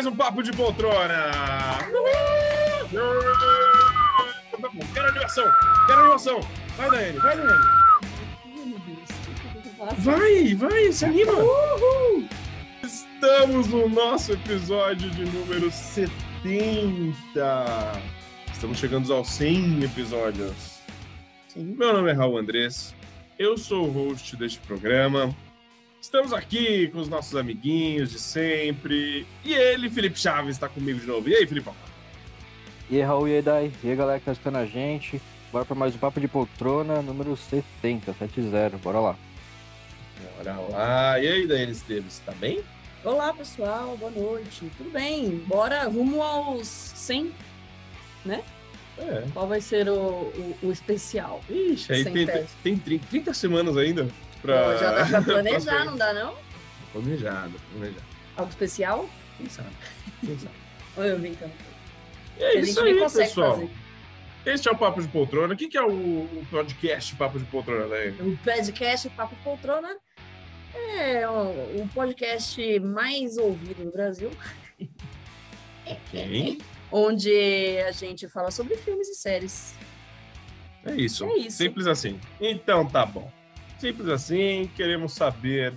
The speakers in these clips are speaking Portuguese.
Mais um Papo de Poltrona! Tá bom, quero animação! Quero animação! Vai, Daiane, vai, Daiane! Vai, vai, se anima! Estamos no nosso episódio de número 70! Estamos chegando aos 100 episódios. Meu nome é Raul Andrés, eu sou o host deste programa. Estamos aqui com os nossos amiguinhos de sempre. E ele, Felipe Chaves, está comigo de novo. E aí, Filipão? E aí, Raul, e aí, Dai? E aí, galera que tá escutando a gente? Bora para mais um Papo de Poltrona, número 70, 70. Bora lá. Bora lá. E aí, Daiane Esteves, tá bem? Olá, pessoal. Boa noite. Tudo bem? Bora rumo aos 100, né? É. Qual vai ser o, o, o especial? Ixi, aí tem, tem 30, 30 semanas ainda pra... Pô, já dá pra planejar, pra- não dá, não? Planejado, planejado. Algo especial? Quem sabe? Quem sabe? Ou eu vim então? É isso aí, pessoal. fazer. Este é o Papo de Poltrona. O que, que é o, podcast Papo de Poltrona, Daiane? O podcast Papo Poltrona é o, podcast mais ouvido do Brasil, Ok. onde a gente fala sobre filmes e séries. É isso. É isso. Simples assim. Então tá bom. Simples assim, queremos saber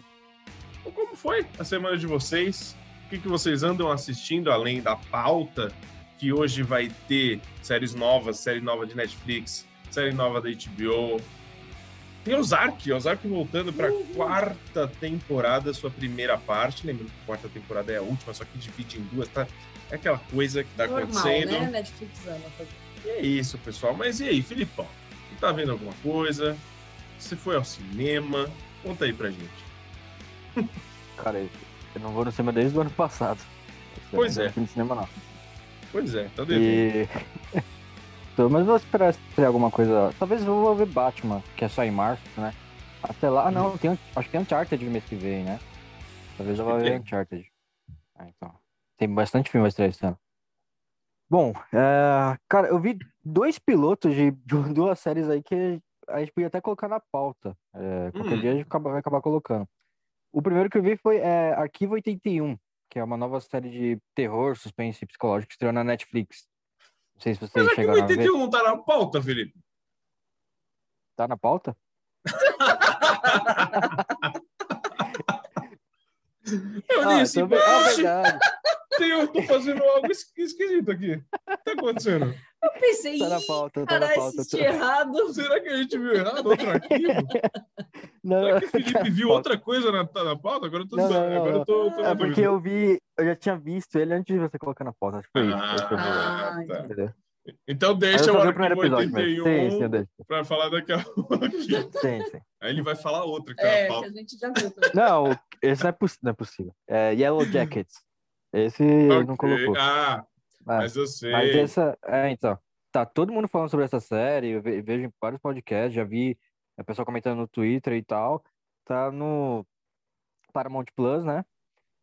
como foi a semana de vocês, o que, que vocês andam assistindo além da pauta, que hoje vai ter séries novas, série nova de Netflix, série nova da HBO. Tem Ozark, Ozark voltando para Uhum. quarta temporada, sua primeira parte. Lembrando que a quarta temporada é a última, só que divide em duas, tá? É aquela coisa que tá Normal, acontecendo. né? Netflix ama fazer. E é isso, pessoal. Mas e aí, Filipão? Você tá vendo alguma coisa? Você foi ao cinema? Conta aí pra gente. Cara, eu não vou no cinema desde o ano passado. Pois é. não fui no cinema, não. Pois é, tá devendo. E... Mas vou esperar estrear alguma coisa. Talvez eu vou ver Batman, que é só em março, né? Até lá, ah, não, tem, acho que tem Uncharted mês que vem, né? Talvez eu vá ver tem. Uncharted. Ah, então. Tem bastante filme a estrear esse ano. Bom, é, cara, eu vi dois pilotos de, de duas séries aí que a gente podia até colocar na pauta. É, qualquer Hum. dia a gente vai acabar colocando. O primeiro que eu vi foi é, Arquivo 81, que é uma nova série de terror, suspense psicológico que estreou na Netflix. Não sei se vocês Mas chegaram a ver. 81 não tá na pauta, Felipe. Tá na pauta? Eu Ah, disse, também- ah, "Oxe, verdade. eu tô fazendo algo es- esquisito aqui. O que tá acontecendo? Eu pensei, Tá na "Ih, pauta, tá na caralho, pauta. assisti errado. Será que a gente viu errado outro arquivo? Não, Será que o Felipe viu pauta. outra coisa na, tá na pauta? Agora eu tô, Não, não, não, agora eu tô, tô É porque eu vi, eu já tinha visto ele antes de você colocar na pauta. Acho que foi isso. Ah, Ah, tá. Entendeu? Então deixa eu o vi o primeiro arquivo episódio mesmo. Sim, sim, 81 eu deixo. pra falar daqui a pouco. Sim, sim. Aí ele vai falar outra que tá É, que pauta. a gente já viu. também. Não, esse não é, poss- não é possível. É Yellow Jackets. Esse ele não colocou. Ah, Mas, eu sei. mas essa. É, então. Tá todo mundo falando sobre essa série. Eu ve- vejo em vários podcasts. Já vi a pessoa comentando no Twitter e tal. Tá no Paramount Plus, né?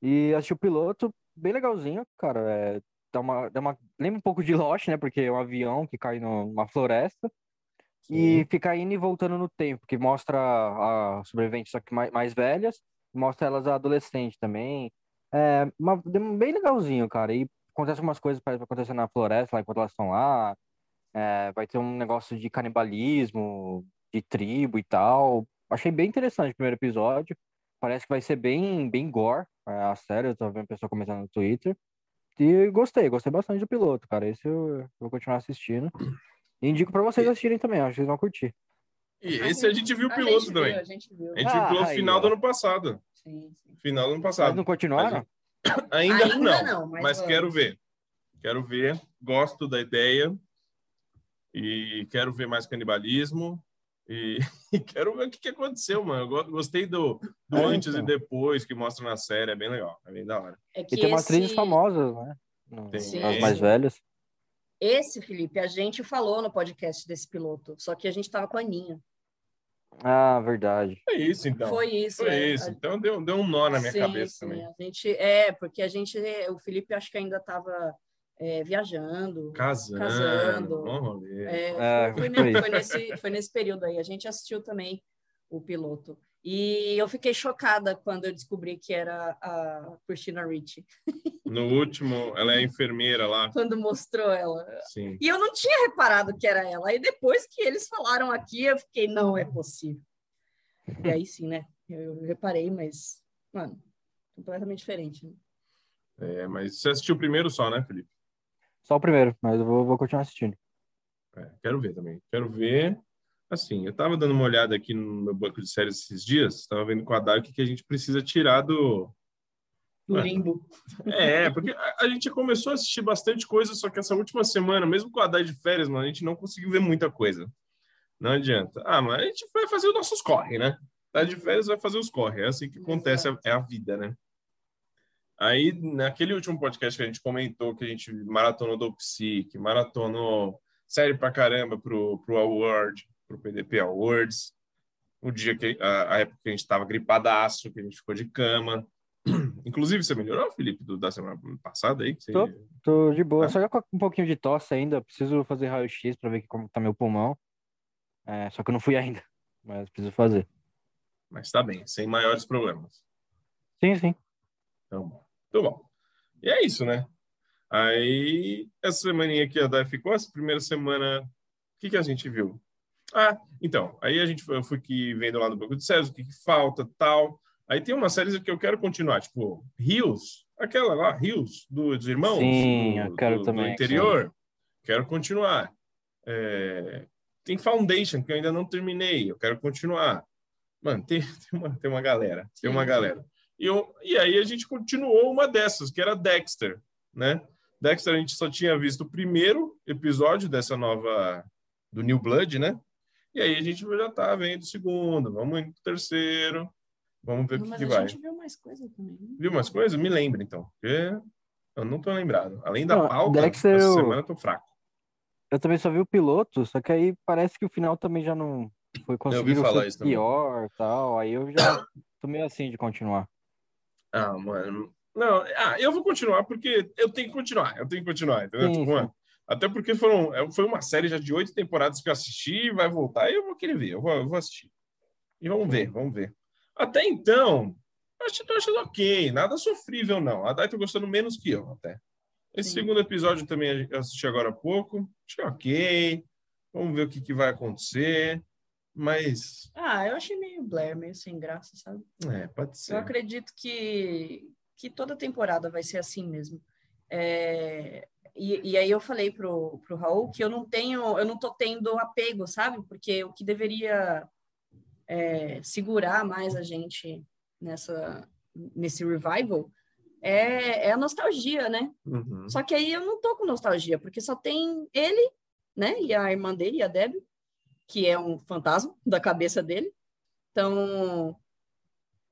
E assisti o piloto, bem legalzinho, cara. É, dá uma, dá uma, lembra um pouco de Lost, né? Porque é um avião que cai numa floresta. E fica indo e voltando no tempo, que mostra a sobreviventes só que mais, mais velhas, mostra elas adolescentes também. É uma, bem legalzinho, cara. E acontece umas coisas para acontecer na floresta, lá enquanto elas estão lá. É, vai ter um negócio de canibalismo, de tribo e tal. Achei bem interessante o primeiro episódio. Parece que vai ser bem, bem gore é, a série. Eu tô vendo pessoa comentando no Twitter. E gostei, gostei bastante do piloto, cara. Esse eu, eu vou continuar assistindo. E indico pra vocês assistirem também, acho que vocês vão curtir. E esse a gente viu o A piloto gente também. Viu, a gente viu. A gente viu o Ah, piloto aí, final ó. do ano passado. Sim, sim. Final do ano Mas passado. não continuaram? Ainda, Ainda não, não, mas mas, quero ver. Quero ver. Gosto da ideia. E quero ver mais canibalismo. E, e quero ver o que, que aconteceu, mano. Eu go- gostei do, do É, antes então. e depois que mostra na série. É bem legal. É bem da hora. É que E tem umas esse, atrizes famosas, né? Tem. As mais velhas. esse, Felipe, a gente falou no podcast desse piloto, só que a gente tava com a Aninha. Ah, verdade. É isso, então. Foi isso. Foi é. isso. Então deu, deu um nó na minha Sim, cabeça sim, também. A gente, é, porque a gente, o Felipe acho que ainda estava viajando. Casando. Casando. bom. É, É, foi, foi foi nesse, foi nesse período aí. A gente assistiu também o piloto. E eu fiquei chocada quando eu descobri que era a Christina Ricci. No último, ela é enfermeira lá. Quando mostrou ela. Sim. E eu não tinha reparado que era ela. Aí depois que eles falaram aqui, eu fiquei, não é possível. E aí sim, né? Eu, eu reparei, mas, mano, completamente diferente. Né? É, mas você assistiu o primeiro só, né, Felipe? Só o primeiro, mas eu vou, vou continuar assistindo. É, quero ver também. Quero ver. Assim, eu tava dando uma olhada aqui no meu banco de séries esses dias, tava vendo com a Dark que a gente precisa tirar do. Do Mano, limbo. É, porque a, a gente começou a assistir bastante coisa, só que essa última semana, mesmo com a Dark de férias, mano, a gente não conseguiu ver muita coisa. Não adianta. Ah, mas a gente vai fazer os nossos corre, né? Tá de férias, vai fazer os corre. É assim que acontece, é a vida, né? Aí, naquele último podcast que a gente comentou, que a gente maratonou do Psi, que maratonou série pra caramba pro, pro Award, pro PDP Awards, o dia que a, a época que a gente tava gripadaço, que a gente ficou de cama. Inclusive, você melhorou, Felipe, do, da semana passada aí? Você... Tô. Tô de boa, Ah. só com um pouquinho de tosse ainda. Preciso fazer raio-x pra ver como tá meu pulmão. É, só que eu não fui ainda, mas preciso fazer. Mas tá bem, sem maiores problemas. Sim, sim. Então, bom. Então, bom. E é isso, né? Aí, essa semaninha aqui a Dai ficou, essa primeira semana, o que, que a gente viu? Ah, então, aí a gente foi, eu fui aqui vendo lá no banco de séries o que, que falta, tal. Aí tem uma série que eu quero continuar, tipo, Rios, aquela lá, Rios, do- dos irmãos Sim, do, eu quero do- do também, interior. Quero continuar. É, tem Foundation, que eu ainda não terminei, eu quero continuar. Mano, tem, tem, uma, tem uma galera, tem uma Sim. galera. E, eu, e aí a gente continuou uma dessas, que era Dexter, né? Dexter a gente só tinha visto o primeiro episódio dessa nova do New Blood, né? E aí a gente já tá vendo o segundo, vamos indo pro terceiro, vamos ver o que, Mas que a vai. gente viu mais coisa também. né? Viu umas coisas? Me lembra então, porque eu não tô lembrado. Além da Não, pauta, Dexter essa eu- semana eu tô fraco. Eu também só vi o piloto, só que aí parece que o final também já não foi conseguido falar ser isso também. pior e tal. Aí eu já tô meio assim de continuar. Ah, mano. Não, ah, eu vou continuar porque eu tenho que continuar, eu tenho que continuar, entendeu? Sim, Tipo, sim. mano, até porque foram, é, foi uma série já de oito temporadas que eu assisti, vai voltar e eu vou querer ver, eu vou, eu vou assistir. E vamos ver, vamos ver. Até então, eu acho- tô achando ok, nada sofrível, não. A Dai tá gostando menos que eu, até. Esse Sim. segundo episódio também eu assisti agora há pouco, achei ok. Vamos ver o que, que vai acontecer. Mas, Ah, eu achei meio Blair, meio sem graça, sabe? é, pode Eu ser. acredito que, que toda temporada vai ser assim mesmo. É, e, e aí eu falei pro, pro Raul que eu não tenho, eu não tô tendo apego, sabe? Porque o que deveria é, segurar mais a gente nessa nesse revival é, é a nostalgia, né? Uhum. Só que aí eu não tô com nostalgia, porque só tem ele, né? E a irmã dele, a Deb, que é um fantasma da cabeça dele. Então,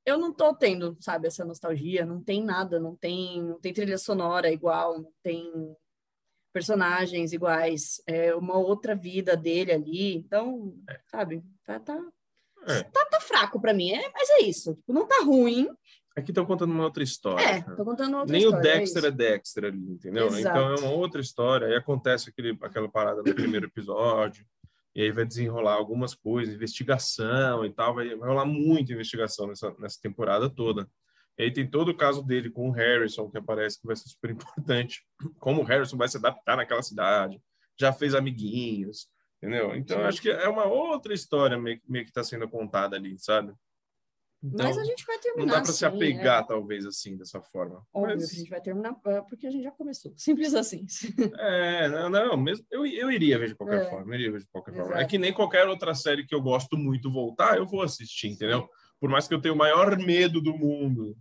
eu não tô tendo, sabe, essa nostalgia, não tem nada, não tem, não tem trilha sonora igual, não tem personagens iguais, é uma outra vida dele ali. Então, sabe, tá, tá, É. tá, tá fraco pra mim. É, mas é isso. Tipo, não tá ruim. Aqui estão contando uma outra história. É, tô contando outra Nem história. o é Dexter isso. é, Dexter ali, entendeu? Exato. Então é uma outra história. Aí acontece aquele, aquela parada no primeiro episódio. E aí vai desenrolar algumas coisas, investigação e tal. Vai, vai rolar muita investigação nessa, nessa temporada toda. E aí tem todo o caso dele com o Harrison, que aparece que vai ser super importante. Como o Harrison vai se adaptar naquela cidade. Já fez amiguinhos, entendeu? Então Sim. acho que é uma outra história meio, meio que está sendo contada ali, sabe? Então, Mas a gente vai terminar. não dá para se sim, é. apegar, talvez, assim, dessa forma. Óbvio Mas- que a gente vai terminar ah, porque a gente já começou. Simples assim. É, não, não, mesmo, eu, eu iria ver de qualquer É. forma, eu iria ver de qualquer forma. Exato. É que nem qualquer outra série que eu gosto muito voltar, eu vou assistir, entendeu? Por mais que eu tenha o maior medo do mundo.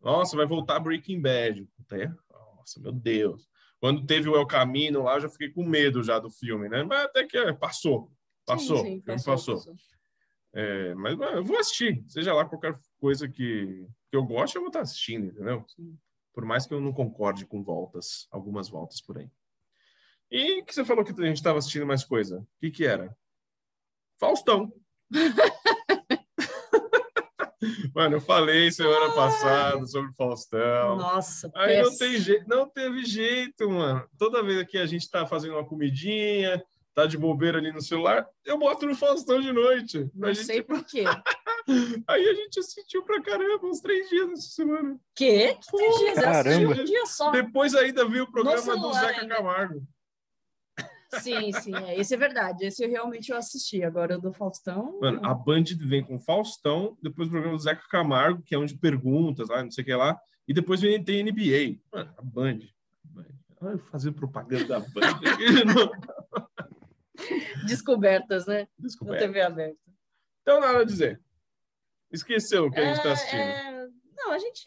Nossa, vai voltar Breaking Bad. É? Nossa, meu Deus. Quando teve o El Camino lá, eu já fiquei com medo já do filme, né? Mas até que é, passou. Passou, Sim, sim, o filme passou. É, mas mano, eu vou assistir. Seja lá qualquer coisa que, que eu goste, eu vou estar assistindo, entendeu? Sim. Por mais que eu não concorde com voltas, algumas voltas por aí. E que você falou que a gente estava assistindo mais coisa. O que que era? Faustão. Mano, eu falei semana passada sobre Faustão. Nossa, Aí não tem jeito, não teve jeito, mano. Toda vez que a gente tá fazendo uma comidinha, tá de bobeira ali no celular, eu boto no Faustão de noite. Não A gente- sei por quê. Aí a gente assistiu pra caramba, uns três dias essa semana. Quê? Que três dias? Caramba. um dia só. Depois ainda vi o programa do Zeca ainda. Camargo. Sim, sim, é, esse é verdade. Esse eu realmente eu assisti. Agora o do Faustão. Mano, a Band vem com Faustão, depois o programa do Zeca Camargo, que é um de perguntas lá, não sei o que lá, e depois vem tem NBA. Mano, a Band. Band. Fazer propaganda da Band. Descobertas, né? Na Desculpa. é. TV aberta. Então, nada a dizer. Esqueceu o que a gente tá É, assistindo. é, Não, a gente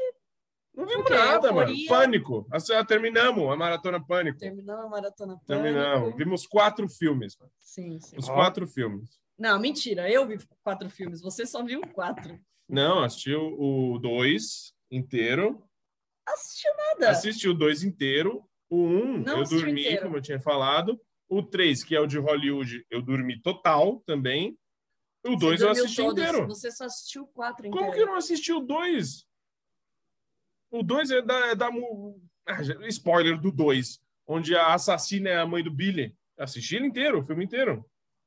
Não vimos o quê? nada, mano. Pânico. Assim, ah, terminamos a Maratona Pânico. terminou a maratona Terminamos. Pânico. Vimos quatro filmes. mano. Sim, sim. Os Ó. quatro filmes. Não, mentira. Eu vi quatro filmes. Você só viu quatro. Não, assistiu o dois inteiro. Assistiu nada. Assisti o dois inteiro. O um, Não eu assistiu dormi, inteiro. como eu tinha falado. O três, que é o de Hollywood, eu dormi total também. O dois eu assisti todos. inteiro. Você só assistiu quatro Como que eu inteiro. não assisti o dois? O dois é da. É da ah, spoiler do dois, onde a assassina é a mãe do Billy. Assisti ele inteiro, o filme inteiro.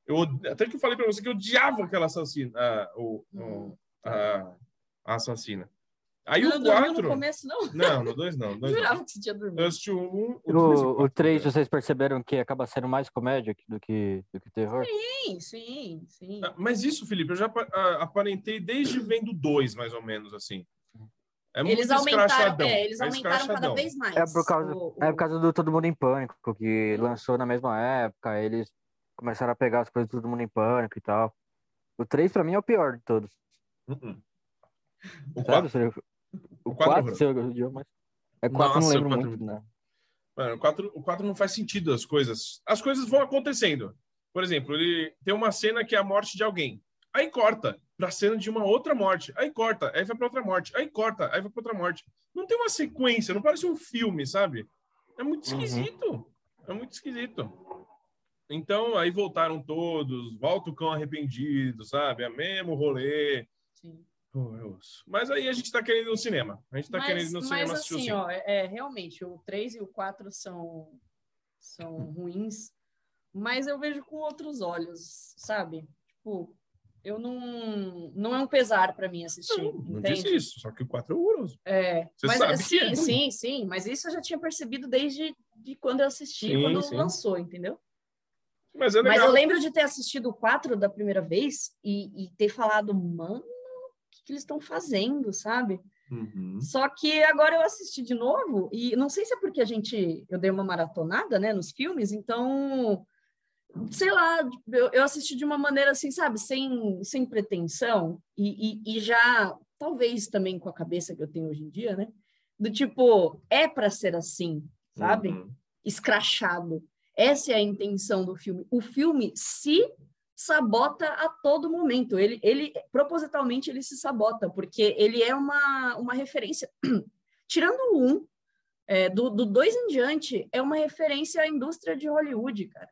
Eu, até que eu falei pra você que eu odiava aquela assassina. A, o, Hum. a, a assassina. Aí Não o dormiu quatro. no começo, não? Não, no dois não. no Eu dois não. jurava que você tinha Eu dormido. assisti o um, o dois e O, o quatro, 3, né? vocês perceberam que acaba sendo mais comédia do que, do que terror? Sim, sim, sim. Ah, Mas isso, Felipe, eu já ah, aparentei desde vendo dois, mais ou menos, assim. É muito Eles aumentaram, é, eles é aumentaram cada vez mais. É por causa, o- é o- por causa do Todo Mundo em Pânico, que lançou na mesma época, eles começaram a pegar as coisas do Todo Mundo em Pânico e tal. O 3 pra mim é o pior de todos. Uh-uh. O Sério? quatro. Você- O O quatro 4, é você odiou, mas... É 4 não lembro o quatro- muito, né? Mano, o 4, o quatro não faz sentido as coisas. As coisas vão acontecendo. Por exemplo, ele tem uma cena que é a morte de alguém. Aí corta pra cena de uma outra morte. Aí corta, aí vai pra outra morte. Aí corta, aí vai pra outra morte. Não tem uma sequência, não parece um filme, sabe? É muito Uhum. esquisito. É muito esquisito. Então, aí voltaram todos, volta o cão arrependido, sabe? É mesmo rolê. Sim. Pô, eu ouço. Mas aí a gente tá querendo ir no cinema. A gente tá querendo ir no cinema mas assim, ó, é, é, realmente, o 3 e o 4 são, são ruins, mas eu vejo com outros olhos, sabe? Tipo, eu não. Não é um pesar para mim assistir. Não, não disse isso, só que o 4 é horroroso. É, Você mas sabe sim, é ruim. sim, sim, mas isso eu já tinha percebido desde de quando eu assisti, Sim, quando sim. lançou, entendeu? Mas é Mas eu lembro de ter assistido o 4 da primeira vez e, e ter falado, mano, o que, que eles estão fazendo, sabe? Uhum. Só que agora eu assisti de novo, e não sei se é porque a gente, eu dei uma maratonada, né, nos filmes, então, sei lá, eu, eu assisti de uma maneira assim, sabe, sem, sem pretensão, e, e, e já, talvez também com a cabeça que eu tenho hoje em dia, né, do tipo, é para ser assim, sabe? Uhum. Escrachado. Essa é a intenção do filme. O filme se sabota a todo momento. Ele, ele propositalmente ele se sabota, porque ele é uma, uma referência. Tirando o um, é, do, do dois em diante, é uma referência à indústria de Hollywood, cara.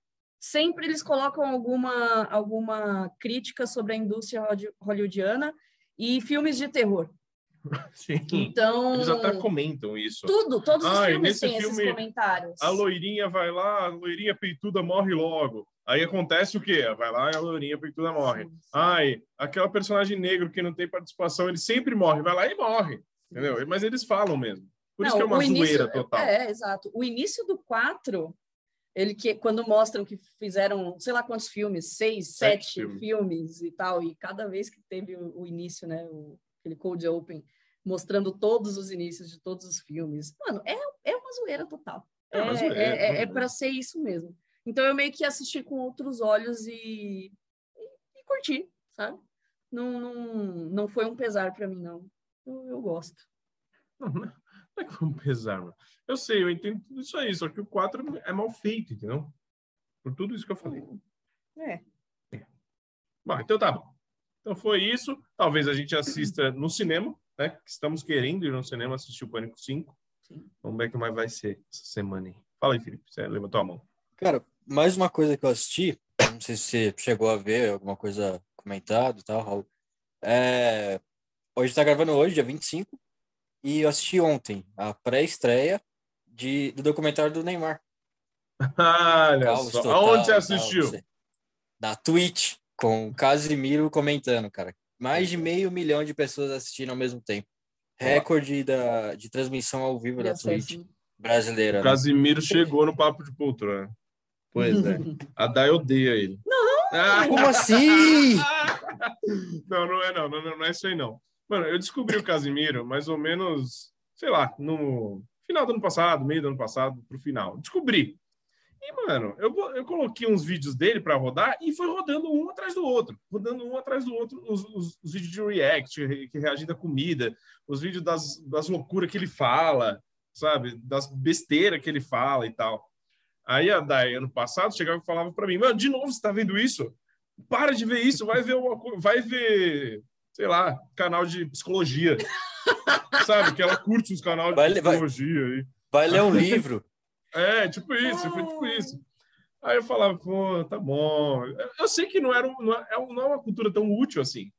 Sempre eles colocam alguma, alguma crítica sobre a indústria holly- hollywoodiana e filmes de terror. Sim. Então, Eles até comentam isso. tudo, todos os filmes nesse têm esses filme, comentários. A loirinha vai lá, a loirinha peituda morre logo. Aí acontece o quê? Vai lá e a loirinha peituda morre. Sim, sim. Ai, aquela personagem negro que não tem participação, ele sempre morre. Vai lá e morre. Entendeu? Mas eles falam mesmo. Por isso Não, que é uma o início- zoeira total. É, exato. O início do 4, ele que quando mostram que fizeram, sei lá quantos filmes, seis, Sete sete, filmes. filmes. e tal, e cada vez que teve o, o início, né, o, aquele cold open, mostrando todos os inícios de todos os filmes. Mano, é, é uma zoeira total. É é, é é, zoeira. para ser isso mesmo. Então eu meio que assisti com outros olhos e, e, e curti, sabe? Não, não, não foi um pesar para mim, não. Eu, eu gosto. Não, não é que foi um pesar, mano. Eu sei, eu entendo tudo isso aí, só que o 4 é mal feito, entendeu? Por tudo isso que eu falei. É. Bom, então tá bom. Então foi isso. Talvez a gente assista no cinema, né? Que Estamos querendo ir no cinema assistir o Pânico 5. Sim. Vamos ver como é que vai ser essa semana aí. Fala aí, Felipe. Você levantou a mão. Cara, mais uma coisa que eu assisti, não sei se você chegou a ver alguma coisa comentada e tal, Raul. É, hoje tá gravando hoje, dia 25, e eu assisti ontem a pré-estreia de, do documentário do Neymar. Olha Caos só. total Aonde você assistiu? sei. Da Twitch, com o Casimiro comentando, cara. mais de meio milhão de pessoas assistindo ao mesmo tempo. Recorde da, de transmissão ao vivo da Twitch brasileira. O né? Casimiro chegou no papo de poltrona. Pois é. A Dai odeia ele. Não! Como assim? não, não é não, não, não, não é isso aí não. Mano, eu descobri o Casimiro mais ou menos, sei lá, no final do ano passado, meio do ano passado, pro final. Descobri. E, mano, eu, eu coloquei uns vídeos dele para rodar e foi rodando um atrás do outro. Rodando um atrás do outro, os, os- os vídeos de react, re- que reagindo à comida, os vídeos das, das loucuras que ele fala, sabe? Das besteiras que ele fala e tal. Aí a Dai, ano passado, chegava e falava para mim, mano, de novo você tá vendo isso? Para de ver isso, vai ver uma vai ver, sei lá, canal de psicologia. sabe? Que ela curte os canais de Vai vai- psicologia aí. Vai ler um livro. É, tipo isso, foi tipo isso. Aí eu falava, pô, tá bom. Eu- sei que não, era, não, é, não é uma cultura tão útil assim.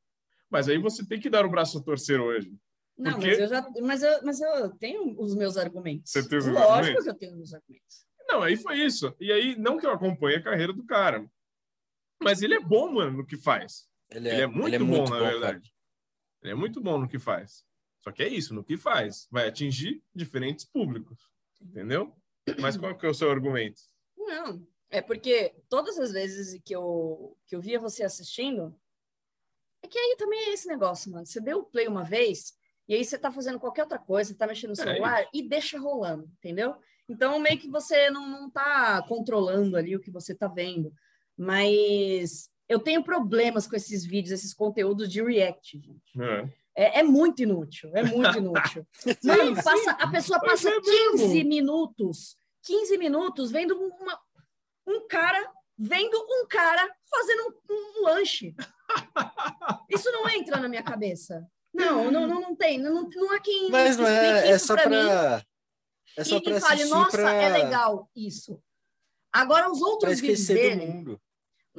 Mas aí você tem que dar o braço a torcer hoje. Não, Porque- mas eu já. Mas eu, mas eu tenho os meus argumentos. Você tem os Lógico argumentos? que eu tenho os meus argumentos. Não, aí foi isso. E aí, não que eu acompanhe a carreira do cara. Mas ele é bom, mano, no que faz. Ele Ele é muito, bom, na cara. verdade. Ele é muito bom no que faz. Só que é isso, no que faz. Vai atingir diferentes públicos. Entendeu? Mas qual que é o seu argumento? Não, é porque todas as vezes que eu, que eu via você assistindo, é que aí também é esse negócio, mano. Você deu o play uma vez, e aí você tá fazendo qualquer outra coisa, tá mexendo no É celular e deixa rolando, entendeu? Então, meio que você não, não tá controlando ali o que você tá vendo. Mas eu tenho problemas com esses vídeos, esses conteúdos de react, gente. É. É, é muito inútil, é muito inútil. Mano, passa, a pessoa passa é mesmo. 15 minutos, 15 minutos vendo uma, um cara, vendo um cara fazendo um, um lanche. Isso não entra na minha cabeça. Não, não, não, não tem. Não, não há quem Mas não é, é isso só pra mim pra. É só e, pra e fale, nossa, pra, é legal isso. Agora, os outros vídeos esquecer do dele... mundo.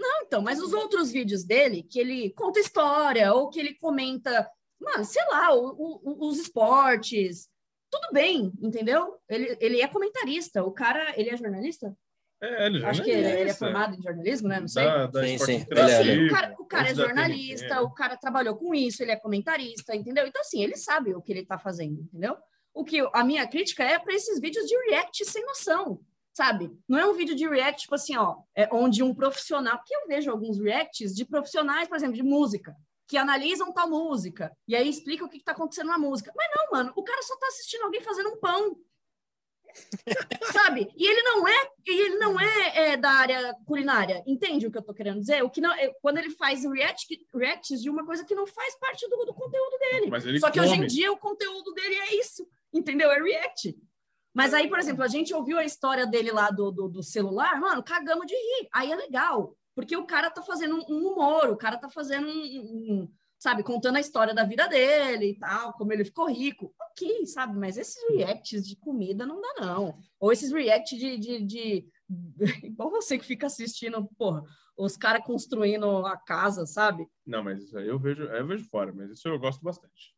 Não, então, mas os outros vídeos dele, que ele conta história, ou que ele comenta, mano, sei lá, o- o- os esportes, tudo bem, entendeu? Ele, ele é comentarista, o cara, ele é jornalista? É, ele já Acho que ele, ele é formado em jornalismo, né? Não sei. Da, da Sim, sim. Então, assim, o cara, o cara é jornalista, o cara trabalhou com isso, ele é comentarista, entendeu? Então, assim, ele sabe o que ele tá fazendo, entendeu? O que a minha crítica é para esses vídeos de react sem noção, sabe? Não é um vídeo de react, tipo assim, ó, é onde um profissional, porque eu vejo alguns reacts de profissionais, por exemplo, de música, que analisam tal música, e aí explica o que, que tá acontecendo na música. Mas não, mano, o cara só tá assistindo alguém fazendo um pão. Sabe? E ele não é, e ele não é, é, da área culinária. Entende o que eu tô querendo dizer? O que não, é- quando ele faz react, reacts de uma coisa que não faz parte do, do conteúdo dele. Mas ele Só que come. hoje em dia o conteúdo dele é isso, entendeu? É react. Mas aí, por exemplo, a gente ouviu a história dele lá do, do, do celular, mano, cagamos de rir. Aí é legal, porque o cara tá fazendo um, um humor, o cara tá fazendo um- um, sabe, contando a história da vida dele e tal, como ele ficou rico. Ok, sabe, mas esses reacts de comida não dá, não. Ou esses reacts de, de, de... Igual você que fica assistindo, porra, os caras construindo a casa, sabe? Não, mas isso aí eu vejo, eu vejo fora, mas isso eu gosto bastante.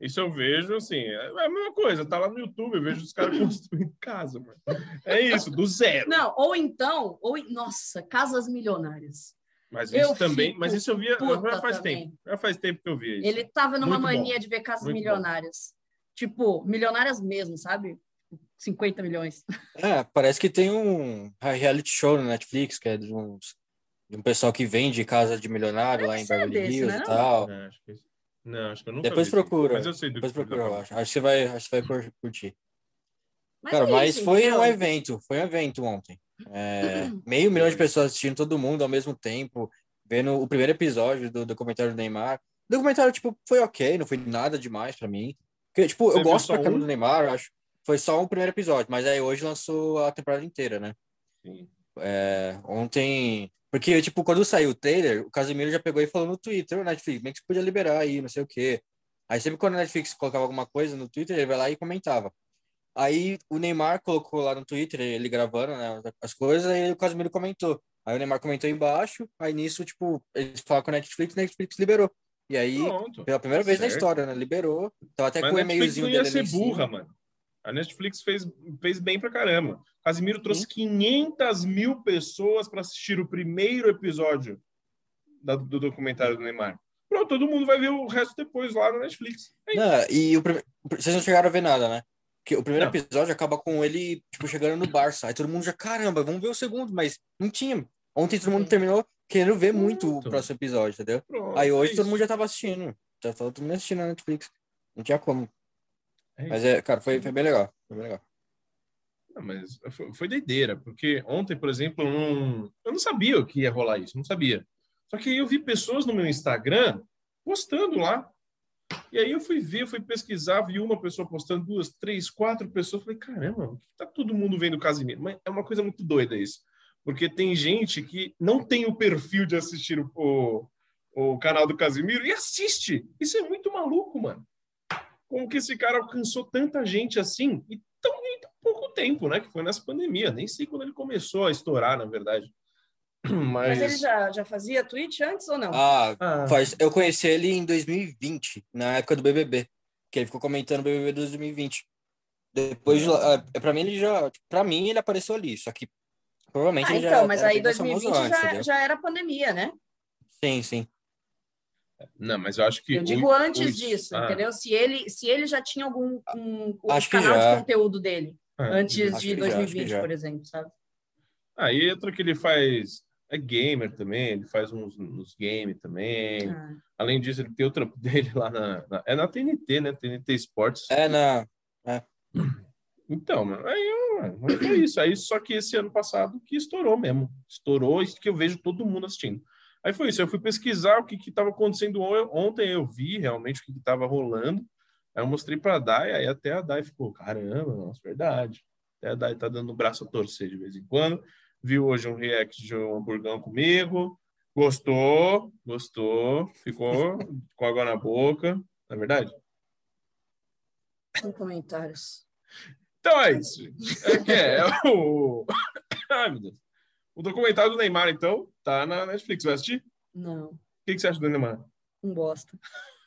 Isso eu vejo, assim, é a mesma coisa, tá lá no YouTube, eu vejo os caras construindo casa, mano. É isso, do zero. Não, ou então, ou nossa, casas milionárias. Mas Eu isso também, fico mas isso eu via, já faz também. tempo. Já faz tempo que eu via isso. Ele tava numa Muito bom. mania de ver casas Muito milionárias. Tipo, milionárias mesmo, sabe? 50 milhões. É, parece que tem um reality show no Netflix, que é de, uns, de um pessoal que vende casa de milionário lá em Beverly Hills né, e tal. É, acho que isso- Não, acho que eu nunca Depois vi procura. Mas eu sei do Depois que tá procura, eu acho. Acho que você vai, acho que você vai cur- curtir. Mas Cara, é mas isso, foi entendeu? um evento, foi um evento ontem. É, meio milhão de pessoas assistindo todo mundo ao mesmo tempo, vendo o primeiro episódio do documentário do Neymar. O documentário, tipo, foi ok, não foi nada demais pra mim. Porque, tipo, Você eu gosto pra caramba um? do Neymar, acho. Foi só um primeiro episódio, mas aí hoje lançou a temporada inteira, né? Sim. É, ontem. Porque, tipo, quando saiu o trailer, o Casimiro já pegou e falou no Twitter, o Netflix, bem que você podia liberar aí, não sei o quê. Aí sempre quando a Netflix colocava alguma coisa no Twitter, ele vai lá e comentava. Aí o Neymar colocou lá no Twitter, ele gravando né, as coisas, aí o Casimiro comentou. Aí o Neymar comentou embaixo, aí nisso, tipo, eles falaram com a Netflix, a Netflix liberou. E aí, Pronto. pela primeira vez na Certo. história, né? Liberou. Tava até Mas com o e-mailzinho não ia dele ser burra, mano. A Netflix fez, fez bem pra caramba. Casimiro trouxe 500 mil pessoas para assistir o primeiro episódio da- do documentário do Neymar. Pronto, todo mundo vai ver o resto depois lá na Netflix. É. Não, e o vocês não chegaram a ver nada, né? Porque o primeiro Não. episódio acaba com ele, tipo, chegando no Barça. Aí todo mundo já, caramba, vamos ver o segundo, mas não tinha. Ontem todo mundo terminou querendo ver muito o Muito. próximo episódio, entendeu? Pronto, Aí é hoje todo isso. mundo já tava assistindo. Já tava todo mundo assistindo na Netflix. Não tinha como. É Mas é, cara, foi, foi bem legal. Foi bem legal. Não, mas foi, foi doideira, porque ontem, por exemplo, eu não, eu não sabia o que ia rolar isso, não sabia. Só que aí eu vi pessoas no meu Instagram postando lá. E aí eu fui ver, fui pesquisar, vi uma pessoa postando, duas, três, quatro pessoas. Falei, caramba, tá todo mundo vendo o Casimiro? Mas é uma coisa muito doida isso. Porque tem gente que não tem o perfil de assistir o, o, o canal do Casimiro e assiste. Isso é muito maluco, mano. Como que esse cara alcançou tanta gente assim e tão em tão pouco tempo, né? Que foi nessa pandemia. Nem sei quando ele começou a estourar, na verdade. Mas. Mas ele já, já fazia Twitch antes ou não? Ah, Ah, faz, eu conheci ele em 2020, na época do BBB. Que ele ficou comentando o BBB 2020. Depois, de lá- ah, pra mim, ele já. Pra mim, ele apareceu ali. Só que provavelmente Ah, ele já. então, mas era aí bem mais famoso 2020 antes, já, já era pandemia, né? Sim, sim. Não, mas eu acho que. Eu digo o- antes os- disso, ah, entendeu? Se ele, se ele já tinha algum um, um Acho que canal já. de conteúdo dele ah, antes de que já, acho que 2020, já. por exemplo, sabe? Aí entra que ele faz. É gamer também, ele faz uns, uns games também. Ah, Além disso, ele tem o trampo dele lá na, na- É na TNT, né? TNT Sports. É, na. Então, mano, aí mas foi isso. Aí só que esse ano passado que estourou mesmo. Estourou isso que eu vejo todo mundo assistindo. Aí foi isso. Eu fui pesquisar o que estava acontecendo on- ontem. Eu vi realmente o que estava rolando. Aí eu mostrei para a Dai, aí até a Dai ficou: caramba, nossa, verdade. Até a Dai tá dando o braço a torcer de vez em quando. Viu hoje um react de um hamburgão comigo. Gostou, gostou, ficou com água na boca. Não é verdade? sem comentários. Então é isso. É que é, é o. Ai, meu Deus. O documentário do Neymar, então, tá na Netflix. Vai assistir? O Não, que, que você acha do Neymar? um bosta.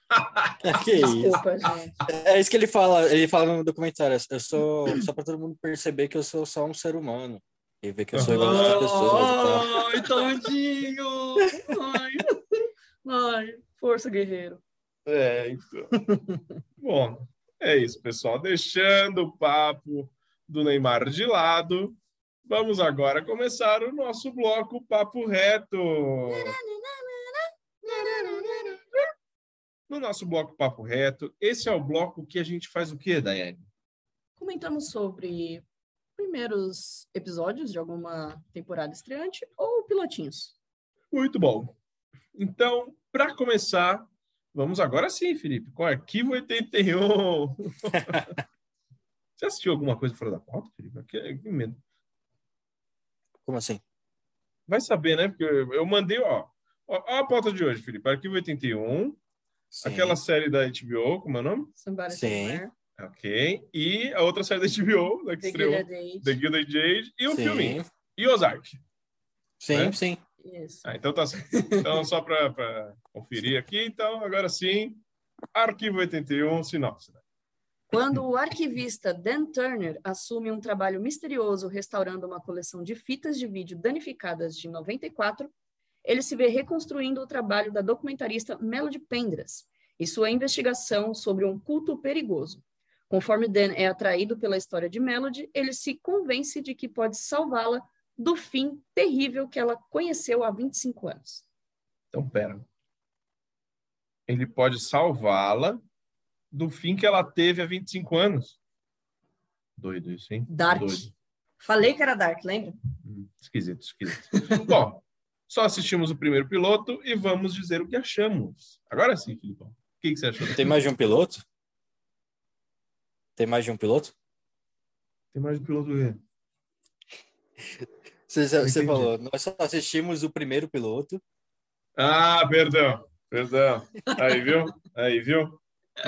que isso. Desculpa, gente. É isso que ele fala, ele fala no documentário. Eu sou só para todo mundo perceber que eu sou só um ser humano. E ver que eu sou igual às outras pessoas. Ai, tadinho! Ai, ai, força, guerreiro. É, então. Bom, é isso, pessoal. Deixando o papo do Neymar de lado, vamos agora começar o nosso bloco Papo Reto. No nosso bloco Papo Reto, esse é o bloco que a gente faz o quê, Daiane? Comentamos sobre primeiros episódios de alguma temporada estreante ou pilotinhos. Muito bom. Então, para começar, vamos agora sim, Felipe, com o Arquivo 81. Você assistiu alguma coisa fora da pauta, Felipe? Que, que medo. Como assim? Vai saber, né? Porque eu, eu mandei, ó, ó. ó a pauta de hoje, Felipe. Arquivo 81, Sim. aquela série da HBO, como é o nome? Somebody Sim. Somewhere, Ok. E a outra série da HBO, né, que The estreou, Gilded Age. The Gilded Age, e o Sim. filme. E Ozark. Sim, né? sim. Isso. Ah, então tá certo. Então, só para conferir aqui, então, agora sim, Arquivo 81, sinopse. né? Quando o arquivista Dan Turner assume um trabalho misterioso restaurando uma coleção de fitas de vídeo danificadas de 94, ele se vê reconstruindo o trabalho da documentarista Melody Pendras e sua investigação sobre um culto perigoso. Conforme Dan é atraído pela história de Melody, ele se convence de que pode salvá-la do fim terrível que ela conheceu há 25 anos. Então, pera. Ele pode salvá-la do fim que ela teve há 25 anos. Doido isso, hein? Dark. Doido. Falei que era Dark, lembra? Hum, esquisito, esquisito. Bom, só assistimos o primeiro piloto e vamos dizer o que achamos. Agora sim, Filipão. O que, que você achou? Tem mais de um piloto? Tem mais de um piloto? Tem mais um piloto do quê? Você, você falou, nós só assistimos o primeiro piloto. Ah, perdão. Perdão. Aí, viu? Aí, viu?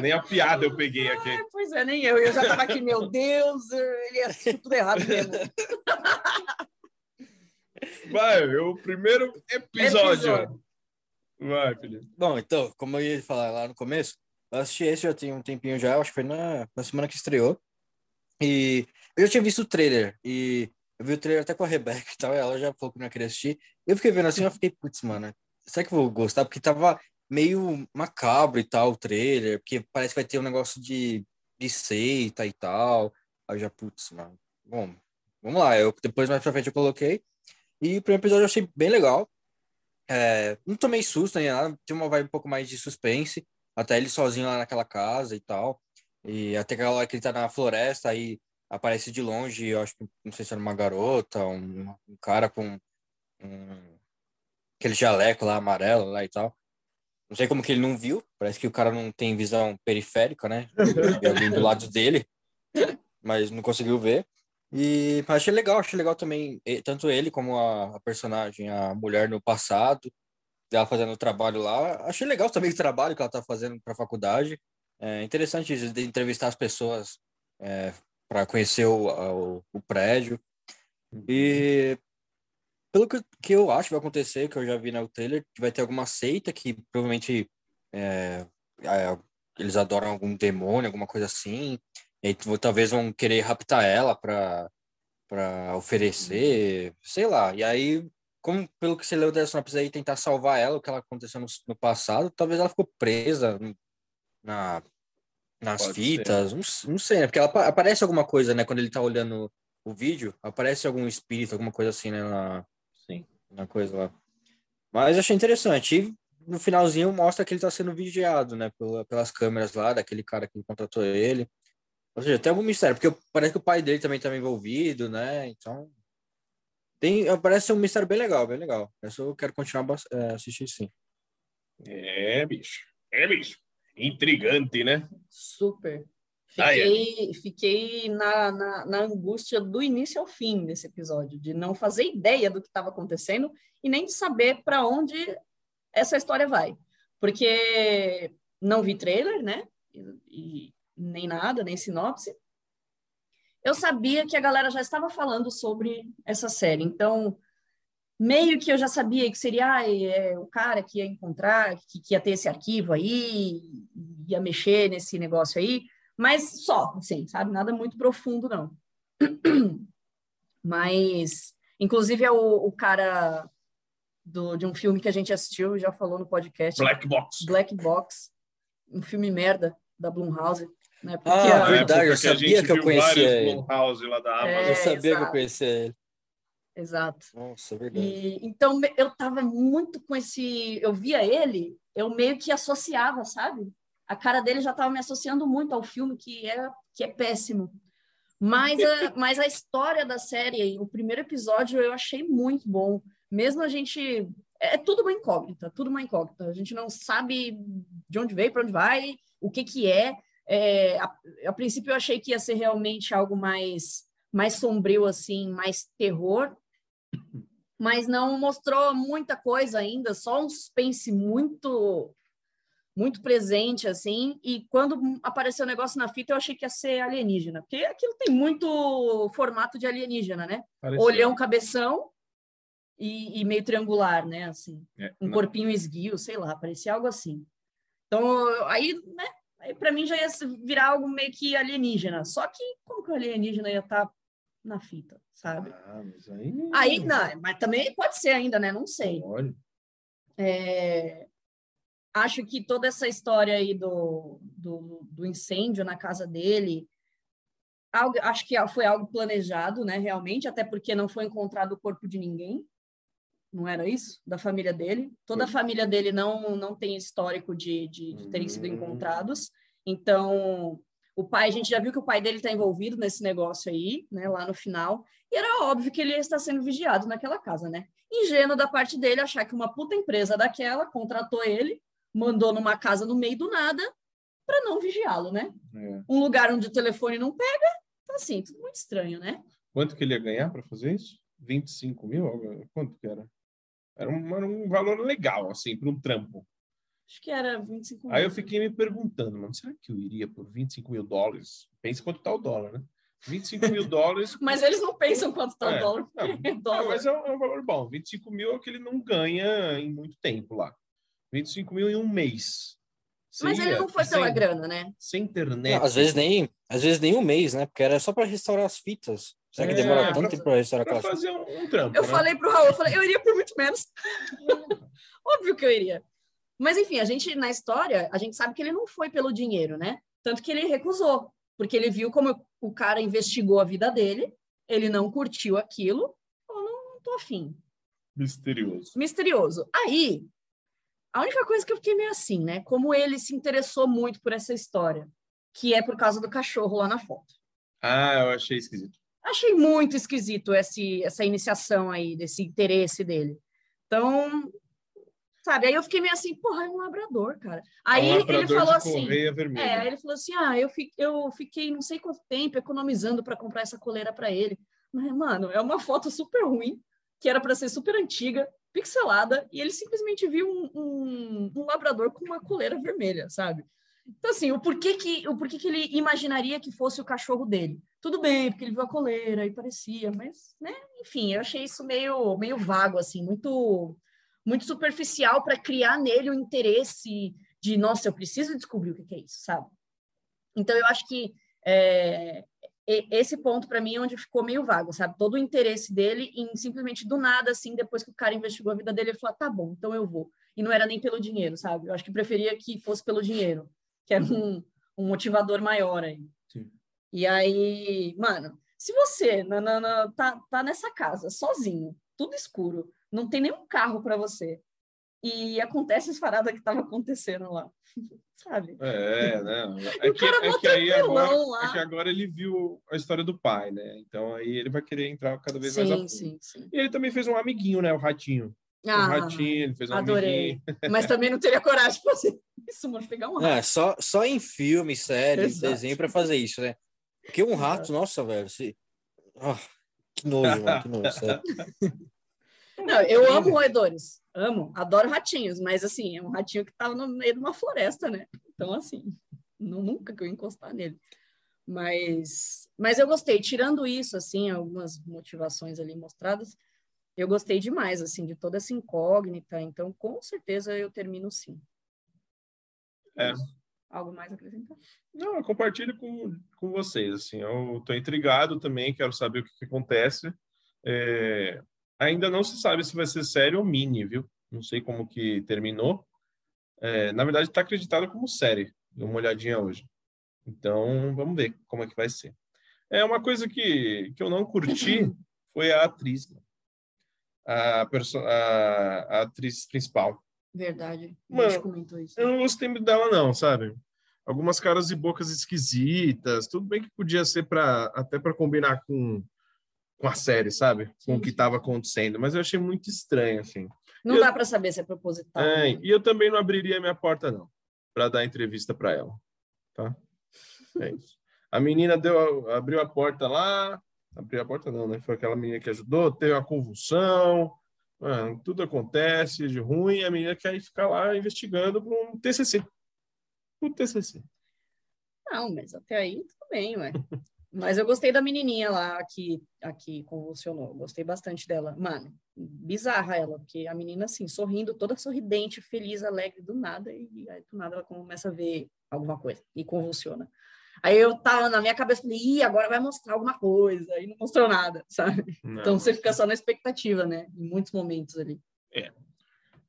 Nem a piada eu peguei aqui. É, pois é, nem eu. Eu já tava aqui, meu Deus, ele assistiu tudo errado mesmo. Vai, o primeiro episódio. Episódio. Vai, Felipe. Bom, então, como eu ia falar lá no começo, eu assisti esse já tem um tempinho já, acho que foi na, na semana que estreou. E eu já tinha visto o trailer, e eu vi o trailer até com a Rebeca e tal, e ela já falou que não ia querer assistir. Eu fiquei vendo assim, eu fiquei, putz, mano, será que eu vou gostar? Porque tava meio macabro e tal, o trailer, porque parece que vai ter um negócio de, de seita e tal. Aí eu já, putz, mano. Bom, vamos lá. Eu, depois, mais pra frente, eu coloquei. E o primeiro episódio eu achei bem legal. É, não tomei susto nem nada, tinha uma vibe um pouco mais de suspense. Até ele sozinho lá naquela casa e tal. E até aquela hora que ele tá na floresta, aí aparece de longe, eu acho que, não sei se era uma garota, um, um cara com um, aquele jaleco lá amarelo lá e tal. Não sei como que ele não viu, parece que o cara não tem visão periférica, né? Alguém do lado dele, mas não conseguiu ver. E achei legal, achei legal também, tanto ele como a, a personagem, a mulher no passado, ela fazendo o trabalho lá. Achei legal também o trabalho que ela tá fazendo para a faculdade. É interessante entrevistar as pessoas é, para conhecer o, o, o, prédio. E pelo que, que eu acho que vai acontecer, que eu já vi no trailer, vai ter alguma seita que provavelmente é, é, eles adoram algum demônio, alguma coisa assim. E talvez vão querer raptar ela para para oferecer, sei lá. E aí, como pelo que você leu da sinopse aí, tentar salvar ela, o que ela aconteceu no, no passado, talvez ela ficou presa na, nas Pode fitas, não, não, sei, né? Porque ela, aparece alguma coisa, né? Quando ele tá olhando o vídeo, aparece algum espírito, alguma coisa assim, né? Na. Na coisa lá. Mas achei interessante. E no finalzinho mostra que ele tá sendo vigiado, né? pelas câmeras lá, daquele cara que contratou ele. Ou seja, tem algum mistério, porque parece que o pai dele também estava envolvido, né? Então. Tem, parece ser um mistério bem legal, bem legal. Essa eu quero continuar é, assistir sim. É, bicho. É, bicho. Intrigante, né? Super. Fiquei, fiquei na, na, na, angústia do início ao fim desse episódio, de não fazer ideia do que estava acontecendo e nem de saber para onde essa história vai. Porque não vi trailer, né? E, nem nada, nem sinopse. Eu sabia que a galera já estava falando sobre essa série, então meio que eu já sabia que seria ah, é, o cara que ia encontrar, que, que, ia ter esse arquivo aí, ia mexer nesse negócio aí, mas só, assim, sabe? Nada muito profundo, não. Mas, inclusive, é o, o cara do, de um filme que a gente assistiu, já falou no podcast. Black Box. Black Box, um filme merda da Blumhouse. Né? Porque ah, a... verdade, eu sabia que, eu conhecia ele. lá da Amazon. É, eu sabia exato. que eu conhecia ele. Exato. Nossa, é verdade. E, então, eu tava muito com esse... Eu via ele, eu meio que associava, sabe? A cara dele já tava me associando muito ao filme, que é, que é péssimo. Mas a, mas a história da série, o primeiro episódio, eu achei muito bom. Mesmo a gente... É, é tudo uma incógnita, tudo uma incógnita. A gente não sabe de onde veio, para onde vai, o que que é. é a, a, princípio eu achei que ia ser realmente algo mais mais sombrio assim, mais terror, mas não mostrou muita coisa ainda, só um suspense muito muito presente assim, e quando apareceu o negócio na fita eu achei que ia ser alienígena, porque aquilo tem muito formato de alienígena, né? Pareceu. Olhão, cabeção e, e, meio triangular, né? Assim, é, um não. corpinho esguio, sei lá, parecia algo assim. Então, aí, né, aí para mim já ia virar algo meio que alienígena. Só que como que o alienígena ia estar tá na fita, sabe? Ah, mas aí... aí não, mas também pode ser ainda, né? Não sei. Pode. É, acho que toda essa história aí do, do, do incêndio na casa dele, algo, acho que foi algo planejado, né? Realmente, até porque não foi encontrado o corpo de ninguém não era isso? Da família dele. Toda a família dele não, não tem histórico de, de, de terem sido hum. encontrados. Então, o pai, a gente já viu que o pai dele está envolvido nesse negócio aí, né, lá no final. E era óbvio que ele está sendo vigiado naquela casa, né? Ingênuo da parte dele achar que uma puta empresa daquela contratou ele, mandou numa casa no meio do nada para não vigiá-lo, né? É. Um lugar onde o telefone não pega, então assim, tudo muito estranho, né? Quanto que ele ia ganhar para fazer isso? 25 mil? Quanto que era? Era um, era um valor legal, assim, para um trampo. Acho que era 25 mil. Aí eu fiquei me perguntando, mano, será que eu iria por 25 mil dólares? Pensa quanto tá o dólar, né? 25 mil dólares. mas eles não pensam quanto tá é, o dólar. Não, é dólar. mas é um, é um, valor bom. 25 mil é o que ele não ganha em muito tempo lá. 25 mil em um mês. Mas ele não foi sem, pela grana, né? Sem internet. Não, às vezes nem, às vezes nem um mês, né? Porque era só para restaurar as fitas. Será que é, demora tanto tempo para restaurar pra fazer um, um trampo, Eu né? falei pro Raul, eu falei, eu iria por muito menos. Óbvio que eu iria. Mas enfim, a gente na história, a gente sabe que ele não foi pelo dinheiro, né? Tanto que ele recusou, porque ele viu como o cara investigou a vida dele, ele não curtiu aquilo, não, não tô afim. Misterioso. Misterioso. Aí, a única coisa que eu fiquei meio assim, né? Como ele se interessou muito por essa história, que é por causa do cachorro lá na foto. Ah, eu achei esquisito. Achei muito esquisito esse, essa iniciação aí, desse interesse dele. Então, sabe, aí eu fiquei meio assim, porra, é um labrador, cara. Aí É um labrador ele falou assim, é, ele falou assim, ah, eu, fi, eu fiquei não sei quanto tempo economizando para comprar essa coleira para ele. Mas, mano, é uma foto super ruim, que era para ser super antiga, pixelada, e ele simplesmente viu um, um, um labrador com uma coleira vermelha, sabe? Então, assim, o porquê que, o porquê que ele imaginaria que fosse o cachorro dele? Tudo bem, porque ele viu a coleira e parecia, mas, né? Enfim, eu achei isso meio, meio vago, assim, muito, muito superficial para criar nele o interesse de, nossa, eu preciso descobrir o que é isso, sabe? Então, eu acho que é, esse ponto, para mim, é onde ficou meio vago, sabe? Todo o interesse dele em simplesmente do nada, assim, depois que o cara investigou a vida dele, ele falou, tá bom, então eu vou. E não era nem pelo dinheiro, sabe? Eu acho que preferia que fosse pelo dinheiro, que era um, um motivador maior aí. Sim. E aí, mano, se você na, na- na- tá, tá nessa casa, sozinho, tudo escuro, não tem nenhum carro para você, e acontece as paradas que tava acontecendo lá, sabe? É, né? É o que, cara é que aí agora, lá. é que agora ele viu a história do pai, né? Então aí ele vai querer entrar cada vez mais a Sim, fundo. sim, sim. E ele também fez um amiguinho, né? O ratinho. o Ah, ratinho, ele fez um adorei. amiguinho. Mas também não teria coragem de fazer isso, mano, pegar um rato. É, só, só em filme, série, Exato. desenho pra fazer isso, né? Porque um rato, nossa, velho, se... Ah, que nojo, mano, que nojo, sério. Não, eu amo roedores, amo, adoro ratinhos, mas assim, é um ratinho que tava no meio de uma floresta, né? Então, assim, nu- nunca que eu encostar nele. Mas, mas eu gostei, tirando isso, assim, algumas motivações ali mostradas, eu gostei demais, assim, de toda essa incógnita, então, com certeza eu termino sim. É. Algo mais a acrescentar? Não, eu compartilho com, com vocês, assim, eu tô intrigado também, quero saber o que, que acontece. É, ainda não se sabe se vai ser série ou mini, viu? Não sei como que terminou. É, na verdade, está acreditado como série. Dei uma olhadinha hoje. Então, vamos ver como é que vai ser. É uma coisa que, que eu não curti foi a atriz, a, perso a, a atriz principal. Verdade, a Mano, gente comentou isso. Eu não gostei muito dela, não, sabe? Algumas caras e bocas esquisitas. Tudo bem que podia ser para até para combinar com, com a série, sabe? Com o que estava acontecendo. Mas eu achei muito estranho, assim. Não eu- dá para saber se é proposital. É, né? e eu também não abriria minha porta, não, para dar entrevista para ela. Tá? É isso. A menina deu, abriu a porta lá. Abriu a porta, não, né? Foi aquela menina que ajudou, teve uma convulsão. Mano, tudo acontece de ruim, a menina quer ficar lá investigando para um TCC. Um TCC. Não, mas até aí tudo bem, ué. Mas eu gostei da menininha lá que aqui convulsionou. Gostei bastante dela. Mano, bizarra ela, porque a menina, assim, sorrindo, toda sorridente, feliz, alegre, do nada, e aí do nada ela começa a ver alguma coisa e convulsiona. Aí eu tava na minha cabeça, falei, ih, agora vai mostrar alguma coisa, aí não mostrou nada, sabe? Não. Então você fica só na expectativa, né? Em muitos momentos ali.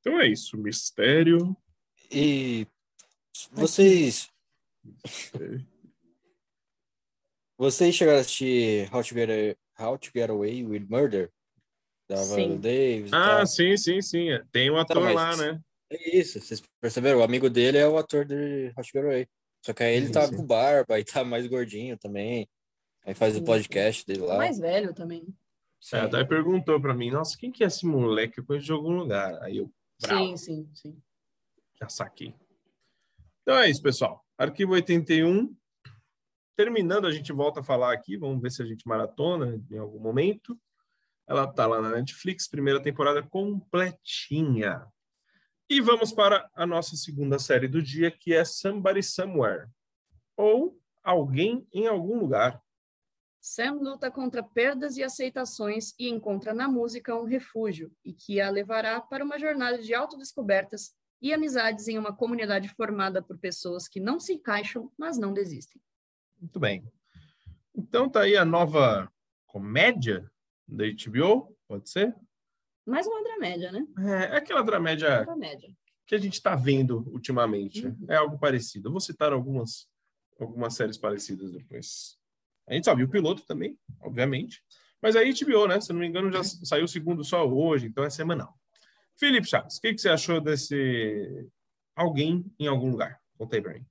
Então é isso, mistério. E vocês, vocês chegaram a assistir How to Get, How to Get Away with Murder? Da Sim. Viola Davis Ah, tal. sim, sim, sim. Tem um ator mas- lá, né? É isso, vocês perceberam? O amigo dele é o ator de How to Get Away. Só que aí ele Sim, tá sim. com barba e tá mais gordinho também. Aí faz o Sim. podcast dele lá. Mais velho também. Sim. É, daí perguntou pra mim, nossa, quem que é esse moleque? Eu conheço de algum lugar. Aí eu bravo, Sim, sim, sim. já saquei. Então é isso, pessoal. Arquivo 81. Terminando, a gente volta a falar aqui. Vamos ver se a gente maratona em algum momento. Ela tá lá na Netflix, primeira temporada completinha. E vamos para a nossa segunda série do dia, que é Somebody Somewhere. Ou Alguém em Algum Lugar. Sam luta contra perdas e aceitações e encontra na música um refúgio e que a levará para uma jornada de autodescobertas e amizades em uma comunidade formada por pessoas que não se encaixam, mas não desistem. Muito bem. Então tá aí a nova comédia da HBO, pode ser? Mais uma dramédia, né? É, é aquela dramédia Dramédia. que a gente está vendo ultimamente. Uhum. É algo parecido. Eu vou citar algumas, algumas séries parecidas depois. A gente sabe o piloto também, obviamente. Mas a HBO, né? Se não me engano, já saiu o segundo só hoje, então é semanal. Felipe Chaves, o que, que você achou desse Alguém em Algum Lugar? Conta aí pra mim.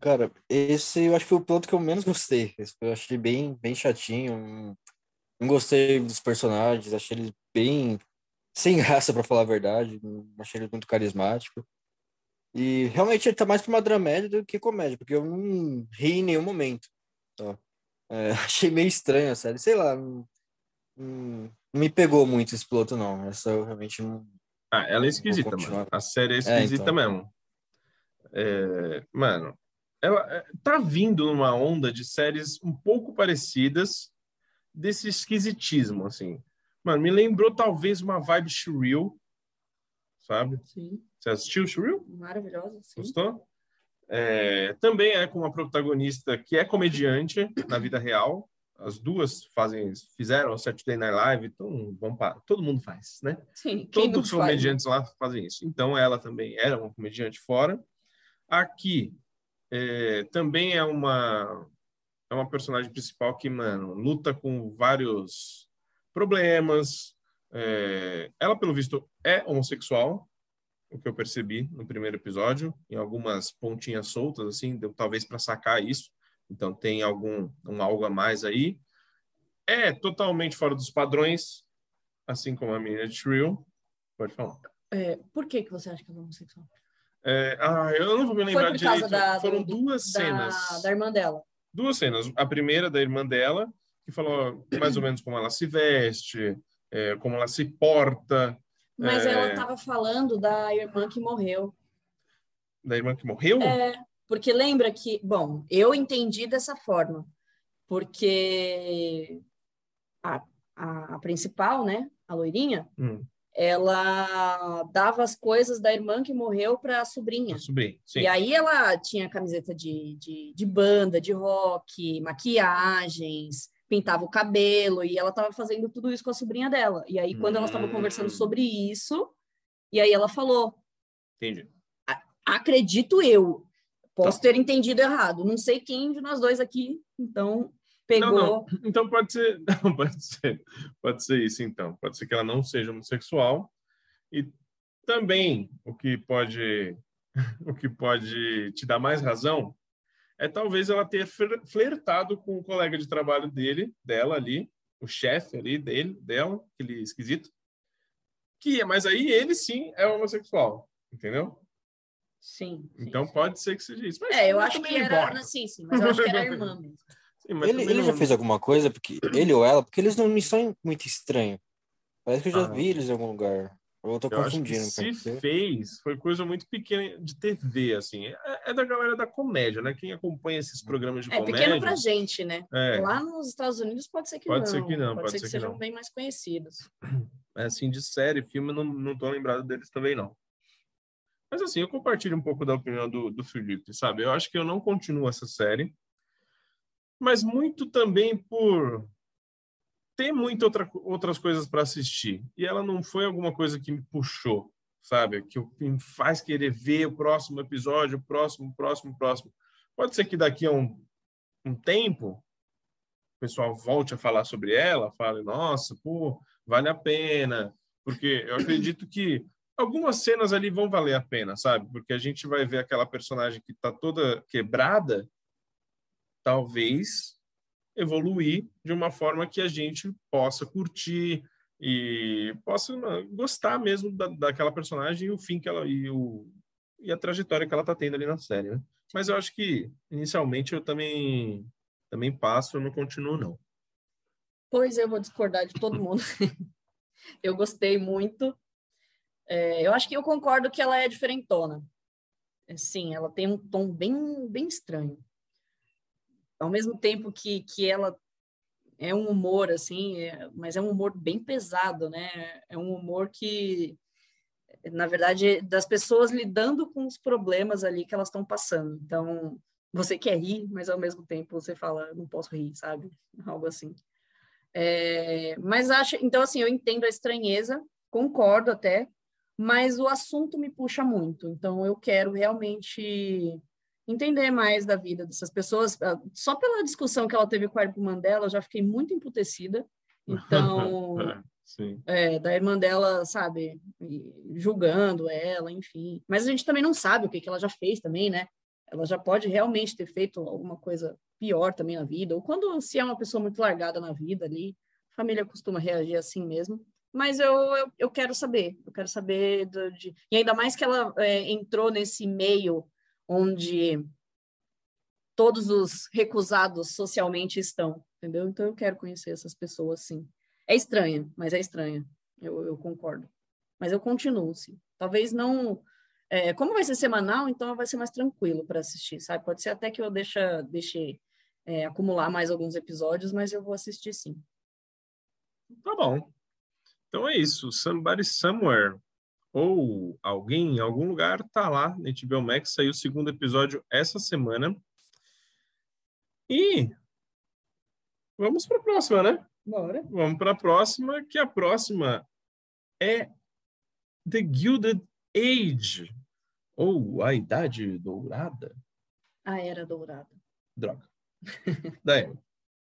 Cara, esse eu acho que foi o piloto que eu menos gostei. Eu achei bem, bem chatinho. Não, gostei dos personagens, achei eles bem sem graça, pra falar a verdade. Não achei ele muito carismático. E realmente ele tá mais pra uma dramédia do que comédia, porque eu não ri em nenhum momento. Ó. É, achei meio estranho a série, sei lá. Não, não- me pegou muito esse piloto, não. Essa eu realmente não. Ah, ela é esquisita, mano. A série é esquisita então. mesmo. É, mano, ela é, tá vindo numa onda de séries um pouco parecidas desse esquisitismo, assim. Mano, me lembrou talvez uma vibe Shireel, sabe? Sim, Você assistiu Shireel? maravilhosa, sim. Gostou? É, também é com uma protagonista que é comediante na vida real. As duas fazem, fizeram o Saturday Night Live, então vamos para, todo mundo faz, né? Sim, Todos os faz, né? comediantes lá fazem isso. Então, ela também era uma comediante fora. Aqui, é, também é uma, é uma personagem principal que, mano, luta com vários problemas. É, ela, pelo visto, é homossexual, o que eu percebi no primeiro episódio, em algumas pontinhas soltas, assim, deu talvez para sacar isso. Então, tem algum um algo a mais aí. É totalmente fora dos padrões, assim como a menina de Shrill. Pode falar. É, por que, que você acha que ela é homossexual? É, ah, eu não vou me lembrar direito. da, Foram do- duas da, cenas. da irmã dela. Duas cenas. A primeira da irmã dela, que falou mais ou menos como ela se veste, é, como ela se porta. Mas É. ela estava falando da irmã que morreu. Da irmã que morreu? É, porque lembra que, bom, eu entendi dessa forma, porque a, a, a principal, né, a loirinha, Hum, ela dava as coisas da irmã que morreu para a sobrinha. a sobrinha. Sim. E aí ela tinha camiseta de, de, de banda, de rock, maquiagens, pintava o cabelo, e ela estava fazendo tudo isso com a sobrinha dela. E aí, quando elas estavam conversando Hum. sobre isso, e aí ela falou, Entendi. acredito eu, posso Tá. ter entendido errado, não sei quem de nós dois aqui, então pegou... Não, Então pode ser, não, pode ser, pode ser isso então. Pode ser que ela não seja homossexual e também o que pode, o que pode te dar mais razão é talvez ela ter fler- flertado com o colega de trabalho dele, dela ali, o chefe ali dele, dela, aquele esquisito. Que é, mas aí ele sim é homossexual, entendeu? Sim. sim. Então pode ser que seja isso. Mas É, eu acho que não era... importa. Sim, sim, mas eu acho que era a irmã mesmo. Ele, ele não- já fez alguma coisa, porque ele ou ela, porque eles não me são muito estranhos. Parece que eu já Ah. vi eles em algum lugar. Ou eu tô Eu acho que confundindo. se fez, foi coisa muito pequena de TV, assim. É, é da galera da comédia, né? Quem acompanha esses programas de É comédia... pequeno pra gente, né? É, Lá nos Estados Unidos pode ser que Pode não. ser que não, Pode, pode ser ser que, que sejam não. bem mais conhecidos. é assim, de série, filme, eu não, não tô lembrado deles também, não. Mas assim, eu compartilho um pouco da opinião do, do Felipe, sabe? Eu acho que eu não continuo essa série, mas muito também por ter muitas outra, outras coisas para assistir. E ela não foi alguma coisa que me puxou, sabe? Que me faz querer ver o próximo episódio, o próximo, o próximo, o próximo. Pode ser que daqui a um, um tempo o pessoal volte a falar sobre ela, fale, nossa, pô, vale a pena. Porque eu acredito que algumas cenas ali vão valer a pena, sabe? Porque a gente vai ver aquela personagem que está toda quebrada, talvez evoluir de uma forma que a gente possa curtir e possa né, gostar mesmo da, daquela personagem e o fim que ela e, o, e a trajetória que ela está tendo ali na série, né? Mas eu acho que inicialmente eu também também passo, eu não continuo não. Pois eu vou discordar de todo mundo. eu gostei muito. É, eu acho que eu concordo que ela é diferentona. É, Sim, ela tem um tom bem, bem estranho. Ao mesmo tempo que, que ela é um humor, assim, é- mas é um humor bem pesado, né? É um humor que, na verdade, das pessoas lidando com os problemas ali que elas estão passando. Então, você quer rir, mas ao mesmo tempo você fala, não posso rir, sabe? Algo assim. É, mas acho, então assim, eu entendo a estranheza, concordo até, mas o assunto me puxa muito. Então, eu quero realmente entender mais da vida dessas pessoas. Ah, só pela discussão que ela teve com a irmã dela, eu já fiquei muito emputecida. Então, é, da irmã dela, sabe, julgando ela, enfim. Mas a gente também não sabe o que, que ela já fez também, né? Ela já pode realmente ter feito alguma coisa pior também na vida, ou quando se é uma pessoa muito largada na vida ali, a família costuma reagir assim mesmo. Mas eu, eu, eu quero saber, eu quero saber do, de... E ainda mais que ela é, entrou nesse meio onde todos os recusados socialmente estão, entendeu? Então eu quero conhecer essas pessoas, sim. É estranha, mas é estranha, eu, eu concordo. Mas eu continuo, sim. Talvez não... É, como vai ser semanal, então vai ser mais tranquilo para assistir, sabe? Pode ser até que eu deixe, deixe é, acumular mais alguns episódios, mas eu vou assistir sim. Tá bom. Então é isso. Somebody Somewhere ou alguém em algum lugar tá lá na HBO Max. Saiu o segundo episódio essa semana. E vamos para a próxima, né? Bora. Vamos para a próxima, que a próxima é The Gilded Age, ou A Idade Dourada. A Era Dourada. Droga. Daí.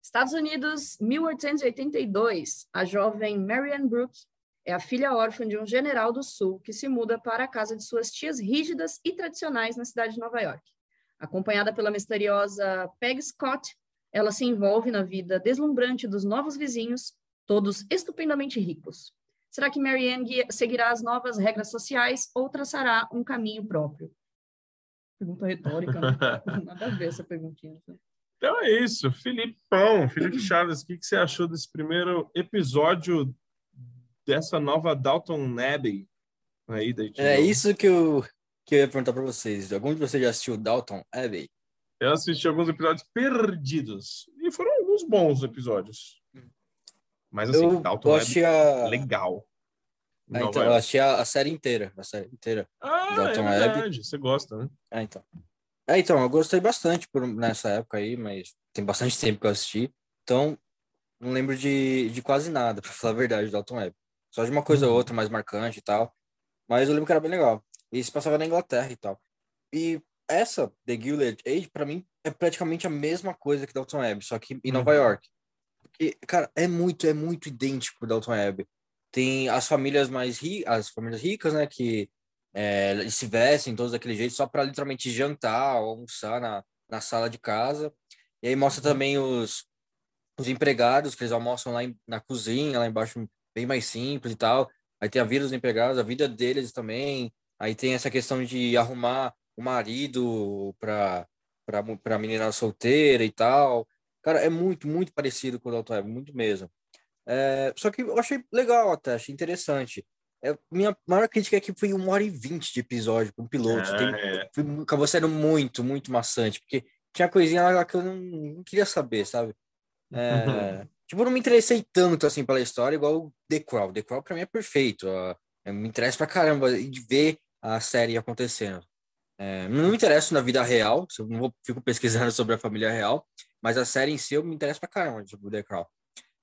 Estados Unidos, 1882. A jovem Marianne Brooke é a filha órfã de um general do Sul que se muda para a casa de suas tias rígidas e tradicionais na cidade de Nova York. Acompanhada pela misteriosa Peg Scott, ela se envolve na vida deslumbrante dos novos vizinhos, todos estupendamente ricos. Será que Marianne seguirá as novas regras sociais ou traçará um caminho próprio? Pergunta retórica, né? Nada a ver essa perguntinha. Né? Então é isso. Filipão, Felipe Chaves, o que, que você achou desse primeiro episódio dessa nova Dalton Abbey aí da É isso que eu, que eu ia perguntar para vocês. Algum de vocês já assistiu Dalton Abbey? Eu assisti alguns episódios perdidos. E foram alguns bons episódios. Mas assim, eu, Dalton Abbey a... legal. Ah, então, eu achei a, a, série inteira. A série inteira. Ah, Dalton é verdade. Abbey. Você gosta, né? Ah, então. É, então, eu gostei bastante por, nessa época aí, mas tem bastante tempo que eu assisti. Então, não lembro de, de quase nada, pra falar a verdade, do Dalton Web. Só de uma coisa ou uhum. outra mais marcante e tal. Mas eu lembro que era bem legal. E se passava na Inglaterra e tal. E essa, The Gilded Age, pra mim, é praticamente a mesma coisa que Dalton Web, só que em Nova uhum. York. Porque, cara, é muito, é muito idêntico Dalton Web. Tem as famílias mais ricas, as famílias ricas, né, que é, se vestem todos daquele jeito só para literalmente jantar ou almoçar na, na sala de casa. E aí mostra uhum. também os, os empregados, que eles almoçam lá em, na cozinha, lá embaixo, bem mais simples e tal. Aí tem a vida dos empregados, a vida deles também. Aí tem essa questão de arrumar o marido para para menina solteira e tal. Cara, é muito, muito parecido com o Dalton Web, muito mesmo. É, só que eu achei legal até, achei interessante. É, minha maior crítica é que foi uma hora e vinte de episódio com um piloto. Ah, Tem, é. foi, acabou sendo muito, muito maçante, porque tinha coisinha lá que eu não, não queria saber, sabe? É. Tipo, não me interessei tanto assim pela história, igual The Crown. The Crown pra mim é perfeito. Eu me interessa pra caramba de ver a série acontecendo. É, não me interesso na vida real, eu não vou, fico pesquisando sobre a família real, mas a série em si eu me interesso pra caramba, tipo, The Crown.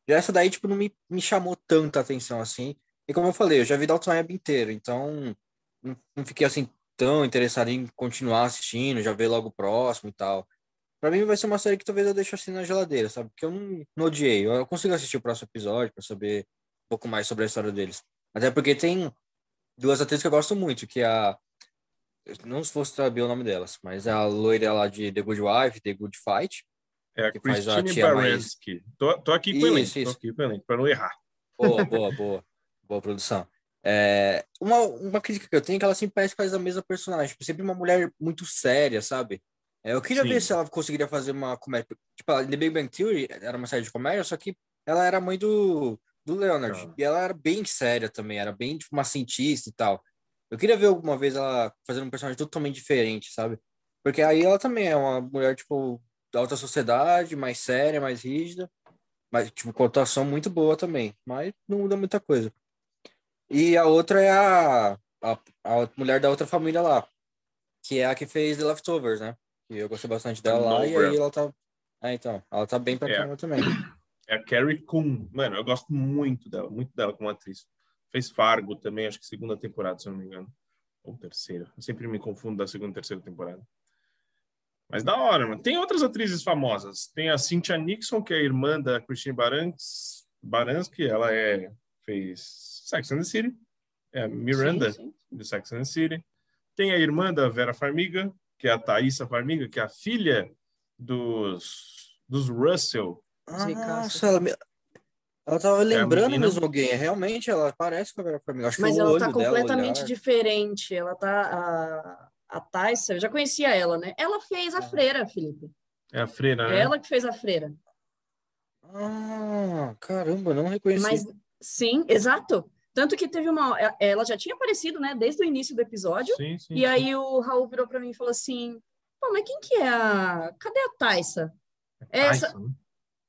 Já essa daí, tipo, não me, me chamou tanta atenção assim. E como eu falei, eu já vi Dalton Web inteiro, então não, não fiquei assim tão interessado em continuar assistindo, já ver logo próximo e tal. Pra mim vai ser uma série que talvez eu deixe assim na geladeira, sabe? Porque eu não, não odiei. Eu consigo assistir o próximo episódio para saber um pouco mais sobre a história deles. Até porque tem duas atrizes que eu gosto muito, que é a. Não se fosse saber o nome delas, mas é a loira lá de The Good Wife, The Good Fight. É a Christine Baranski. Mais... Tô, tô aqui com o elenco, tô aqui com elenco, pra não errar. Boa, boa, boa boa produção. É, uma, uma crítica que eu tenho é que ela sempre parece que faz a mesma personagem, tipo, sempre uma mulher muito séria, sabe? É, eu queria Sim. ver se ela conseguiria fazer uma comédia. Tipo, The Big Bang Theory era uma série de comédia, só que ela era mãe do, do Leonard. Ah. E ela era bem séria também, era bem tipo, uma cientista e tal. Eu queria ver alguma vez ela fazendo um personagem totalmente diferente, sabe? Porque aí ela também é uma mulher, tipo, da alta sociedade, mais séria, mais rígida. Mas, tipo, com atuação muito boa também. Mas não muda muita coisa. E a outra é a, a, a mulher da outra família lá, que é a que fez The Leftovers, né? E eu gostei bastante dela lá, e aí ela tá. É, então, ela tá bem pra é. caramba também. É a Carrie Coon. Mano, eu gosto muito dela, muito dela como atriz. Fez Fargo também, acho que segunda temporada, se eu não me engano. Ou terceira. Eu sempre me confundo da segunda e terceira temporada. Mas da hora, mano. Tem outras atrizes famosas. Tem a Cynthia Nixon, que é a irmã da Christine Barans, Baranski. Ela é, fez Sex and the City. É a Miranda, Sim, sim. de Sex and the City. Tem a irmã da Vera Farmiga, que é a Thaisa Farmiga, que é a filha dos, dos Russell. Nossa, ela, me... ela tava lembrando menina- mesmo alguém. Realmente, ela parece com a Vera Farmiga. Acho Mas ela tá completamente diferente. Ela tá. A, a Thaisa, eu já conhecia ela, né? Ela fez a Ah. freira, Felipe. É a freira, É né? ela que fez a freira. Ah, caramba, não reconheci. Mas sim, exato. Tanto que teve uma. Ela já tinha aparecido, né? Desde o início do episódio. Sim, sim. E aí o Raul virou pra mim e falou assim: Pô, mas quem que é a. Cadê a Thaisa? Essa... Tyson,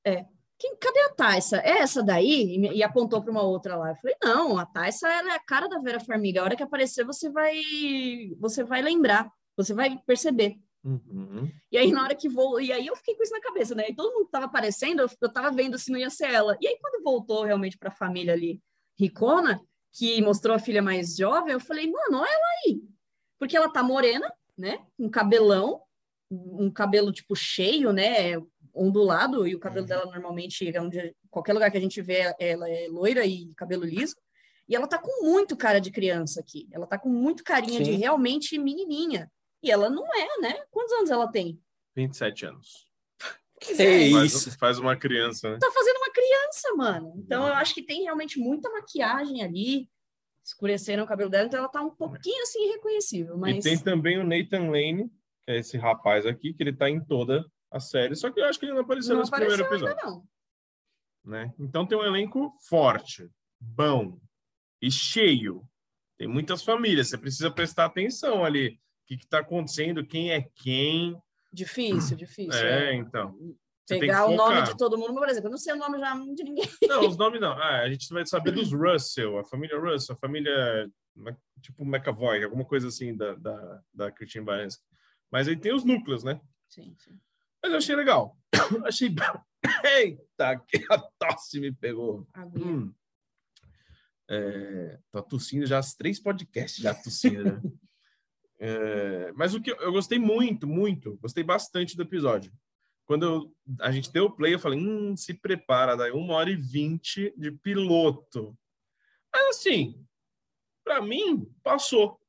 né? Quem... Cadê a Thaisa? É essa daí? E, e apontou para uma outra lá. Eu falei: Não, a Thaisa ela é a cara da Vera Farmiga. A hora que aparecer, você vai. Você vai lembrar. Você vai perceber. Uhum. E aí, na hora que vou. E aí eu fiquei com isso na cabeça, né? E todo mundo que tava aparecendo, eu, eu tava vendo se não ia ser ela. E aí, quando voltou realmente pra família ali, Ricona, que mostrou a filha mais jovem, eu falei, mano, olha ela aí. Porque ela tá morena, né? Um cabelão, um cabelo tipo cheio, né? Ondulado, e o cabelo Uhum. dela normalmente, é onde, qualquer lugar que a gente vê, ela é loira e cabelo liso. E ela tá com muito cara de criança aqui. Ela tá com muito carinha de Sim. realmente menininha. E ela não é, né? Quantos anos ela tem? 27 anos. Que Faz, isso? faz uma criança, né? tá fazendo uma criança, mano. Então eu acho que tem realmente muita maquiagem ali. Escureceram o cabelo dela, então ela tá um pouquinho assim irreconhecível, mas E tem também o Nathan Lane, que é esse rapaz aqui, que ele tá em toda a série, só que eu acho que ele não apareceu não nesse apareceu primeiro ainda episódio, não. né? Então tem um elenco forte, bom e cheio. Tem muitas famílias, você precisa prestar atenção ali. O que que tá acontecendo, quem é quem. Difícil, difícil. É, é. então. Você Pegar o nome de todo mundo, por exemplo, eu não sei o nome já de ninguém. Não, os nomes não. Ah, a gente vai saber dos Russell, a família Russell, a família tipo McAvoy, alguma coisa assim da, da, da Christine Baranski. Mas aí tem os núcleos, né? Sim, sim. Mas eu achei legal. achei. Eita, que a tosse me pegou. Hum. É, tô tossindo já as três podcasts já tossindo, né? É, mas o que eu, gostei muito, muito, gostei bastante do episódio. Quando eu- a gente deu o play, eu falei, hum, se prepara, daí uma hora e vinte de piloto. Mas assim, para mim, passou,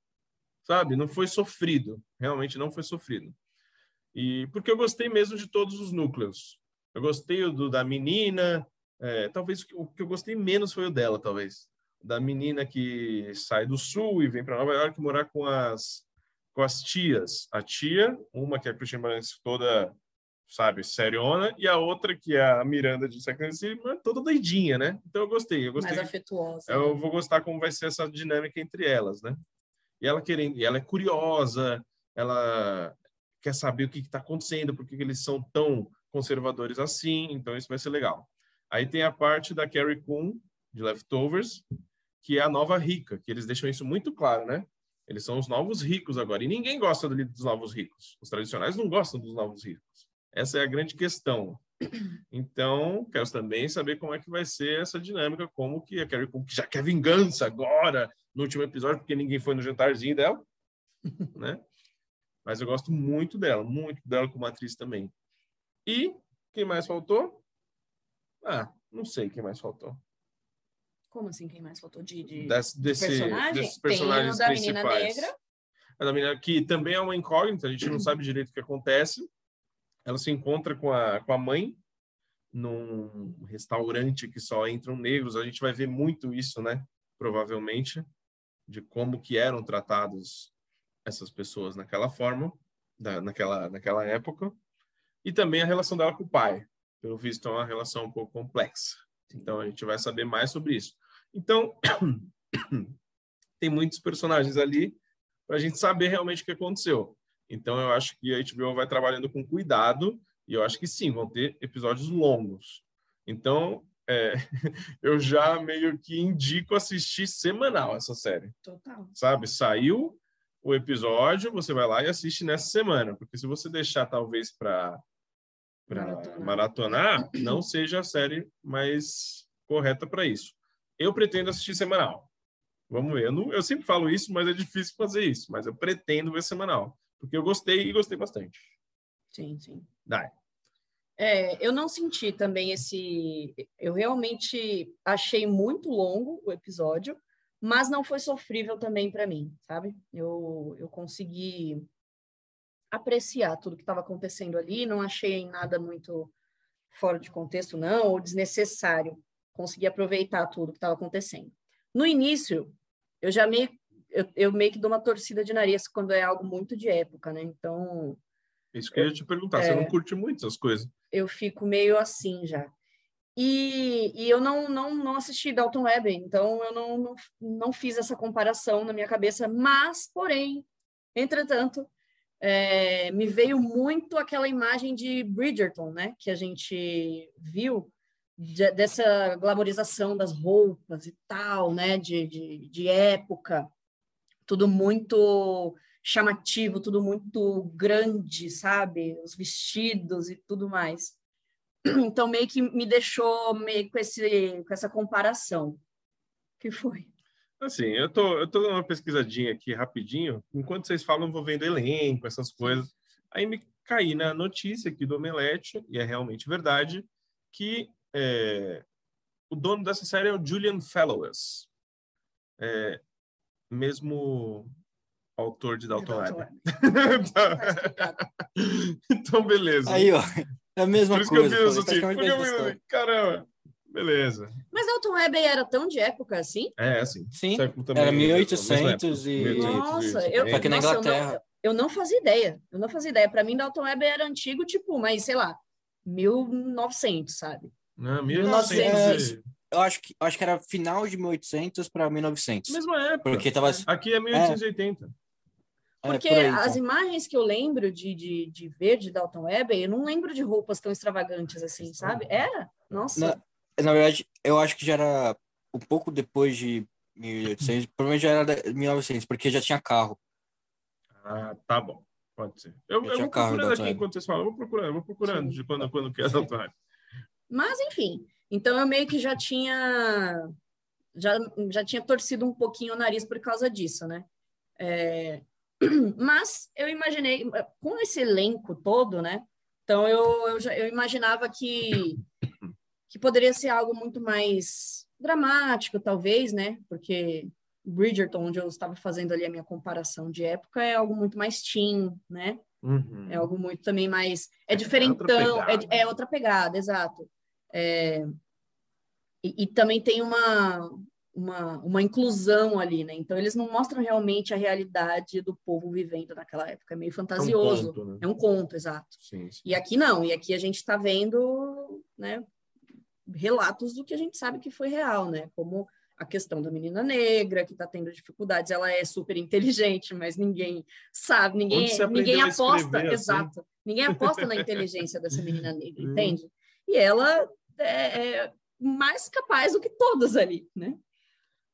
sabe? Não foi sofrido, realmente não foi sofrido. E porque eu gostei mesmo de todos os núcleos. Eu gostei do da menina, é, talvez o que eu gostei menos foi o dela, talvez. Da menina que sai do sul e vem para Nova York morar com as com as tias. A tia, uma que é a Christian Baranski toda, sabe, seriona, e a outra que é a Miranda de Second City, mas toda doidinha, né? Então eu gostei, eu gostei. Mais afetuosa. Eu vou gostar como vai ser essa dinâmica entre elas, né? E ela querendo, e ela é curiosa, ela quer saber o que está acontecendo, por que que eles são tão conservadores assim, então isso vai ser legal. Aí tem a parte da Carrie Coon, de Leftovers, que é a nova rica, que eles deixam isso muito claro, né? Eles são os novos ricos agora, e ninguém gosta do- dos novos ricos. Os tradicionais não gostam dos novos ricos. Essa é a grande questão. Então, quero também saber como é que vai ser essa dinâmica, como que a Carrie que já quer vingança agora, no último episódio, porque ninguém foi no jantarzinho dela, né? Mas eu gosto muito dela, muito dela como atriz também. E quem mais faltou? Ah, não sei quem mais faltou. Como assim, quem mais faltou de, de... Desse, desse, personagem? desses Tem o personagens da menina principais. negra. A da menina que também é uma incógnita, a gente não sabe direito o que acontece. Ela se encontra com a, com a mãe num restaurante que só entram negros. A gente vai ver muito isso, né? Provavelmente, de como que eram tratados essas pessoas naquela forma, da, naquela, naquela época. E também a relação dela com o pai. Pelo visto, é uma relação um pouco complexa. Então, a gente vai saber mais sobre isso. Então, tem muitos personagens ali para a gente saber realmente o que aconteceu. Então, eu acho que a HBO vai trabalhando com cuidado e eu acho que sim, vão ter episódios longos. Então, é, eu já meio que indico assistir semanal essa série, Total. sabe? Saiu o episódio, você vai lá e assiste nessa semana, porque se você deixar talvez para Maratonar. maratonar, não seja a série mais correta para isso. Eu pretendo assistir semanal. Vamos ver. Eu, não, eu sempre falo isso, mas é difícil fazer isso. Mas eu pretendo ver semanal. Porque eu gostei e gostei bastante. Sim, sim. Dai. É, eu não senti também esse. Eu realmente achei muito longo o episódio, mas não foi sofrível também para mim, sabe? Eu, eu consegui apreciar tudo que estava acontecendo ali, não achei nada muito fora de contexto, não, ou desnecessário. Consegui aproveitar tudo que estava acontecendo. No início, eu já meio eu, eu, meio que dou uma torcida de nariz quando é algo muito de época, né? Então. Isso que eu ia te perguntar, é, você não curte muito essas coisas? Eu fico meio assim já. E, e eu não, não, não assisti Dalton Web, então eu não, não, não fiz essa comparação na minha cabeça, mas, porém, entretanto, é, me veio muito aquela imagem de Bridgerton, né? Que a gente viu de, dessa glamorização das roupas e tal, né? De, de, de época, tudo muito chamativo, tudo muito grande, sabe? Os vestidos e tudo mais. Então, meio que me deixou meio com, esse, com essa comparação. que foi? Assim, eu tô, eu tô dando uma pesquisadinha aqui rapidinho. Enquanto vocês falam, vou vendo elenco, essas coisas. Aí me caí na notícia aqui do Omelete, e é realmente verdade, que é, o dono dessa série é o Julian Fellowes. É, mesmo autor de Dalton Web. então, beleza. Aí, ó. É a mesma Por isso coisa. que eu fiz assim, porque eu, caramba, beleza. Mas Dalton Web era tão de época assim? É, assim. Sim, também, era 1800 e... Nossa, eu, Só que na nossa, Inglaterra. Eu não, eu não fazia ideia. Eu não fazia ideia. Para mim, Dalton Web era antigo, tipo, mas sei lá, 1900, sabe? Não, 1900. 1900. Eu acho que, acho que era final de 1800 para 1900. Mesma época. Porque tava... Aqui é 1880. é, Porque por aí, as então. imagens que eu lembro de, de, de ver de Dalton Web, eu não lembro de roupas tão extravagantes assim, sabe? Era? Nossa. Na, na verdade, eu acho que já era um pouco depois de 1800, provavelmente já era de 1900, porque já tinha carro. Ah, tá bom. Pode ser. Eu, Eu vou procurando aqui enquanto vocês falam. Eu vou procurando, eu vou procurando Sim. de quando, quando que é Dalton Web. Mas, enfim. Então, eu meio que já tinha... Já, já tinha torcido um pouquinho o nariz por causa disso, né? É, Mas eu imaginei, com esse elenco todo, né? Então, eu, eu, já, eu imaginava que, que poderia ser algo muito mais dramático, talvez, né? Porque Bridgerton, onde eu estava fazendo ali a minha comparação de época, é algo muito mais teen, né? Uhum. É algo muito também mais. É É diferentão, outra é, é outra pegada, exato. É, e, e também tem uma, uma, uma inclusão ali, né? Então, eles não mostram realmente a realidade do povo vivendo naquela época. É meio fantasioso. conto, né? É um conto, exato. Sim, sim. E aqui não, e aqui a gente está vendo, né? Relatos do que a gente sabe que foi real, né? Como a questão da menina negra, que está tendo dificuldades, ela é super inteligente, mas ninguém sabe, ninguém, ninguém aposta, escrever assim? exato, ninguém aposta na inteligência dessa menina negra, Hum. entende? E ela é, é mais capaz do que todas ali, né?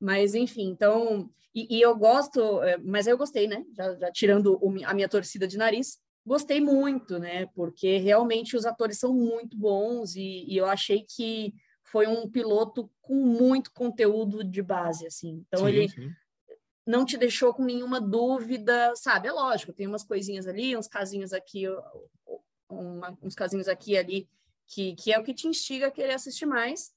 Mas, enfim, então, e, e eu gosto, é, mas eu gostei, né? Já, já tirando o a minha torcida de nariz, gostei muito, né? Porque realmente os atores são muito bons e, e eu achei que foi um piloto com muito conteúdo de base, assim. Então, Sim, ele sim. não te deixou com nenhuma dúvida, sabe? É lógico, tem umas coisinhas ali, uns casinhos aqui, uma- uns casinhos aqui e ali, que, que é o que te instiga a querer assistir mais,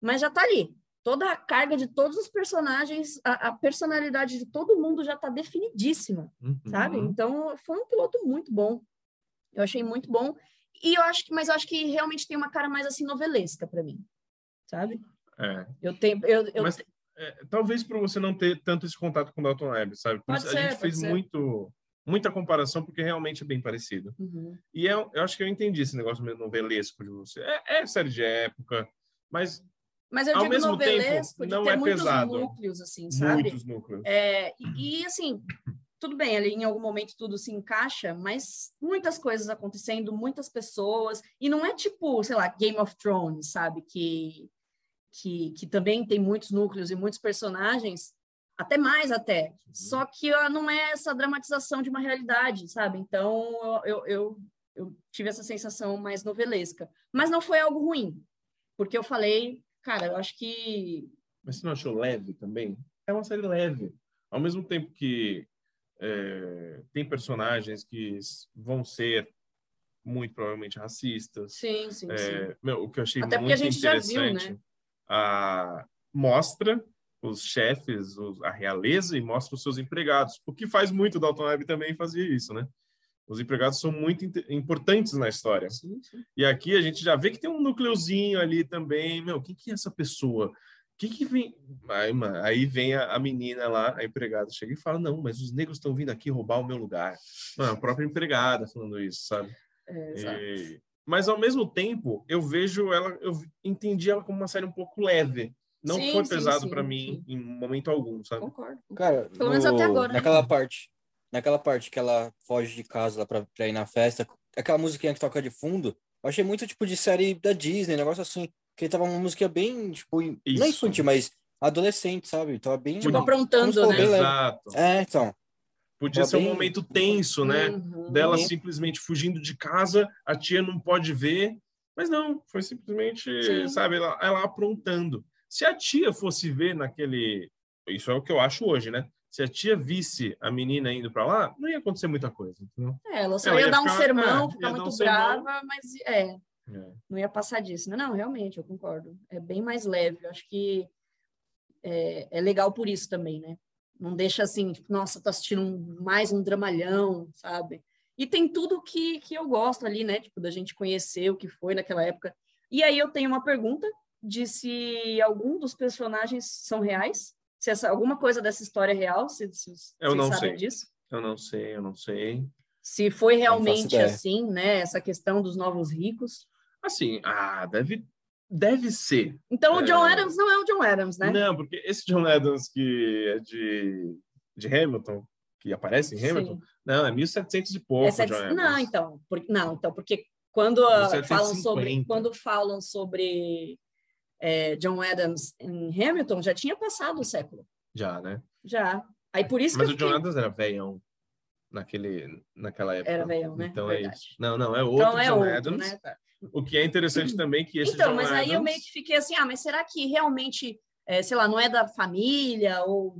mas já tá ali. Toda a carga de todos os personagens, a, a personalidade de todo mundo já tá definidíssima, Uhum. sabe? Então, foi um piloto muito bom. Eu achei muito bom. E eu acho que, mas eu acho que realmente tem uma cara mais assim novelesca para mim, sabe? É. Eu tenho, eu, eu Mas é, talvez por você não ter tanto esse contato com o Dalton Web, sabe? Por Pode isso ser, a gente fez ser. muito, muita comparação, porque realmente é bem parecido. Uhum. E eu, eu acho que eu entendi esse negócio meio novelesco de você. É, é série de época, mas Mas eu Ao digo mesmo novelesco tempo, de não ter é muitos pesado. núcleos, assim, sabe? muitos núcleos. É, e, e, assim, tudo bem, ali em algum momento tudo se encaixa, mas muitas coisas acontecendo, muitas pessoas, e não é tipo, sei lá, Game of Thrones, sabe? Que, que, que também tem muitos núcleos e muitos personagens, até mais até. Só que ó, não é essa dramatização de uma realidade, sabe? Então eu, eu, eu tive essa sensação mais novelesca. Mas não foi algo ruim, porque eu falei, cara, eu acho que Mas você não achou leve também? é uma série leve. Ao mesmo tempo que é, tem personagens que vão ser muito provavelmente racistas. Sim, sim, É, sim. meu, o que eu achei Até porque muito a gente já viu, né? a, mostra os chefes, os- a realeza e mostra os seus empregados. O que faz muito Dalton Web também fazia isso, né? Os empregados são muito importantes na história. Sim, sim. E aqui a gente já vê que tem um núcleozinho ali também. Meu, quem que é essa pessoa? Que que vem? Aí, mano, aí vem a, a menina lá, a empregada, chega e fala: Não, mas os negros estão vindo aqui roubar o meu lugar. Mano, a própria empregada falando isso, sabe? É. E- Mas ao mesmo tempo, eu vejo ela, eu entendi ela como uma série um pouco leve. Não Sim, foi sim, pesado para mim sim. em momento algum, sabe? Concordo. Cara, Pelo menos até agora, naquela parte, naquela parte que ela foge de casa lá pra, pra ir na festa, aquela musiquinha que toca de fundo, eu achei muito tipo de série da Disney, negócio assim, que tava uma música bem, tipo, in- não Isso. infantil, mas adolescente, sabe? Tava bem. Tipo, Não, aprontando, né? Exato. É, então. Podia Tava ser um bem- momento tenso, né? Uhum. Dela Uhum. simplesmente fugindo de casa, a tia não pode ver. Mas não, foi simplesmente, Sim. sabe, ela, ela aprontando. Se a tia fosse ver naquele. Isso é o que eu acho hoje, né? Se a tia visse a menina indo para lá, não ia acontecer muita coisa, entendeu? É, ela só Ela ia, ia dar um ficar- sermão, é, ficar muito um sermão. brava, mas é, É. não ia passar disso. né? Não, realmente, eu concordo. É bem mais leve. Eu acho que é, é legal por isso também, né? Não deixa assim, tipo, nossa, tô assistindo um- mais um dramalhão, sabe? E tem tudo que, que eu gosto ali, né? Tipo, da gente conhecer o que foi naquela época. E aí eu tenho uma pergunta de se algum dos personagens são reais, se essa, alguma coisa dessa história é real, se, se Eu não sei. disso. Eu não sei, eu não sei. Se foi realmente assim, né? Essa questão dos novos ricos. Assim, ah, deve, deve ser. Então, o John É. Adams não é o John Adams, né? Não, porque esse John Adams que é de, de Hamilton, que aparece em Hamilton, Sim. não, é 1700 e pouco, É sete- John Adams. Não, então, por- não, então, porque quando ah, 1750. falam sobre quando falam sobre é, John Adams em Hamilton, já tinha passado o século, Já, né? já. Aí por isso Mas que o John fiquei... Adams era velhão naquele, naquela época. Era velhão, né? Então é isso. Não, não, é outro então é John outro, Adams. né? Tá. O que é interessante também que esse Então, John mas aí eu Adams- meio que fiquei assim, ah, mas será que realmente, é, sei lá, não é da família ou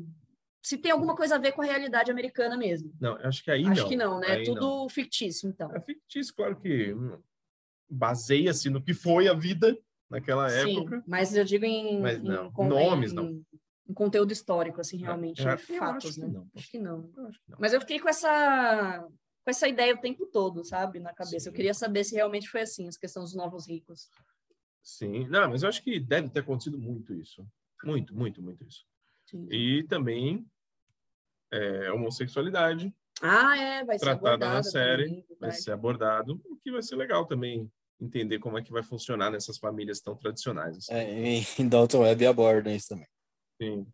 se tem alguma coisa a ver com a realidade americana mesmo? Não, acho que aí Acho não. que não, né? Aí É tudo não. fictício, então. É fictício, claro que baseia-se no que foi a vida naquela Sim, época. mas eu digo em, Mas em não, con- nomes, em- não. em conteúdo histórico, assim, realmente, eu é acho- eu fatos, acho que né? não. Acho que não. Eu acho que não. Mas eu fiquei com essa com essa ideia o tempo todo, sabe, na cabeça. Eu Sim. queria saber se realmente foi assim, essa questão dos novos ricos. Sim, não, mas eu acho que deve ter acontecido muito isso. Muito, muito, muito isso. Sim. E também é, homossexualidade Ah, é, vai ser tratada na série, também, vai ser abordado, o que vai ser legal também entender como é que vai funcionar nessas famílias tão tradicionais. assim. É, em, em Dalton Web aborda isso também. Sim.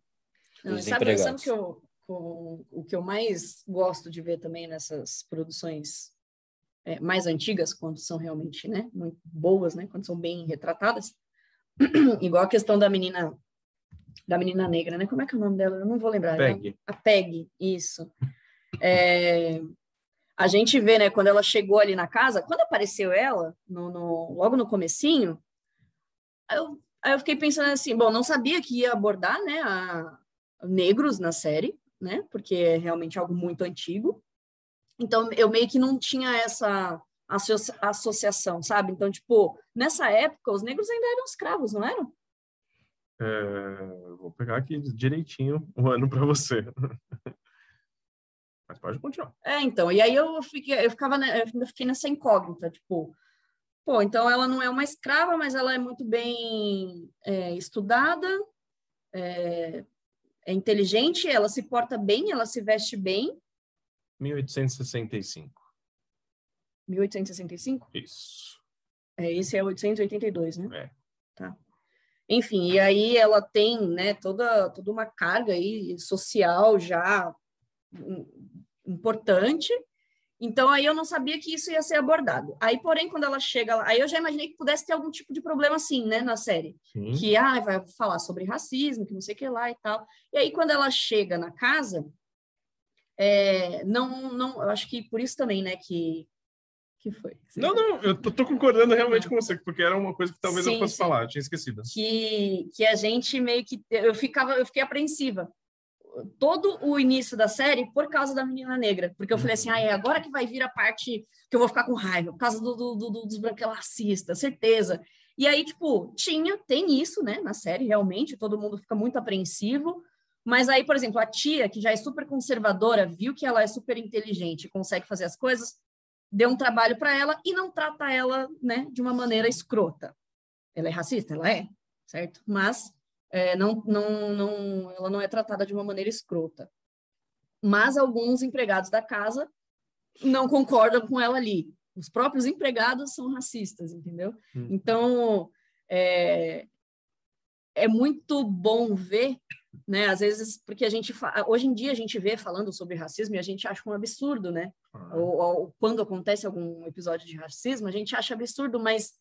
Não, sabe, sabe que eu, o, o que eu mais gosto de ver também nessas produções é, mais antigas, quando são realmente né, muito boas, né, quando são bem retratadas? Igual a questão da menina da menina negra, né? Como é que é o nome dela? Eu não vou lembrar. né? Peg. A Peg, isso. É, a gente vê, né, quando ela chegou ali na casa, quando apareceu ela, no, no- logo no comecinho, eu, aí eu fiquei pensando assim, bom, não sabia que ia abordar, né, a, negros na série, né, porque é realmente algo muito antigo. Então, eu meio que não tinha essa associa- associação, sabe? Então, tipo, nessa época, os negros ainda eram escravos, não eram? É, vou pegar aqui direitinho o ano para você. Mas pode continuar. É, então, e aí eu fiquei, eu ficava, né, eu fiquei nessa incógnita, tipo, pô, então ela não é uma escrava, mas ela é muito bem é, estudada, é, é inteligente, ela se porta bem, ela se veste bem, 1865. 1865? Isso. É, esse é 882, né? É. Tá. Enfim, e aí ela tem, né, toda, toda uma carga aí social já importante. Então aí eu não sabia que isso ia ser abordado. Aí, porém, quando ela chega lá, aí eu já imaginei que pudesse ter algum tipo de problema assim, né, na série. Sim. Que ah, vai falar sobre racismo, que não sei o que lá e tal. E aí, quando ela chega na casa, é, não, não, eu acho que por isso também, né, que que foi. Não, não, eu tô, tô concordando realmente com você, porque era uma coisa que talvez eu Sim, fosse sim. falar, eu tinha esquecido. que, que a gente meio que eu ficava eu fiquei apreensiva todo o início da série por causa da menina negra. Porque eu falei assim, ah, é agora que vai vir a parte que eu vou ficar com raiva, por causa do, do, do, dos branquelacistas, certeza. E aí, tipo, tinha, tem isso, né, na série, realmente, todo mundo fica muito apreensivo. Mas aí, por exemplo, a tia, que já é super conservadora, viu que ela é super inteligente, consegue fazer as coisas, deu um trabalho para ela e não trata ela, né, de uma maneira escrota. Ela é racista? Ela é, certo? Mas é, não, não, não, ela não é tratada de uma maneira escrota. Mas alguns empregados da casa não concordam com ela ali. Os próprios empregados são racistas, entendeu? Hum. Então, é, é muito bom ver, né? Às vezes, porque a gente hoje em dia a gente vê falando sobre racismo e a gente acha um absurdo, né? Ah. Ou, ou, quando acontece algum episódio de racismo, a gente acha absurdo, mas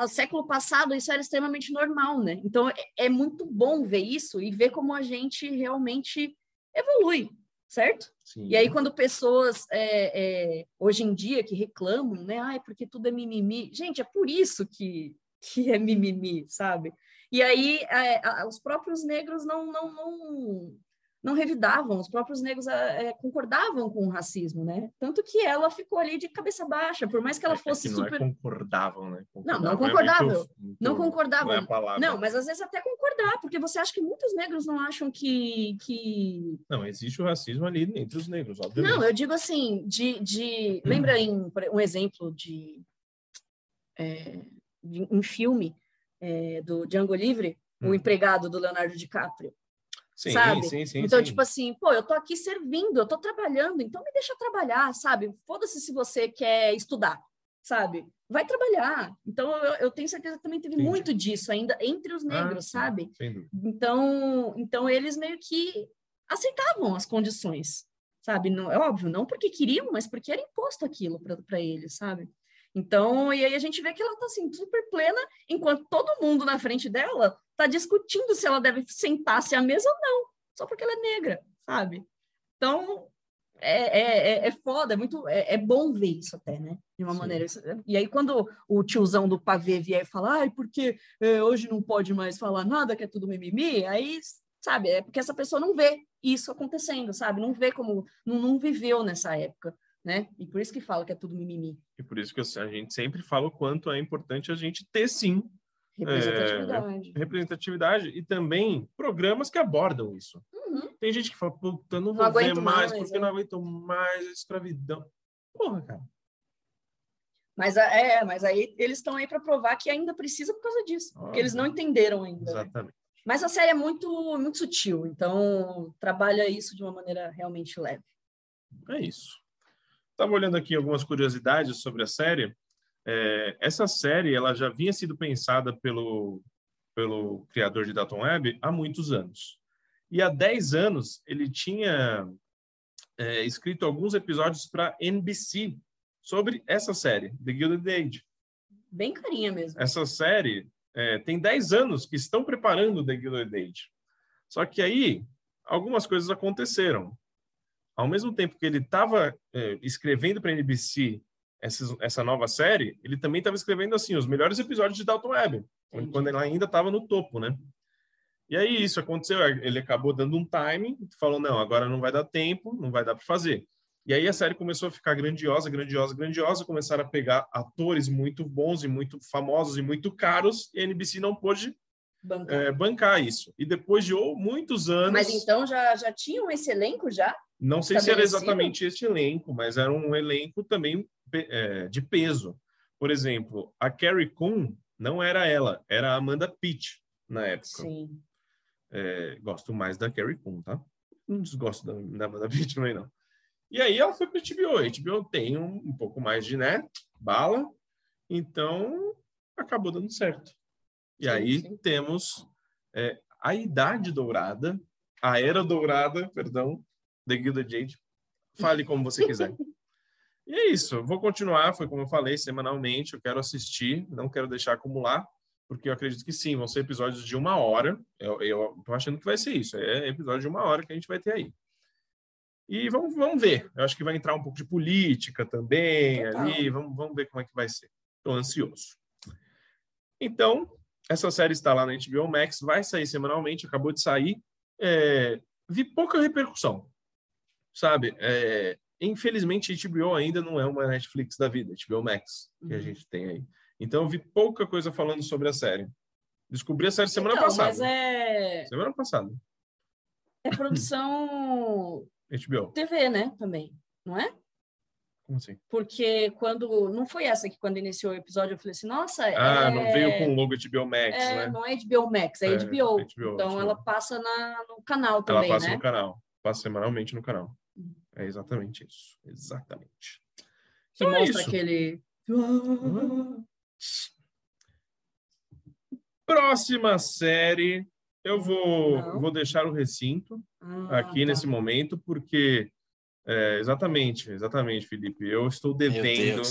no século passado isso era extremamente normal, né? Então é, é muito bom ver isso e ver como a gente realmente evolui, certo? Sim. E aí quando pessoas é, é, hoje em dia que reclamam, né? Ai, porque tudo é mimimi. Gente, é por isso que, que é mimimi, sabe? E aí é, os próprios negros não, não, não não revidavam, os próprios negros é, concordavam com o racismo, né? Tanto que ela ficou ali de cabeça baixa, por mais que ela fosse é que não super. É concordavam, né? Concordavam não, não concordavam. É muito, muito... Não concordavam. Não, é não, mas às vezes até concordar, porque você acha que muitos negros não acham que. que... Não, existe o racismo ali entre os negros, obviamente. Não, eu digo assim, de. de... Lembra em um exemplo de. É, de um filme é, do Django Livre, hum. o empregado do Leonardo DiCaprio. Sim, sabe? Sim, sim, então, tipo assim, pô, eu tô aqui servindo, eu tô trabalhando, então me deixa trabalhar, sabe? Foda-se se você quer estudar, sabe? Vai trabalhar. Então, eu, eu tenho certeza que também teve muito disso ainda entre os ah, negros, ah, sabe? Então, então, eles meio que aceitavam as condições, sabe? Não, é óbvio, não porque queriam, mas porque era imposto aquilo para eles, sabe? Então, e aí a gente vê que ela tá assim, super plena, enquanto todo mundo na frente dela tá discutindo se ela deve sentar-se à mesa ou não, só porque ela é negra, sabe? Então, é, é, é, é foda, é muito, é, é, bom ver isso até, né? De uma Sim. maneira. E aí, quando o tiozão do pavê vier e falar, ai, porque é, hoje não pode mais falar nada, que é tudo mimimi, aí, sabe, é porque essa pessoa não vê isso acontecendo, sabe? Não vê como, não, não viveu nessa época né? E por isso que fala que é tudo mimimi. E por isso que a gente sempre fala o quanto é importante a gente ter, sim, representatividade. É, representatividade e também programas que abordam isso. Uhum. Tem gente que fala, puta, não vou não ver mais, mais porque é. não aguento mais a escravidão. Porra, cara. Mas, é, mas aí eles estão aí para provar que ainda precisa por causa disso, ah, porque eles não entenderam ainda. Né? Exatamente. Né? Mas a série é muito, muito sutil, então trabalha isso de uma maneira realmente leve. É isso. Estava olhando aqui algumas curiosidades sobre a série. É, essa série ela já vinha sido pensada pelo, pelo criador de Dalton Web há muitos anos. E há 10 anos ele tinha é, escrito alguns episódios para NBC sobre essa série, The Gilded Age. Bem carinha mesmo. Essa série é, tem 10 anos que estão preparando The Gilded Age. Só que aí algumas coisas aconteceram ao mesmo tempo que ele estava é, escrevendo para a NBC essa, essa nova série, ele também estava escrevendo assim os melhores episódios de Dalton Web, Entendi. quando ele ainda estava no topo, né? E aí isso aconteceu, ele acabou dando um time, falou não, agora não vai dar tempo, não vai dar para fazer. E aí a série começou a ficar grandiosa, grandiosa, grandiosa, começaram a pegar atores muito bons e muito famosos e muito caros, e a NBC não pôde bancar, é, bancar isso. E depois de muitos anos... Mas então já, já tinham esse elenco já? Não sei se era exatamente este elenco, mas era um elenco também é, de peso. Por exemplo, a Carrie Coon não era ela, era a Amanda Pitt na época. Sim. É, gosto mais da Carrie Coon, tá? Não desgosto da, da Amanda Pitt também, não. E aí ela foi para HBO. A HBO tem um, um pouco mais de, né, bala. Então, acabou dando certo. E sim, aí sim. temos é, a Idade Dourada, a Era Dourada, perdão, The Gilded Jade. Fale como você quiser. e é isso. vou continuar, foi como eu falei, semanalmente. Eu quero assistir, não quero deixar acumular, porque eu acredito que sim, vão ser episódios de uma hora. Eu, eu tô achando que vai ser isso. É episódio de uma hora que a gente vai ter aí. E vamos, vamos ver. Eu acho que vai entrar um pouco de política também Total. ali. Vamos, vamos ver como é que vai ser. Estou ansioso. Então, essa série está lá na HBO Max, vai sair semanalmente, acabou de sair. É, vi pouca repercussão, sabe? É, infelizmente, a HBO ainda não é uma Netflix da vida, HBO Max, que a Uhum. gente tem aí. Então, vi pouca coisa falando sobre a série. Descobri a série semana Então, passada. Mas é, Semana passada. é produção HBO. TV, né? Também, não é? Como assim? Porque quando. Não foi essa que quando iniciou o episódio eu falei assim, nossa, Ah, é... não veio com o logo HBO Max, é, né? Não é HBO Max, é, É, HBO. HBO, Então HBO. ela passa na, no canal Ela também, passa né? no canal. Passa semanalmente no canal. Uhum. É exatamente isso. Exatamente. Que Então é mostra isso. aquele. Próxima série. Eu vou, Não. vou deixar o recinto Ah, aqui tá. nesse momento, porque. É, exatamente, exatamente, Felipe. Eu estou devendo.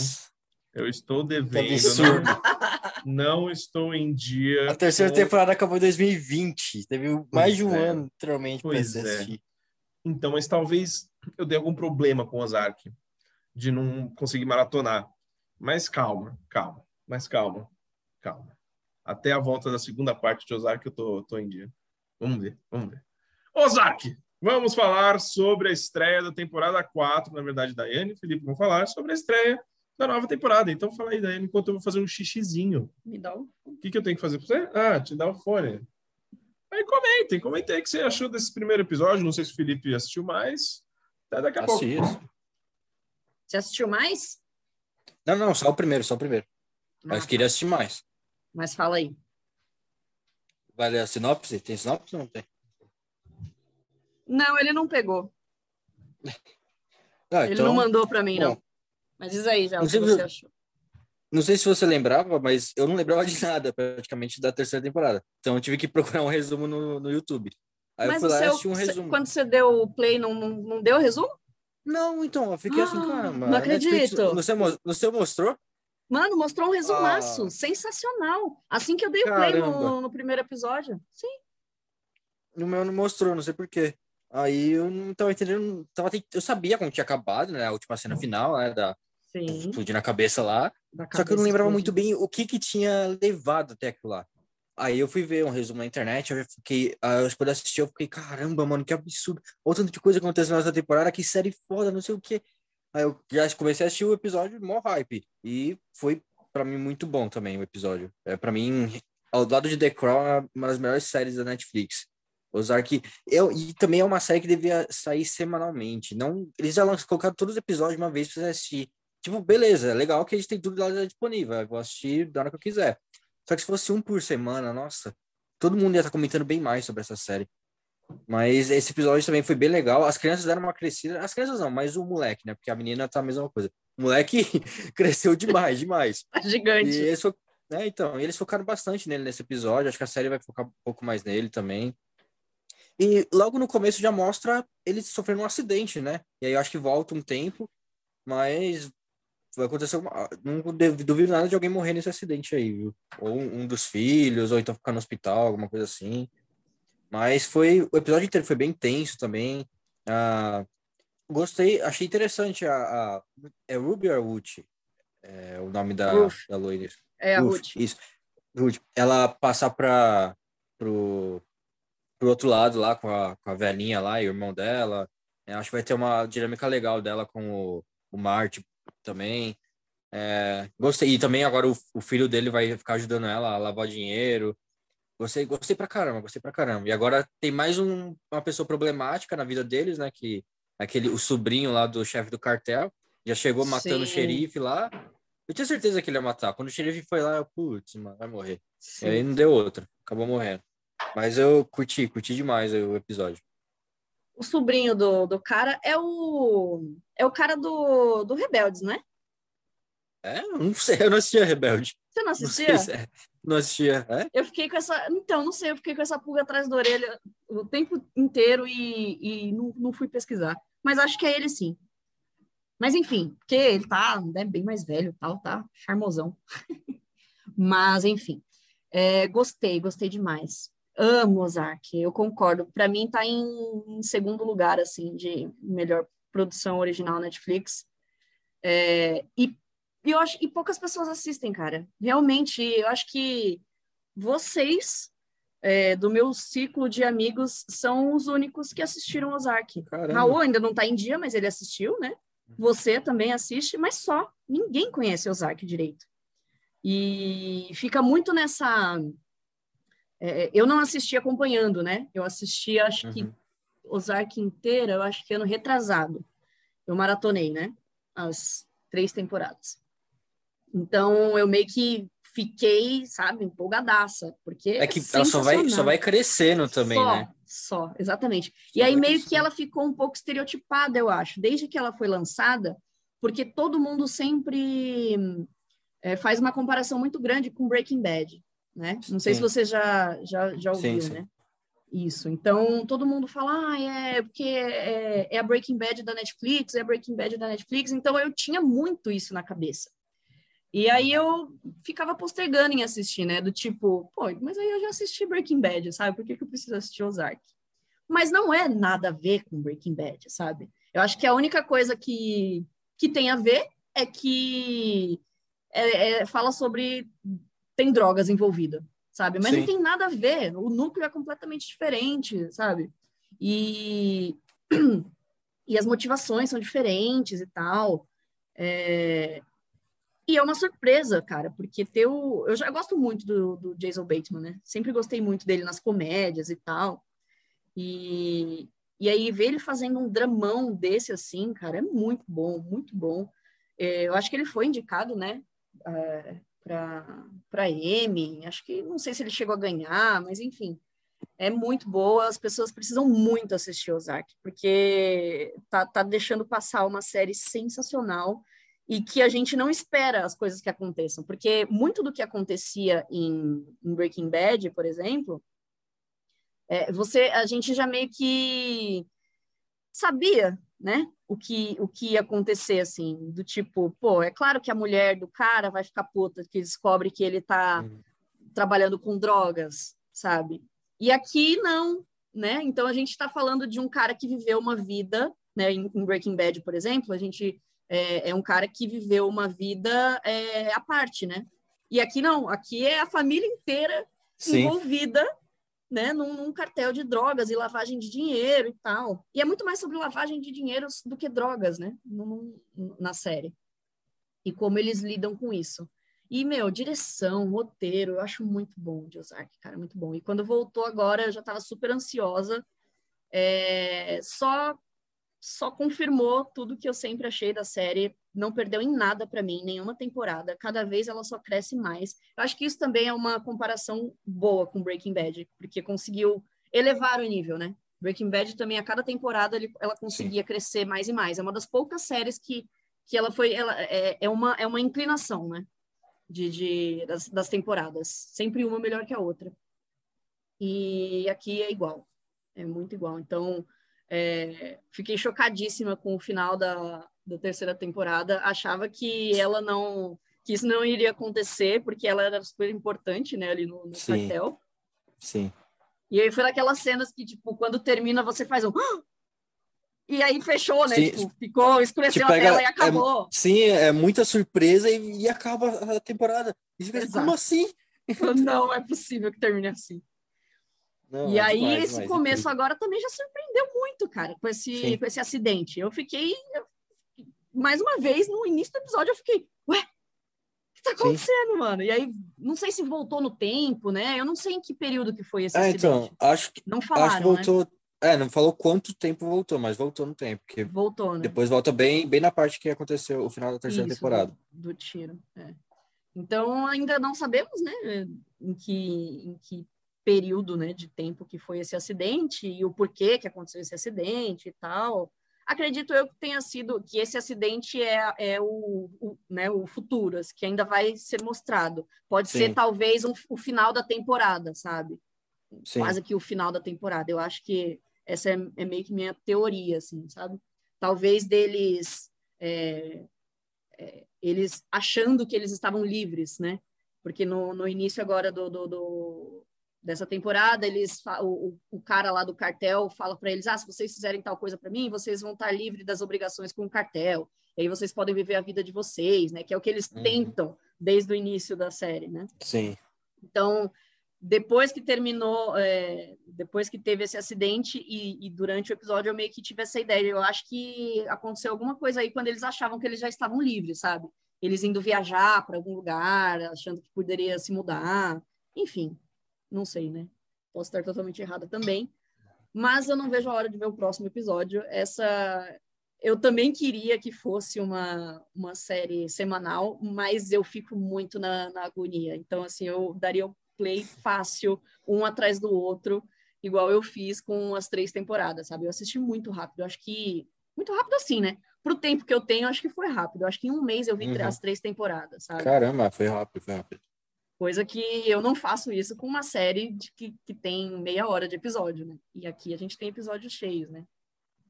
Eu estou devendo. Não, não estou em dia. A terceira com- temporada acabou em 2020. Teve mais de um é. ano, literalmente, Pois se é. assistir. Então, mas talvez eu dê algum problema com o Ozark de não conseguir maratonar. Mas calma, calma, mas calma, calma. Até a volta da segunda parte de Ozark eu tô, tô em dia. Vamos ver, vamos ver. Ozark! Vamos falar sobre a estreia da temporada 4, na verdade, Daiane e Felipe vão falar sobre a estreia da nova temporada. Então fala aí, Daiane, enquanto eu vou fazer um xixizinho. Me dá um. O que, que eu tenho que fazer para você? Ah, te dar o fone. Aí comentem, comentem aí o que você achou desse primeiro episódio. Não sei se o Felipe assistiu mais. Até daqui a pouco. Assiste. Você assistiu mais? Não, não, só o primeiro, só o primeiro. Mas Ah, queria assistir mais. Mas fala aí. Vai ler a sinopse? Tem sinopse ou não tem? Não, ele não pegou. Ah, Ele então, não mandou pra mim, não. bom. Mas diz aí já o que você se- achou. Não sei se você lembrava, mas eu não lembrava de nada, praticamente, da terceira temporada. Então eu tive que procurar um resumo no, no YouTube. Aí Mas eu fui lá e seu- assisti um resumo. quando você deu o play, não, não, não deu resumo? Não, então, eu fiquei assim, Ah, caramba. não Netflix- acredito. No seu mostrou? Mano, mostrou um resumaço. Ah. Sensacional. Assim que eu dei o play no, no primeiro episódio. Sim. No meu não mostrou, não sei porquê. Aí eu não tava entendendo. Tava, eu sabia como tinha acabado, né? A última cena final, né? Da, Sim. explodindo a cabeça lá. Da Só que eu não lembrava explodindo. muito bem o que que tinha levado até aquilo lá. Aí eu fui ver um resumo na internet, eu fiquei, aí eu quando eu assisti, eu fiquei, caramba, mano, que absurdo. Olha tanto de coisa que aconteceu nessa temporada, que série foda, não sei o quê. Aí eu já comecei a assistir o episódio, mó hype. E foi, pra mim, muito bom também o episódio. É, pra mim, ao lado de The Crown, é uma das melhores séries da Netflix. Ozark, eu, e também é uma série que devia sair semanalmente. Não, eles já colocaram todos os episódios de uma vez pra você assistir. Tipo, beleza, é legal que a gente tem tudo lá disponível. Eu vou assistir da hora que eu quiser. Só que se fosse um por semana, nossa, todo mundo ia estar comentando bem mais sobre essa série. Mas esse episódio também foi bem legal. As crianças deram uma crescida. As crianças não, mas o moleque, né? Porque a menina tá a mesma coisa. O moleque cresceu demais, demais. Tá E gigante. eles, fo- né, então, eles focaram bastante nele nesse episódio. Acho que a série vai focar um pouco mais nele também. E logo no começo já mostra ele sofrendo um acidente, né? E aí eu acho que volta um tempo, mas vai acontecer uma... Não duvido nada de alguém morrer nesse acidente aí, viu? Ou um dos filhos, ou então ficar no hospital, alguma coisa assim. Mas foi... O episódio inteiro foi bem tenso também. Ah, gostei, achei interessante a... a- é Ruby ou Wood? É o nome da, Ruth. da loira. É a Ruth, Ruth. Isso. Ruth. Ela passar para pro, pro outro lado lá com a, com a velhinha lá e o irmão dela. É, acho que vai ter uma dinâmica legal dela com o, o Marty também. É, gostei. E também agora o, o filho dele vai ficar ajudando ela a lavar dinheiro. Gostei, gostei pra caramba, gostei pra caramba. E agora tem mais um- uma pessoa problemática na vida deles, né? Que aquele, o sobrinho lá do chefe do cartel já chegou matando o Sim. xerife lá. Eu tinha certeza que ele ia matar. Quando o xerife foi lá, eu, putz, mano, vai morrer. Sim. E aí não deu outra, acabou morrendo. Mas eu curti, curti demais o episódio. O sobrinho do, do cara é o é o cara do, do Rebeldes, né? É, não sei, eu não assistia Rebelde. Você não Não assistia? sei se é. Não assistia, é? Eu fiquei com essa. Então, não sei, eu fiquei com essa pulga atrás da orelha o tempo inteiro e, e não, não fui pesquisar. Mas acho que é ele sim. Mas enfim, porque ele tá né, bem mais velho tal, tá charmosão. Mas, enfim, é, gostei, gostei demais. Amo Ozark, eu concordo. Para mim, tá em, em segundo lugar, assim, de melhor produção original Netflix. É, e, e eu acho, e poucas pessoas assistem, cara. Realmente, eu acho que vocês é, do meu ciclo de amigos são os únicos que assistiram Ozark. Caramba. Raul ainda não está em dia, mas ele assistiu, né? Você também assiste, mas só. Ninguém conhece Ozark direito. E fica muito nessa. É, eu não assisti acompanhando, né? Eu assisti, acho que Uhum. Ozark inteira, eu acho que ano retrasado. Eu maratonei, né? As três temporadas. Então, eu meio que fiquei, sabe, empolgadaça, porque É que ela só vai, só vai crescendo também, só, né? Só, exatamente. E Só aí vai meio crescendo. que ela ficou um pouco estereotipada, eu acho, desde que ela foi lançada, porque todo mundo sempre é, faz uma comparação muito grande com Breaking Bad, né? Não sei se Sim. você já, já, já Sim, ouviu, sim. né? Isso. Então, todo mundo fala, ah, é porque é, é a Breaking Bad da Netflix, é a Breaking Bad da Netflix. Então, eu tinha muito isso na cabeça. E aí eu ficava postergando em assistir, né? Do tipo, pô, mas aí eu já assisti Breaking Bad, sabe? Por que, que eu preciso assistir Ozark? Mas não é nada a ver com Breaking Bad, sabe? Eu acho que a única coisa que, que tem a ver é que é- é- fala sobre tem drogas envolvidas, sabe? Mas Sim. não tem nada a ver. O núcleo é completamente diferente, sabe? E, e as motivações são diferentes e tal. É, e é uma surpresa, cara, porque teu. Eu já gosto muito do, do Jason Bateman, né? Sempre gostei muito dele nas comédias e tal. E, e aí ver ele fazendo um dramão desse assim, cara, é muito bom, muito bom. É, eu acho que ele foi indicado, né? É, para Emmy, acho que não sei se ele chegou a ganhar, mas enfim, é muito boa. As pessoas precisam muito assistir Ozark, porque tá, tá deixando passar uma série sensacional e que a gente não espera as coisas que aconteçam, porque muito do que acontecia em, em Breaking Bad, por exemplo, é, você, a gente já meio que sabia, né, o que, o que ia acontecer, assim, do tipo, pô, é claro que a mulher do cara vai ficar puta que descobre que ele tá Uhum. trabalhando com drogas, sabe? E aqui não, né? Então a gente está falando de um cara que viveu uma vida, né? Em, em Breaking Bad, por exemplo, a gente é, é um cara que viveu uma vida é, à parte, né? E aqui não, aqui é a família inteira Sim. envolvida, né? Num, num cartel de drogas e lavagem de dinheiro e tal. E é muito mais sobre lavagem de dinheiro do que drogas, né? Num- na série. E como eles lidam com isso. E, meu, direção, roteiro, eu acho muito bom de Ozark, cara, muito bom. E quando voltou agora, eu já estava super ansiosa. É, só só confirmou tudo que eu sempre achei da série. Não perdeu em nada para mim, nenhuma temporada. Cada vez ela só cresce mais. Eu acho que isso também é uma comparação boa com Breaking Bad, porque conseguiu elevar o nível, né? Breaking Bad também, a cada temporada, ele- ela conseguia crescer mais e mais. É uma das poucas séries que, que ela foi. Ela, é, é, uma, é uma inclinação, né? De, de, das, das temporadas. Sempre uma melhor que a outra. E aqui é igual. É muito igual. Então, é, fiquei chocadíssima com o final da, da terceira temporada. Achava que ela não. que isso não iria acontecer, porque ela era super importante, né, ali no, no Sim. cartel. Sim. E aí foi daquelas cenas que, tipo, quando termina, você faz um. "Ah!" E aí fechou, né? Sim. Tipo, ficou, escureceu Te a tela e é- acabou. Sim, é muita surpresa e, e acaba a temporada. E fica assim, como assim? Não é possível que termine assim. Não, e é aí, esse começo agora também já surpreendeu muito, cara, com esse, Sim. com esse acidente. Eu fiquei. eu- mais uma vez, no início do episódio, eu fiquei, ué, o que tá Sim. acontecendo, mano? E aí, não sei se voltou no tempo, né? Eu não sei em que período que foi esse É, acidente. então, acho que, Não acho que falaram, né? voltou. É, não falou quanto tempo voltou, mas voltou no tempo, porque Voltou, né? depois volta bem, bem na parte que aconteceu o final da terceira Isso, temporada. Do, do tiro. é. Então, ainda não sabemos, né, em que, em que período né, de tempo que foi esse acidente e o porquê que aconteceu esse acidente e tal. Acredito eu que tenha sido que esse acidente é, é o, o, né, o futuro, assim, que ainda vai ser mostrado. Pode Sim. ser talvez um, o final da temporada, sabe? Sim. Quase que o final da temporada. Eu acho que essa é, é meio que minha teoria, assim, sabe? Talvez deles é, é, eles achando que eles estavam livres, né? Porque no, no início agora do, do, do- dessa temporada, eles o, o- o cara lá do cartel fala para eles: ah, se vocês fizerem tal coisa para mim, vocês vão estar livres das obrigações com o cartel. E aí vocês podem viver a vida de vocês, né? Que é o que eles Uhum. tentam desde o início da série, né? Sim. Então, depois que terminou, é, depois que teve esse acidente e, e, durante o episódio eu meio que tive essa ideia. Eu acho que aconteceu alguma coisa aí quando eles achavam que eles já estavam livres, sabe? Eles indo viajar para algum lugar, achando que poderia se mudar. Enfim, não sei, né? Posso estar totalmente errada também. Mas eu não vejo a hora de ver o próximo episódio. Essa. Eu também queria que fosse uma, uma série semanal, mas eu fico muito na, na agonia. Então, assim, eu daria o play fácil, um atrás do outro, igual eu fiz com as três temporadas, sabe? Eu assisti muito rápido. Eu acho que. Muito rápido assim, né? Pro tempo que eu tenho, acho que foi rápido. Acho que em um mês eu vi uhum. as três temporadas, sabe? Caramba, foi rápido, foi rápido. Coisa que eu não faço isso com uma série de que, que tem meia hora de episódio, né? E aqui a gente tem episódios cheios, né?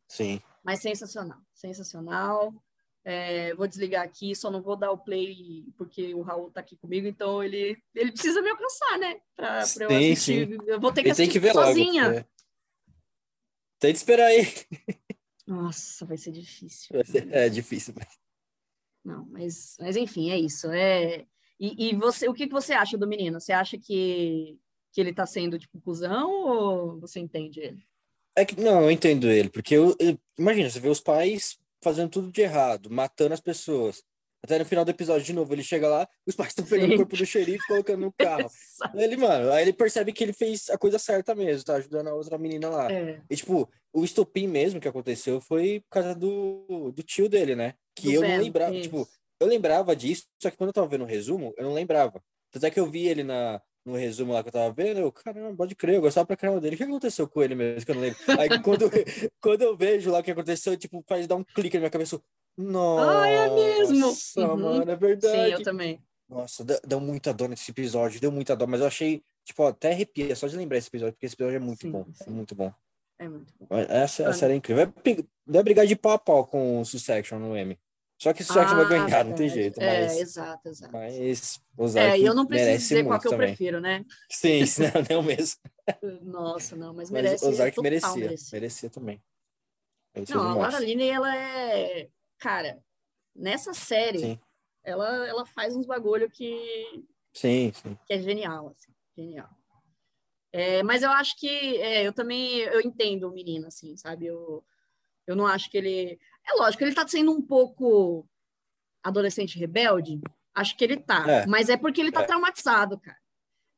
Sim. Mas sensacional, sensacional. É, vou desligar aqui, só não vou dar o play porque o Raul tá aqui comigo, então ele, ele precisa me alcançar, né? Pra, pra eu assistir. Sim. Eu vou ter que ele assistir tem que ver sozinha. Logo, Tem que esperar aí. Nossa, vai ser difícil. É difícil. Não, mas, mas enfim, é isso. É, e, e você, o que, que você acha do menino? Você acha que, que ele tá sendo, tipo, cuzão ou você entende ele? É que, não, eu entendo ele, porque eu, eu, imagina, você vê os pais fazendo tudo de errado, matando as pessoas. Até no final do episódio, de novo, ele chega lá, os pais estão pegando Sim. o corpo do xerife colocando no carro. ele, mano, aí ele percebe que ele fez a coisa certa mesmo, tá ajudando a outra menina lá. É. E, tipo, o estopim mesmo que aconteceu foi por causa do, do tio dele, né? Que do eu não lembrava, isso. tipo, eu lembrava disso, só que quando eu tava vendo o resumo, eu não lembrava. Tanto é que eu vi ele na, no resumo lá que eu tava vendo, eu, caramba, pode crer, eu gostava pra caramba dele. O que aconteceu com ele mesmo, que eu não lembro? Aí quando, quando eu vejo lá o que aconteceu, tipo, faz dar um clique na minha cabeça. Nossa, ah, é mesmo. uhum. mano, é verdade. Sim, eu também. Nossa, deu, deu muita dor nesse episódio, deu muita dor, mas eu achei, tipo, até arrepia só de lembrar esse episódio, porque esse episódio é muito sim, bom, sim. é muito bom. É muito bom. Essa, essa era incrível. Vai, vai brigar de pau a pau com o Succession no M. Só que só que ah, vai ganhar, não tem jeito. É, mas, exato, exato. Mas é, eu não preciso dizer qual que eu também. prefiro, né? Sim, não, não mesmo. Nossa, não, mas merece. Mas Ozark merecia, merecia, merecia também. Merecia não, a Laura Linney, ela é... Cara, nessa série, sim. ela, ela faz uns bagulho que... Sim, sim. Que é genial, assim, genial. É, mas eu acho que é, eu também eu entendo o menino, assim, sabe? Eu, eu não acho que ele. É lógico, ele tá sendo um pouco adolescente rebelde. Acho que ele tá. É. Mas é porque ele tá é. traumatizado, cara.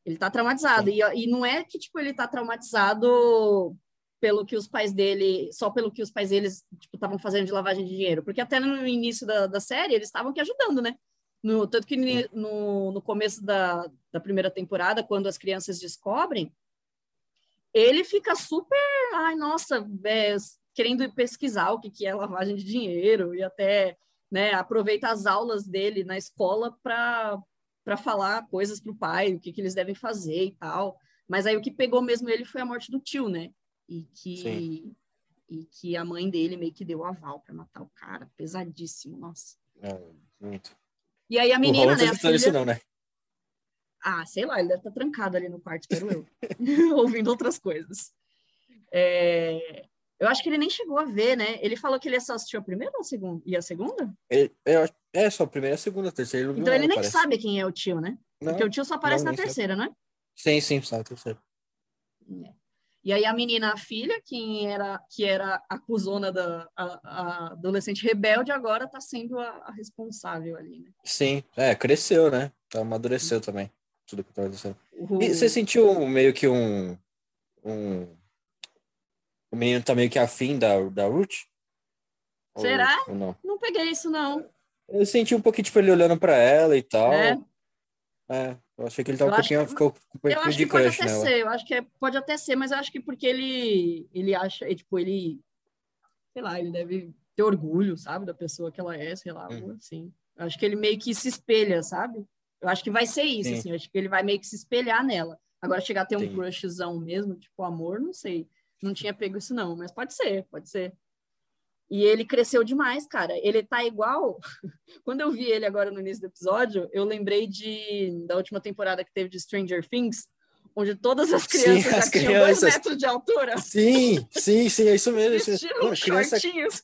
Ele tá traumatizado. E, e não é que, tipo, ele tá traumatizado pelo que os pais dele, só pelo que os pais deles, tipo, estavam fazendo de lavagem de dinheiro. Porque até no início da, da série, eles estavam que ajudando, né? No, tanto que no, no começo da, da primeira temporada, quando as crianças descobrem, ele fica super, ai, nossa, é, querendo pesquisar o que, que é lavagem de dinheiro e até né, aproveita as aulas dele na escola para falar coisas para o pai, o que, que eles devem fazer e tal. Mas aí o que pegou mesmo ele foi a morte do tio, né? E que, e que a mãe dele meio que deu aval para matar o cara. Pesadíssimo, nossa. É, muito. E aí a menina, né? A filha... isso não, né? Ah, sei lá, ele deve estar tá trancado ali no quarto, espero eu, ouvindo outras coisas. É... Eu acho que ele nem chegou a ver, né? Ele falou que ele só assistiu a primeira ou a segunda? E a segunda? Ele, é, só a primeira, a segunda, a terceira. Então ele nem parece. sabe quem é o tio, né? Não, Porque o tio só aparece não, na terceira, sabe. né? Sim, sim, só na terceira. É. E aí a menina, a filha, que era, que era a cuzona da a, a adolescente rebelde, agora tá sendo a, a, responsável ali, né? Sim, é, cresceu, né? Tá, amadureceu também, tudo que tá acontecendo. Uhum. E você sentiu meio que um, um o menino tá meio que afim da, da Ruth? Será? Ou, ou não? não peguei isso, não. Eu senti um pouquinho, tipo, ele olhando pra ela e tal. É. É, eu achei que ele tava um pouquinho, que, ficou com um pouquinho de crush pode até Ser, eu acho que é, pode até ser, mas eu acho que porque ele, ele acha, tipo, ele, sei lá, ele deve ter orgulho, sabe, da pessoa que ela é, sei lá, hum. assim. Eu acho que ele meio que se espelha, sabe? Eu acho que vai ser isso, Sim. assim, eu acho que ele vai meio que se espelhar nela. Agora, chegar a ter um Sim. crushzão mesmo, tipo, amor, não sei. Não tinha pego isso, não, mas pode ser, pode ser. E ele cresceu demais, cara. Ele tá igual. Quando eu vi ele agora no início do episódio, eu lembrei de da última temporada que teve de Stranger Things, onde todas as crianças sim, as crianças... dois metros de altura. Sim, sim, sim, é isso mesmo. Vestindo criança... shortinhos.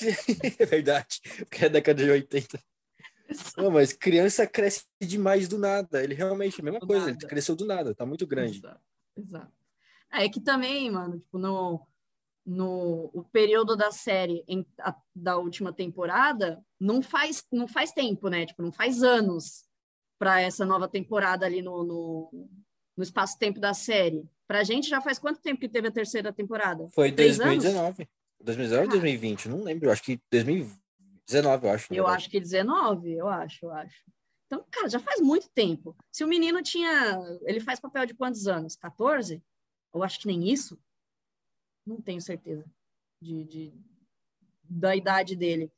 é verdade, porque é década de 80. Não, mas criança cresce demais do nada. Ele realmente, a mesma Do coisa, ele nada. cresceu do nada, tá muito grande. Exato. Exato. É que também, mano, tipo, no, no o período da série em- a- da última temporada não faz, não faz tempo, né? Tipo, não faz anos para essa nova temporada ali no, no, no espaço-tempo da série. Pra gente já faz quanto tempo que teve a terceira temporada? Foi Três anos? 2019. 2019 ou 2020? Não lembro, eu acho que 2019, eu acho. Eu acho que 19, eu acho, eu acho. Então, cara, já faz muito tempo. Se o menino tinha. Ele faz papel de quantos anos? 14? Eu acho que nem isso. Não tenho certeza de, de- da idade dele.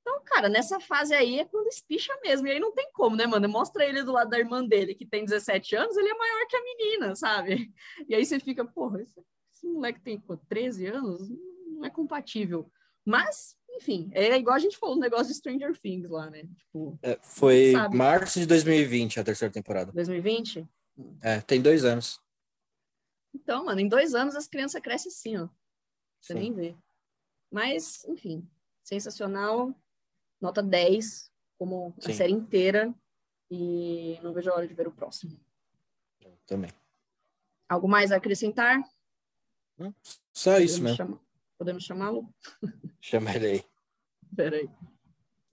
Então, cara, nessa fase aí é quando espicha mesmo. E aí não tem como, né, mano? Mostra ele do lado da irmã dele, que tem 17 anos, ele é maior que a menina, sabe? E aí você fica, porra, esse, esse moleque tem pô, 13 anos, não é compatível. Mas, enfim, é igual a gente falou no negócio de Stranger Things lá, né? Tipo, É, foi Sabe. março de 2020 a terceira temporada. 2020. É, tem dois anos. Então, mano, em dois anos as crianças crescem assim, ó. Você Sim. nem vê. Mas, enfim, sensacional. Nota 10, como a Sim. série inteira. E não vejo a hora de ver o próximo. Também. Algo mais a acrescentar? Só isso mesmo. chama- Podemos chamá-lo? Chama ele aí. Peraí.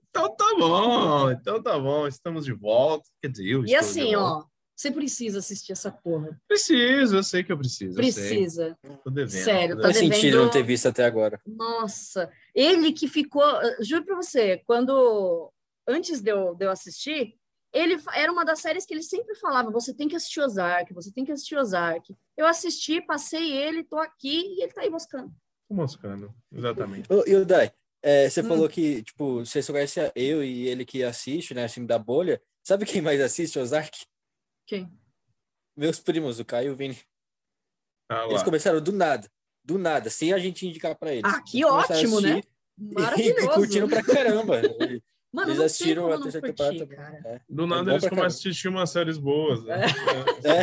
Então tá bom, então tá bom, estamos de volta. Quer dizer, eu E estou assim, de volta. ó, você precisa assistir essa porra. Preciso, eu sei que eu preciso. eu sei. Precisa. Tô devendo. Sério, tô tá devendo. sentido não ter visto até agora. Nossa, ele que ficou, juro pra você, quando antes de eu, de eu assistir, ele era uma das séries que ele sempre falava: você tem que assistir Ozark, você tem que assistir Ozark. Eu assisti, passei ele, tô aqui e ele tá aí buscando. Tô moscando, exatamente. E o Dai, é, você Hum. falou que, tipo, você só conhece eu e ele que assiste, né, assim, da bolha. Sabe quem mais assiste Ozark? Quem? Meus primos, o Caio e o Vini. Ah, Eles começaram do nada. Do nada, sem a gente indicar pra eles. Ah, que Eles ótimo, né? assistir E, curtiram Maravilhoso. pra caramba. Mano, Eles assistiram a terceira temporada cara. É. Do É nada bom eles começam a assistir umas séries boas, né? É.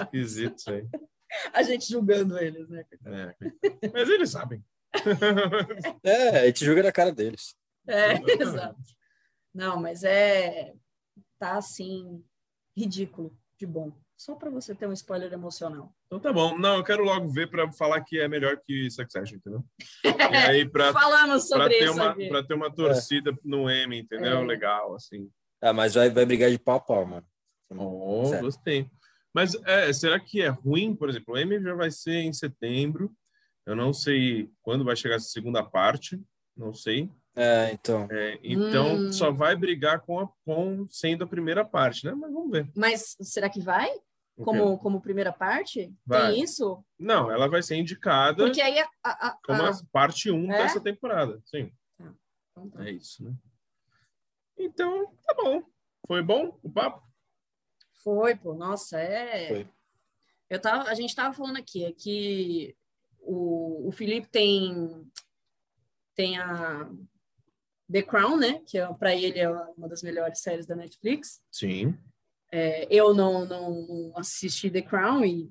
É. Esquisito isso aí. A gente julgando eles, né? É. Mas eles sabem. É, a gente joga na cara deles. É, exato. Não, mas é. Tá assim, ridículo de bom. Só pra você ter um spoiler emocional. Então tá bom. Não, eu quero logo ver pra falar que é melhor que Succession, entendeu? E aí pra, Falamos pra, sobre ter, isso uma, pra ter uma torcida no M, entendeu? É. Legal, assim. Ah, mas vai, vai brigar de pau a pau, mano. Oh, gostei. Mas é, será que é ruim? Por exemplo, o M já vai ser em setembro. Eu não sei quando vai chegar essa segunda parte. Não sei. É, então. É, então, Hum. só vai brigar com, a, com sendo a primeira parte, né? Mas vamos ver. Mas será que vai? Como, como primeira parte? Vai. Tem isso? Não, ela vai ser indicada Porque aí a, a, a- como a- parte 1 É? dessa temporada. Sim, Então tá. é isso, né? Então, tá bom. Foi bom o papo? Foi, pô, nossa, é. Foi. Eu tava, a gente tava falando aqui é que o, o Felipe tem tem a The Crown, né? Que é, para ele é uma das melhores séries da Netflix. Sim. É, eu não, não, não assisti The Crown e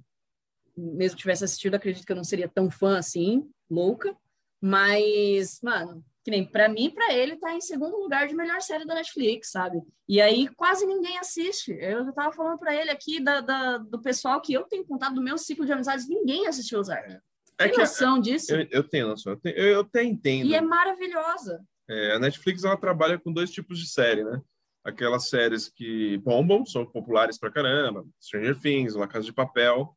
mesmo tivesse assistido, acredito que eu não seria tão fã assim, louca. Mas, mano, que nem para mim, para ele, tá em segundo lugar de melhor série da Netflix, sabe? E aí quase ninguém assiste. Eu tava falando para ele aqui da, da- do pessoal que eu tenho contato do meu ciclo de amizades, ninguém assistiu Ozark. É Tem que noção disso? eu, eu tenho noção. Eu, tenho- eu até entendo. E é maravilhosa. É, a Netflix ela trabalha com dois tipos de série, né? Aquelas séries que bombam, são populares pra caramba, Stranger Things, La Casa de Papel,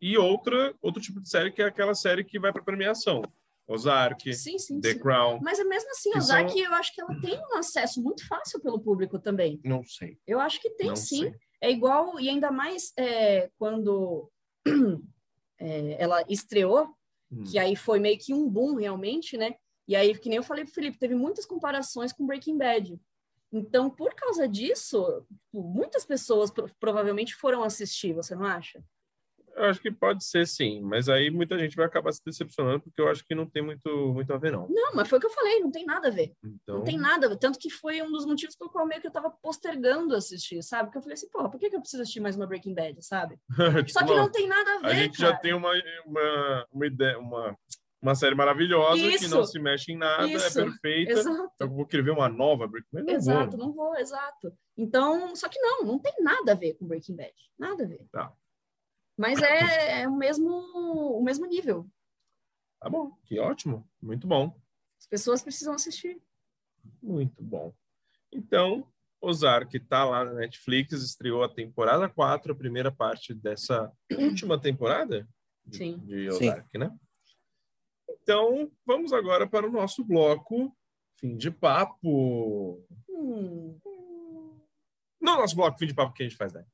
e outra, outro tipo de série que é aquela série que vai para premiação, Ozark, Sim, sim, The sim. Crown, Mas é mesmo assim, Ozark, são- eu acho que ela tem um acesso muito fácil pelo público também. não sei, Eu acho que tem não sim. sei. É igual, e ainda mais é, quando é, ela estreou, Hum. que aí foi meio que um boom realmente, né? E aí, que nem eu falei pro Felipe, teve muitas comparações com Breaking Bad. Então, por causa disso, tipo, muitas pessoas pro- provavelmente foram assistir, você não acha? Eu acho que pode ser sim, mas aí muita gente vai acabar se decepcionando porque eu acho que não tem muito, muito a ver não. Não, mas foi o que eu falei, não tem nada a ver. Então, Não tem nada a ver. Tanto que foi um dos motivos pelo qual meio que eu tava postergando assistir, sabe? Porque eu falei assim, porra, por que, que eu preciso assistir mais uma Breaking Bad, sabe? tipo, Só que não, não tem nada a ver, a gente cara. já tem uma, uma, uma ideia, uma, Uma série maravilhosa que Isso. não se mexe em nada, Isso. é perfeita. Exato. Eu vou querer ver uma nova Breaking Bad? Não Exato, vou. não vou, exato. Então, só que não, não tem nada a ver com Breaking Bad. Nada a ver. Tá. Mas é, é o, mesmo, o mesmo nível. Tá bom, que ótimo. Muito bom. As pessoas precisam assistir. Muito bom. Então, Ozark tá lá na Netflix, estreou a temporada 4, a primeira parte dessa última temporada de, Sim. de Sim. Ozark, né? Então, vamos agora para o nosso bloco Fim de Papo. Hum, No nosso bloco Fim de Papo, o que a gente faz, né?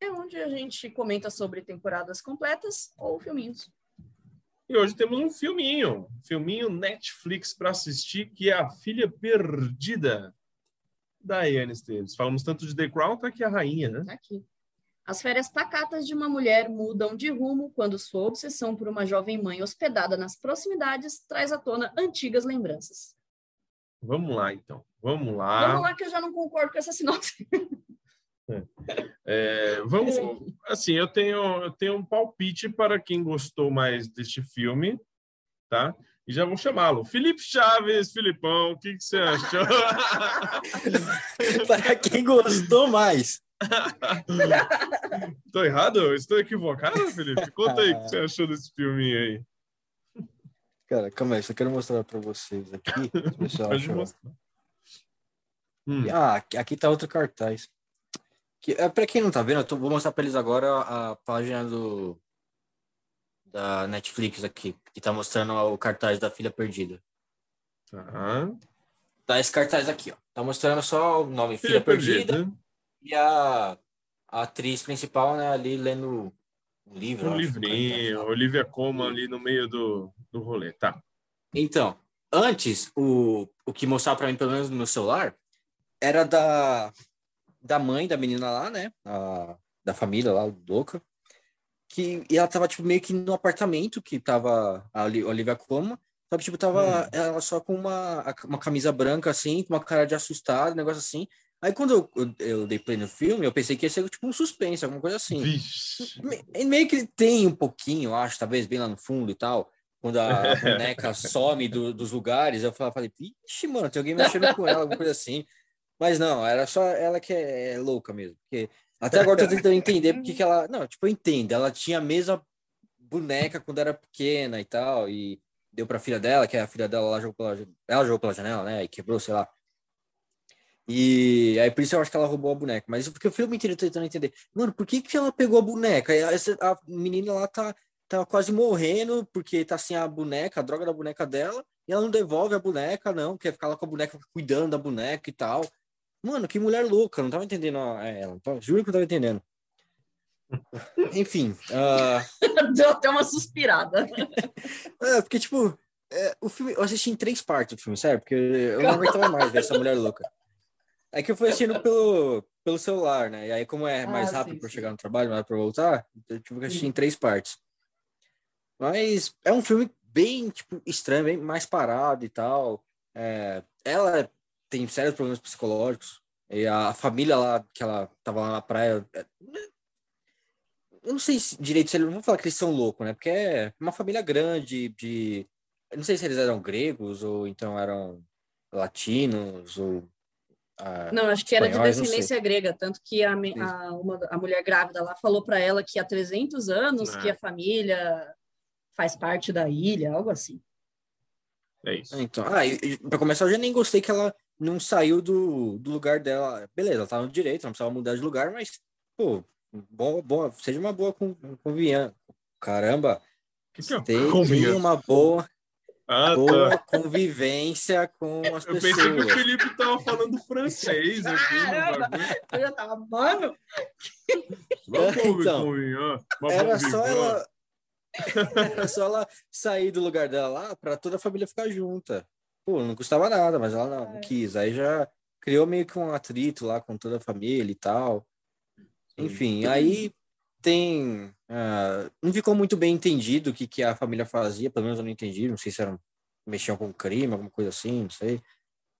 é onde a gente comenta sobre temporadas completas ou filminhos. E hoje temos um filminho, um filminho Netflix para assistir, que é A Filha Perdida, da Iane Esteves. Falamos tanto de The Crown, tá aqui a rainha, né? Tá aqui. As férias pacatas de uma mulher mudam de rumo quando sua obsessão por uma jovem mãe hospedada nas proximidades traz à tona antigas lembranças. Vamos lá, então. Vamos lá. Vamos lá que eu já não concordo com essa sinopse. É, vamos, assim, eu tenho, eu tenho um palpite para quem gostou mais deste filme, tá? E já vou chamá-lo. Felipe Chaves, Filipão, o que, que você achou? Para quem gostou mais. Estou errado? Estou equivocado, Felipe? Conta aí o que você achou desse filminho aí. Cara, calma aí, só quero mostrar para vocês aqui. pessoal Pode achou. mostrar. Hum, Ah, aqui, tá outro cartaz. Que, é, pra quem não tá vendo, eu tô- vou mostrar pra eles agora a página do da Netflix aqui, que tá mostrando o cartaz da Filha Perdida. tá. Tá esse cartaz aqui, ó. Tá mostrando só o nome Filha, Filha Perdida, Perdida. E a, a atriz principal, né, ali lendo um livro. Um livrinho, tá? Olivia Colman ali no meio do, do rolê, tá? Então, antes, o, o que mostrava pra mim, pelo menos no meu celular, era da, da mãe da menina lá, né? A- da família lá, louca. Que, e ela tava, tipo, meio que no apartamento que tava a Oli- Olivia Colman. Só que, tipo, tava ela só com uma, uma camisa branca, assim, com uma cara de assustada, um negócio assim. Aí, quando eu, eu, eu dei play no filme, eu pensei que ia ser, tipo, um suspense, alguma coisa assim. Vixe. Me- Meio que tem um pouquinho, eu acho, talvez bem lá no fundo e tal. Quando a boneca some do- dos lugares, eu falei, vixe, mano, tem alguém mexendo com ela, alguma coisa assim. Mas não, era só ela que é, é louca mesmo. Porque até agora eu tô tentando entender porque que ela. Não, tipo, eu entendo. Ela tinha a mesma boneca quando era pequena e tal. E deu pra filha dela, que a filha dela ela jogou pela, ela jogou pela janela, né? E quebrou, sei lá. E aí por isso eu acho que ela roubou a boneca. Mas porque o filme inteiro eu tentando entender. Mano, por que, que ela pegou a boneca? Essa- a menina lá tá, tá quase morrendo porque tá sem a boneca, a droga da boneca dela, e ela não devolve a boneca, não, quer ficar lá com a boneca cuidando da boneca e tal. Mano, que mulher louca, não tava entendendo ela, juro que não tava entendendo. Enfim, ah, Deu até uma suspirada. é, porque, tipo, é, o filme, eu assisti em três partes o filme, sério, porque eu não aguentava mais ver essa mulher louca. É que eu fui assistindo pelo, pelo celular, né? E aí, como é mais Ah, rápido sim, para sim. chegar no trabalho, mais para voltar, eu tive que assistir em três partes. Mas é um filme bem, tipo, estranho, bem mais parado e tal. É, ela tem sérios problemas psicológicos. E a família lá, que ela tava lá na praia. é, Eu não sei se, direito se eles. Não vou falar que eles são loucos, né? Porque é uma família grande de. Eu não sei se eles eram gregos ou então eram latinos ou. Ah, Não, acho que era de descendência grega, tanto que a, a, uma, a mulher grávida lá falou para ela que há 300 anos É. que a família faz parte da ilha, algo assim. É isso. Então, ah, pra começar, eu já nem gostei que ela não saiu do, do lugar dela. Beleza, ela tava no direito, não precisava mudar de lugar, mas, pô, bom, bom, seja uma boa con- convinha. Caramba, que, que é tem uma boa, Ah, boa tá. convivência com as Eu pensei que o pessoas. Felipe tava falando francês aqui no Caramba! bagulho. Eu já tava, mano, Então, Era só ela. Era só ela sair do lugar dela lá pra toda a família ficar junta. Pô, não custava nada, mas ela não, não quis. Aí já criou meio que um atrito lá com toda a família e tal. Enfim, aí tem. Ah, não ficou muito bem entendido o que, que a família fazia, pelo menos eu não entendi. Não sei se era mexiam com crime, alguma coisa assim, não sei.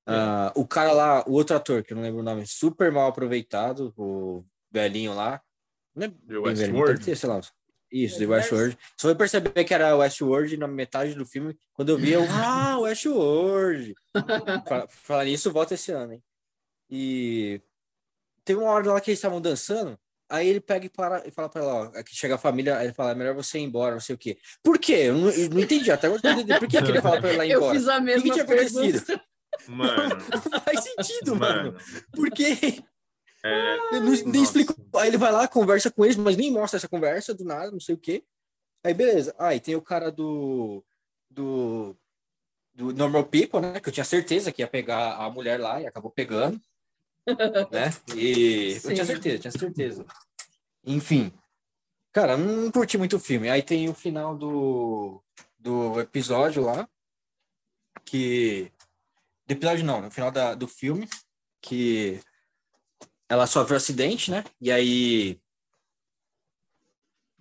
Ah, o cara lá, o outro ator, que eu não lembro o nome, super mal aproveitado, o velhinho lá. Não é deve Westworld? ter, sei lá, Isso, The Universo? Westworld. Só foi perceber que era Westworld na metade do filme, quando eu vi, eu, ah, Westworld! Fa- Falar nisso, volta esse ano, hein? E teve uma hora lá que eles estavam dançando, aí ele pega e, para, e fala pra ela, ó, aqui chega a família, aí ele fala, é melhor você ir embora, não sei o quê. Por quê? Eu não, eu não entendi, até agora eu não entendi. Por que, que ele fala pra ela ir Eu embora? fiz a O que, mesma que tinha pergunta. acontecido? Mano, Não faz sentido, mano. mano. Por quê? É, Ele não, nem Nossa. explica. Aí ele vai lá, conversa com eles, mas nem mostra essa conversa do nada, não sei o quê. Aí beleza. Aí tem o cara do. Do. Do Normal People, né? Que eu tinha certeza que ia pegar a mulher lá e acabou pegando. né? E. Eu tinha Sim. certeza, tinha certeza. Enfim. Cara, não curti muito o filme. Aí tem o final do. Do episódio lá. Que. Do episódio não, no final da, do filme. Que ela sofreu um acidente, né? E aí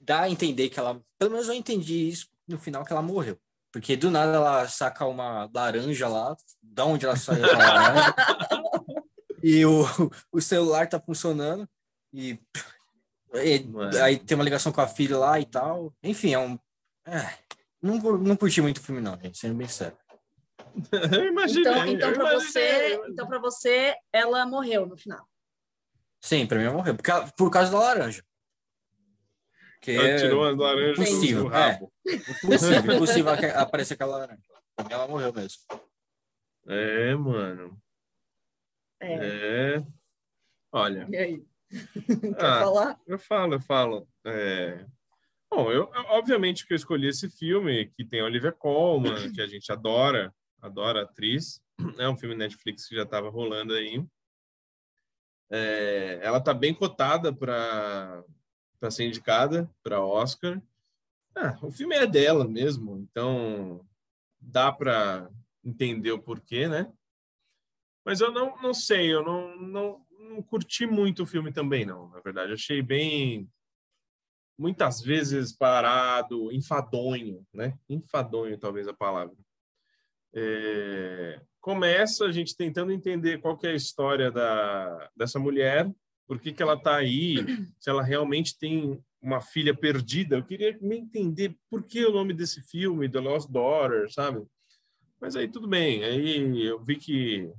dá a entender que ela, pelo menos eu entendi isso no final que ela morreu, porque do nada ela saca uma laranja lá, da onde ela saiu a laranja, e o, o celular tá funcionando e, e aí tem uma ligação com a filha lá e tal. Enfim, é um é, não, não curti muito o filme não, gente, sendo bem sério. eu imaginei. Então, então eu para você, então para você, ela morreu no final. Sim, pra mim ela morreu, por, ca- por causa da laranja. Que Ela é tirou as laranjas impossível, do rabo. impossível, impossível aque- aparecer aquela laranja. Pra mim ela morreu mesmo. É, mano. É. É. Olha, E aí? Quer ah, falar? eu falo, eu falo. É... Bom, eu, obviamente que eu escolhi esse filme que tem a Olivia Colman, que a gente adora, adora a atriz. É um filme Netflix que já estava rolando aí. É, ela tá bem cotada para para ser indicada para Oscar. Ah, o filme é dela mesmo, então dá para entender o porquê, né? Mas eu não, não sei, eu não, não, não curti muito o filme também, não. Na verdade, achei bem muitas vezes parado, enfadonho, né? Enfadonho, talvez a palavra. É, começa a gente tentando entender qual que é a história da, dessa mulher, por que, que ela está aí, se ela realmente tem uma filha perdida. Eu queria me entender por que o nome desse filme, The Lost Daughter, sabe? Mas aí tudo bem. Aí eu vi que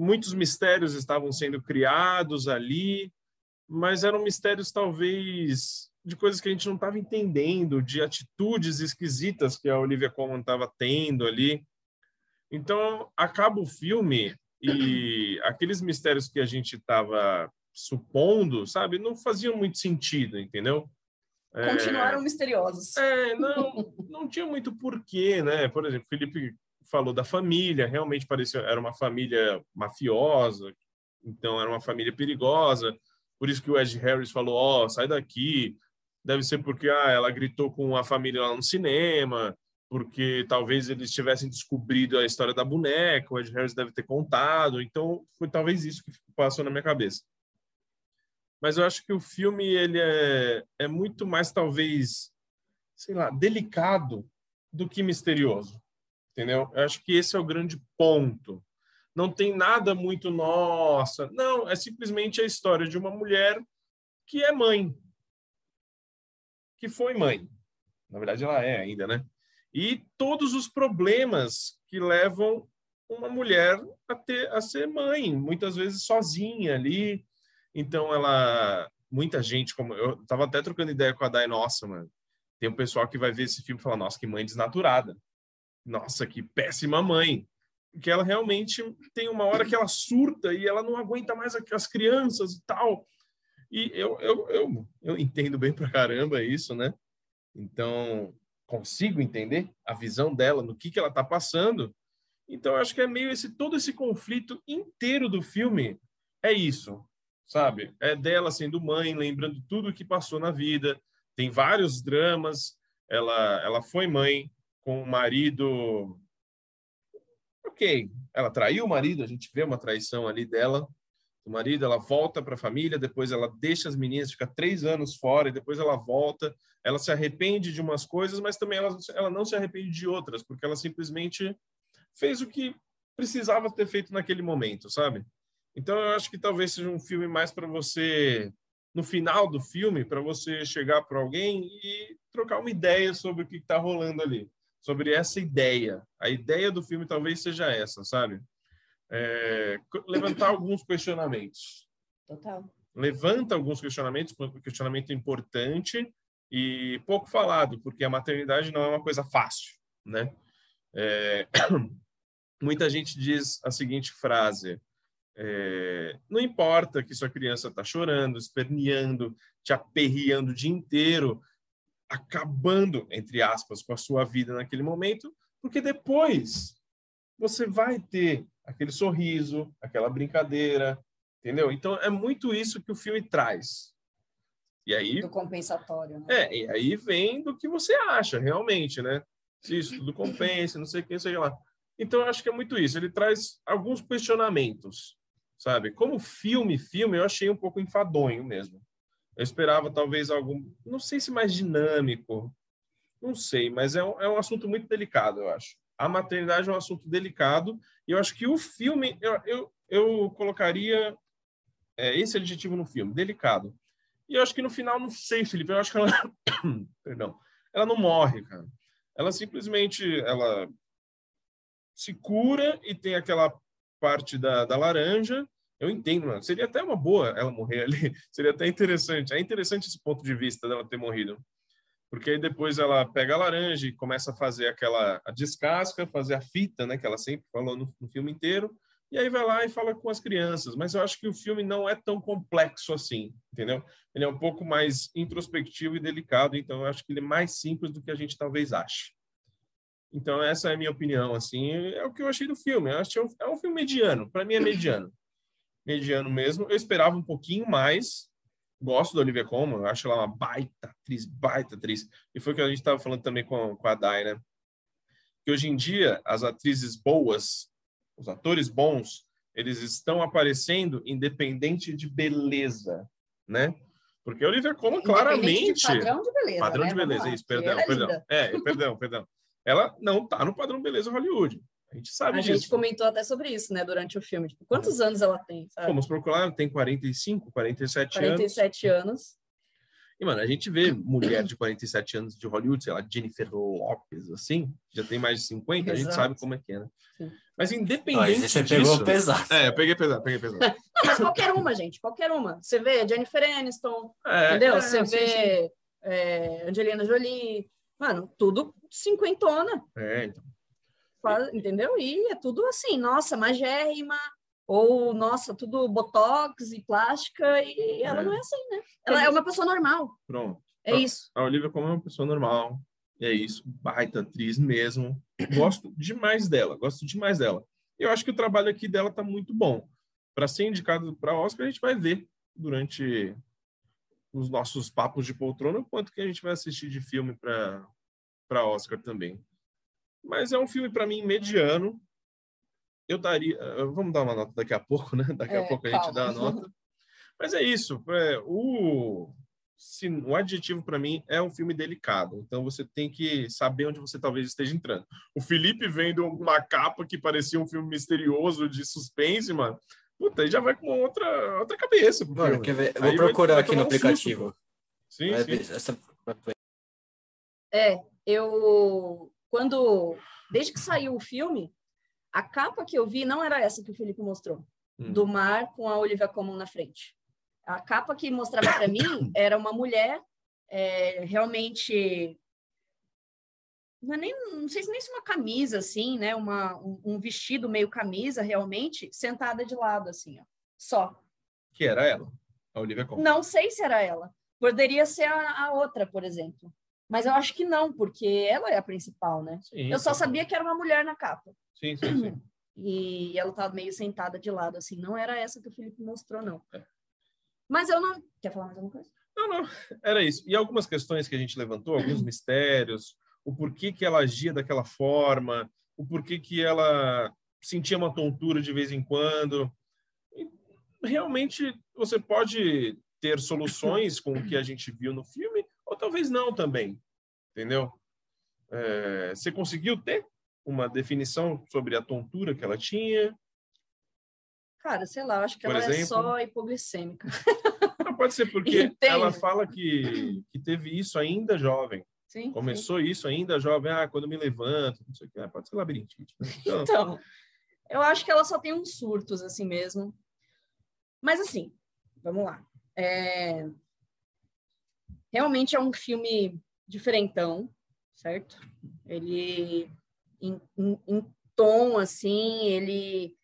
muitos mistérios estavam sendo criados ali, mas eram mistérios talvez de coisas que a gente não estava entendendo, de atitudes esquisitas que a Olivia Colman estava tendo ali. Então, acaba o filme e aqueles mistérios que a gente estava supondo, sabe, não faziam muito sentido, entendeu? É, Continuaram misteriosos. é, não, não tinha muito porquê, né? Por exemplo, Felipe falou da família, realmente parecia era uma família mafiosa, então era uma família perigosa. Por isso que o Ed Harris falou: "Ó, sai daqui". Deve ser porque ah, ela gritou com a família lá no cinema, porque talvez eles tivessem descobrido a história da boneca, o Ed Harris deve ter contado. Então, foi talvez isso que passou na minha cabeça mas eu acho que o filme ele é, é muito mais talvez sei lá delicado do que misterioso entendeu? Eu acho que esse é o grande ponto. Não tem nada muito nossa não é simplesmente a história de uma mulher que é mãe. Que foi mãe. Na verdade ela é ainda né? E todos os problemas que levam uma mulher a ter a ser mãe muitas vezes sozinha ali. Então ela, muita gente, como eu tava até trocando ideia com a Dai, nossa, mano, tem um pessoal que vai ver esse filme e falar, nossa, que mãe desnaturada. Nossa, que péssima mãe. Porque ela realmente tem uma hora que ela surta e ela não aguenta mais as crianças e tal. E eu, eu, eu, eu entendo bem pra caramba isso, né? Então, consigo entender a visão dela, no que, que ela tá passando. Então, acho que é meio esse todo esse conflito inteiro do filme é isso sabe? É dela sendo mãe, lembrando tudo o que passou na vida. Tem vários dramas. Ela, ela foi mãe com o marido. Ok, ela traiu o marido, a gente vê uma traição ali dela. O marido, ela volta para a família, depois ela deixa as meninas, fica três anos fora, e depois ela volta. Ela se arrepende de umas coisas, mas também ela, ela não se arrepende de outras, porque ela simplesmente fez o que precisava ter feito naquele momento, sabe? Então eu acho que talvez seja um filme mais para você no final do filme para você chegar para alguém e trocar uma ideia sobre o que está rolando ali, sobre essa ideia. A ideia do filme talvez seja essa, sabe? É, levantar alguns questionamentos. Total. Levanta alguns questionamentos, questionamento importante e pouco falado, porque a maternidade não é uma coisa fácil, né? É, muita gente diz a seguinte frase: é, não importa que sua criança está chorando, esperneando, te aperreando o dia inteiro, acabando, entre aspas, com a sua vida naquele momento, porque depois você vai ter aquele sorriso, aquela brincadeira, entendeu? Então é muito isso que o filme traz. E aí. Do compensatório, né? É, e aí vem do que você acha, realmente, né? Se isso tudo compensa, não sei o que, sei lá. Então, eu acho que é muito isso. Ele traz alguns questionamentos, sabe? Como filme, filme, eu achei um pouco enfadonho mesmo. Eu esperava talvez algum, não sei se mais dinâmico, não sei, mas é um, é um assunto muito delicado, eu acho. A maternidade é um assunto delicado e eu acho que o filme, eu, eu, eu colocaria é, esse adjetivo no filme, delicado. E eu acho que no final, não sei, Felipe, eu acho que ela, perdão, ela não morre, cara. Ela simplesmente, ela se cura e tem aquela parte da, da laranja. Eu entendo, mano. Seria até uma boa ela morrer ali. Seria até interessante. É interessante esse ponto de vista dela ter morrido. Porque aí depois ela pega a laranja e começa a fazer aquela a descasca, fazer a fita, né? Que ela sempre falou no, no filme inteiro. E aí vai lá e fala com as crianças. Mas eu acho que o filme não é tão complexo assim, entendeu? Ele é um pouco mais introspectivo e delicado. Então eu acho que ele é mais simples do que a gente talvez ache. Então, essa é a minha opinião, assim, é o que eu achei do filme. Eu achei um, é um filme mediano, para mim é mediano. Mediano mesmo. Eu esperava um pouquinho mais. Gosto da Olivia Colman, acho ela uma baita atriz, baita atriz. E foi o que a gente estava falando também com, com a Dai, né? Que hoje em dia, as atrizes boas, os atores bons, eles estão aparecendo independente de beleza, né? Porque a Olivia Colman claramente... padrão de beleza, Padrão né? de beleza, isso, perdão, perdão. linda. É, perdão, perdão ela não tá no padrão beleza Hollywood. A gente sabe A disso. gente comentou até sobre isso, né, durante o filme. Tipo, quantos anos ela tem, sabe? Fomos procurar, tem 45, 47, 47 anos. anos. E, mano, a gente vê mulher de 47 anos de Hollywood, sei lá, Jennifer Lopes, assim, já tem mais de 50, a gente Exato. sabe como é que é, né? Sim. Mas Mas independente você disso... pegou pesado. É, eu peguei pesado, peguei pesado. Não, mas qualquer uma, gente, qualquer uma. Você vê Jennifer Aniston, É, entendeu? é, Você sim, vê é, Angelina Jolie. Mano, tudo cinquentona, sim. É, então. Quase, entendeu? E é tudo assim, nossa, magérrima, ou, nossa, tudo botox e plástica, e ela É. não é assim, né? Ela é uma pessoa normal, Pronto. é Ah. isso. A Olivia como é uma pessoa normal. É isso, baita atriz mesmo. Gosto demais dela, gosto demais dela. Eu acho que o trabalho aqui dela tá muito bom. Para ser indicado para Oscar, a gente vai ver durante os nossos papos de poltrona o quanto que a gente vai assistir de filme para para Oscar também. Mas é um filme para mim mediano. Eu daria, eh, vamos dar uma nota daqui a pouco, né? Daqui a É, pouco a gente calma. dá a nota. Mas é isso. é, o se, o adjetivo para mim é um filme delicado. Então você tem que saber onde você talvez esteja entrando. O Felipe vendo uma capa que parecia um filme misterioso de suspense, mano. Puta, aí já vai com outra, outra cabeça. pro Mano, quer ver? Eu Aí vou vai- procurar vai aqui no um susto, aplicativo. pô. sim, Vai sim. essa- É, eu quando desde que saiu o filme, a capa que eu vi não era essa que o Felipe mostrou, Hum. do mar com a Olivia Colman na frente. A capa que mostrava para mim era uma mulher é, realmente não, é nem, não sei se nem se uma camisa assim, né, uma, um, um vestido meio camisa realmente sentada de lado assim, ó, só. Que era ela, a Olivia Colman. Não sei se era ela. Poderia ser a, a outra, por exemplo. Mas eu acho que não, porque ela é a principal, né? Sim, Eu só sabia que era uma mulher na capa. Sim, sim, sim. E ela tava meio sentada de lado, assim. Não era essa que o Felipe mostrou, não. É. Mas eu não. Quer falar mais alguma coisa? Não, não, era isso. E algumas questões que a gente levantou, alguns mistérios, o porquê que ela agia daquela forma, o porquê que ela sentia uma tontura de vez em quando. E realmente você pode ter soluções com o que a gente viu no filme, talvez não também, entendeu? É, você conseguiu ter uma definição sobre a tontura que ela tinha? Cara, sei lá, acho que Por ela é exemplo? só hipoglicêmica. Ah, pode ser porque Entendo. ela fala que, que teve isso ainda jovem. Sim, Começou isso ainda jovem. Ah, quando me levanto, não sei o que. Ah, pode ser labirintite. né? Então, Então, eu acho que ela só tem uns surtos assim mesmo. Mas assim, vamos lá. É, Realmente é um filme diferentão, certo? Ele, em, em- em tom, assim, ele,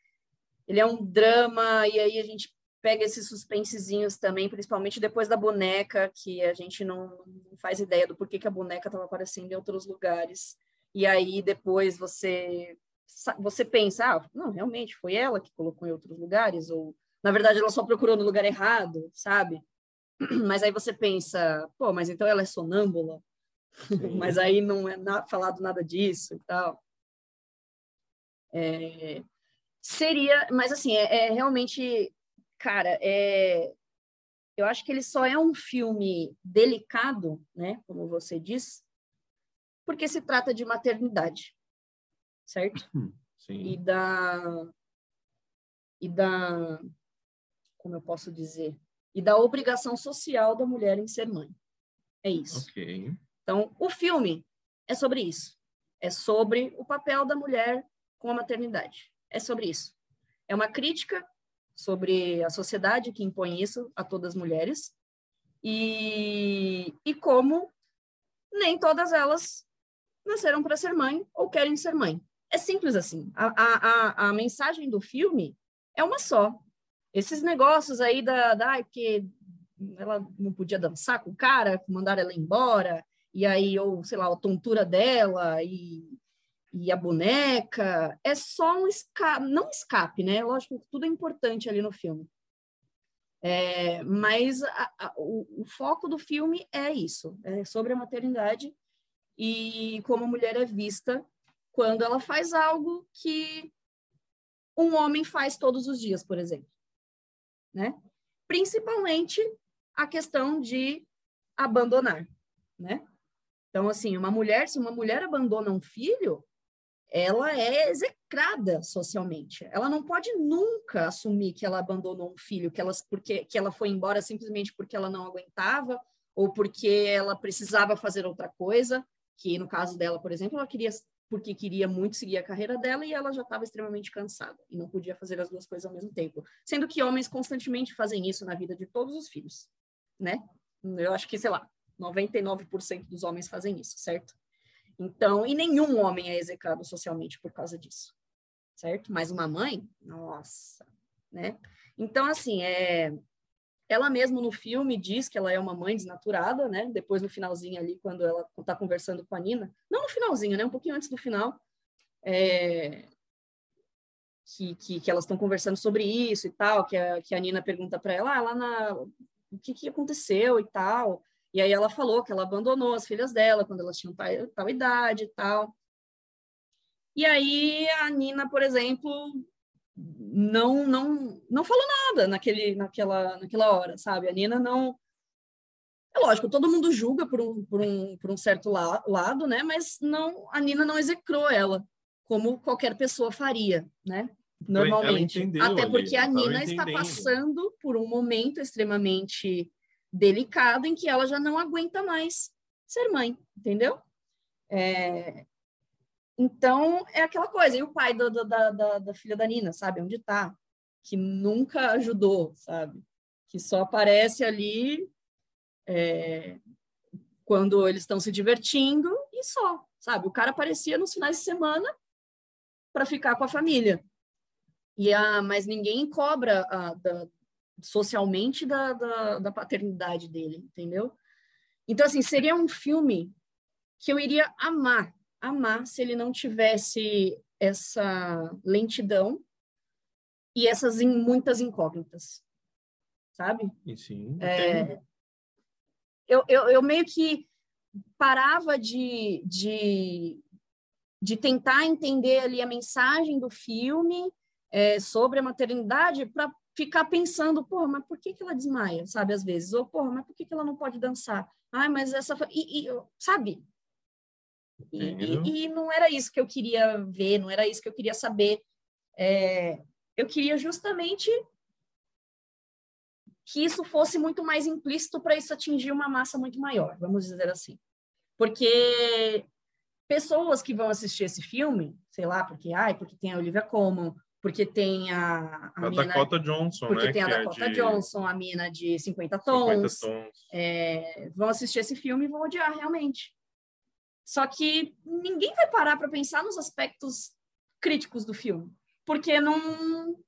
ele é um drama, e aí a gente pega esses suspensezinhos também, principalmente depois da boneca, que a gente não, não faz ideia do porquê que a boneca estava aparecendo em outros lugares. E aí depois você você pensa, ah, não, realmente foi ela que colocou em outros lugares, ou na verdade ela só procurou no lugar errado, sabe? Mas aí você pensa, pô, mas então ela é sonâmbula? mas aí não é na- falado nada disso e tal. É, seria, mas assim, é, é realmente, cara, é, eu acho que ele só é um filme delicado, né, como você diz, porque se trata de maternidade, certo? e sim. da e da como eu posso dizer e da obrigação social da mulher em ser mãe é isso Ok. então o filme é sobre isso é sobre o papel da mulher com a maternidade é sobre isso é uma crítica sobre a sociedade que impõe isso a todas as mulheres e e como nem todas elas nasceram para ser mãe ou querem ser mãe é simples assim. A, a, a, a mensagem do filme é uma só. Esses negócios aí da, da porque ela não podia dançar com o cara, mandaram ela embora, e aí, ou sei lá, a tontura dela e, e a boneca, é só um escape, não escape, né? Lógico que tudo é importante ali no filme. É, mas a- a- o, o foco do filme é isso, é sobre a maternidade e como a mulher é vista quando ela faz algo que um homem faz todos os dias, por exemplo, né? Principalmente a questão de abandonar, né? Então, assim, uma mulher, se uma mulher abandona um filho, ela é execrada socialmente. Ela não pode nunca assumir que ela abandonou um filho, que ela, porque, que ela foi embora simplesmente porque ela não aguentava ou porque ela precisava fazer outra coisa, que no caso dela, por exemplo, ela queria porque queria muito seguir a carreira dela e ela já estava extremamente cansada e não podia fazer as duas coisas ao mesmo tempo. Sendo que homens constantemente fazem isso na vida de todos os filhos, né? Eu acho que, sei lá, 99% dos homens fazem isso, certo? Então, e nenhum homem é execrado socialmente por causa disso, certo? Mas uma mãe, nossa, né? Então, assim, é, ela mesma no filme diz que ela é uma mãe desnaturada, né? Depois no finalzinho ali, quando ela está conversando com a Nina, não no finalzinho, né? Um pouquinho antes do final, é, que, que, que elas estão conversando sobre isso e tal, que a, que a Nina pergunta para ela, ah, lá na, o que, que aconteceu e tal. E aí ela falou que ela abandonou as filhas dela quando elas tinham tal, tal idade e tal. E aí a Nina, por exemplo, não não não falou nada naquele naquela naquela hora, sabe? A Nina não é lógico, todo mundo julga por um, por um, por um certo la lado, né? Mas não, a Nina não execrou ela, como qualquer pessoa faria, né? Normalmente. entendeu Até porque a Nina está passando por um momento extremamente delicado em que ela já não aguenta mais ser mãe, entendeu? É, Então, é aquela coisa. E o pai do- do- da, da, da filha da Nina, sabe? Onde tá? Que nunca ajudou, sabe? Que só aparece ali é, quando eles estão se divertindo e só, sabe? O cara aparecia nos finais de semana para ficar com a família. E a, mas ninguém cobra a, da- socialmente da, da, da paternidade dele, entendeu? Então, assim, seria um filme que eu iria amar, amar se ele não tivesse essa lentidão e essas in- muitas incógnitas, sabe? E sim, É, eu, eu, eu meio que parava de, de, de tentar entender ali a mensagem do filme é, sobre a maternidade para ficar pensando, porra, mas por que, que ela desmaia, sabe, às vezes? Ou, porra, mas por que, que ela não pode dançar? Ai, mas essa... E, e, sabe? E, e, e não era isso que eu queria ver, não era isso que eu queria saber. É, eu queria justamente que isso fosse muito mais implícito para isso atingir uma massa muito maior, vamos dizer assim. Porque pessoas que vão assistir esse filme, sei lá, porque ai, porque tem a Olivia Colman, porque tem a, a, a mina, Dakota Johnson, porque né? tem a que Dakota é de Johnson, a mina de 50 tons, 50 tons. é, vão assistir esse filme e vão odiar realmente. Só que ninguém vai parar para pensar nos aspectos críticos do filme, porque não,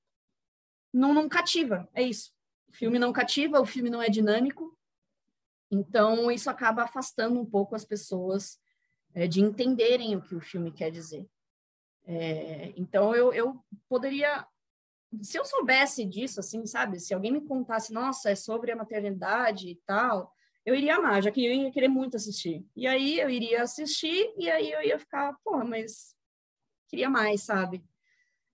não, não cativa, é isso. O filme não cativa, o filme não é dinâmico, então isso acaba afastando um pouco as pessoas é, de entenderem o que o filme quer dizer. É, então eu, eu poderia, se eu soubesse disso, assim, sabe? Se alguém me contasse, nossa, é sobre a maternidade e tal, eu iria amar, já que eu ia querer muito assistir. E aí eu iria assistir e aí eu ia ficar, porra, mas queria mais, sabe?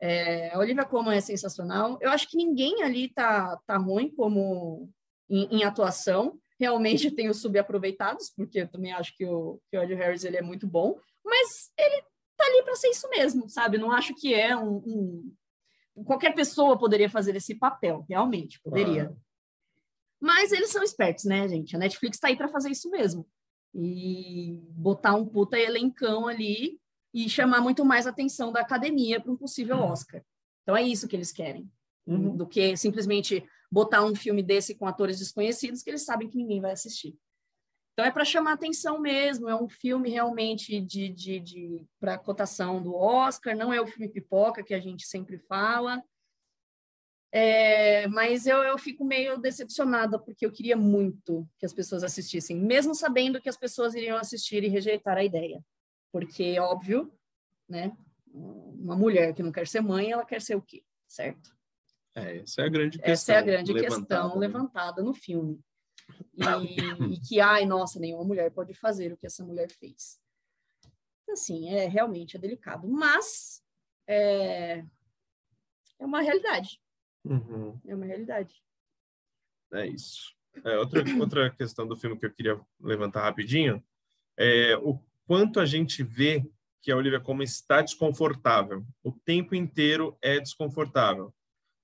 É, a Olivia Colman é sensacional. Eu acho que ninguém ali tá, tá ruim como em, em atuação. Realmente tem os subaproveitados, porque eu também acho que o, que o Ed Harris ele é muito bom, mas ele tá ali para ser isso mesmo, sabe? Não acho que é um, um, Qualquer pessoa poderia fazer esse papel, realmente, poderia. Claro. Mas eles são espertos, né, gente? A Netflix está aí para fazer isso mesmo. E botar um puta elencão ali e chamar muito mais atenção da academia para um possível Oscar. Então é isso que eles querem, Uhum. do que simplesmente botar um filme desse com atores desconhecidos que eles sabem que ninguém vai assistir. Então é para chamar atenção mesmo, é um filme realmente de, de, de para cotação do Oscar, não é o filme pipoca que a gente sempre fala. É, mas eu, eu fico meio decepcionada porque eu queria muito que as pessoas assistissem, mesmo sabendo que as pessoas iriam assistir e rejeitar a ideia. Porque, óbvio, né? Uma mulher que não quer ser mãe, ela quer ser o quê? Certo? É, essa é a grande questão. Essa é a grande levantada, questão né? levantada no filme. E, e que, ai, nossa, nenhuma mulher pode fazer o que essa mulher fez. Assim, é realmente é delicado. Mas é, é uma realidade. Uhum. É uma realidade. É isso. É, outra, outra questão do filme que eu queria levantar rapidinho é o quanto a gente vê que a Olivia Colman está desconfortável. O tempo inteiro é desconfortável.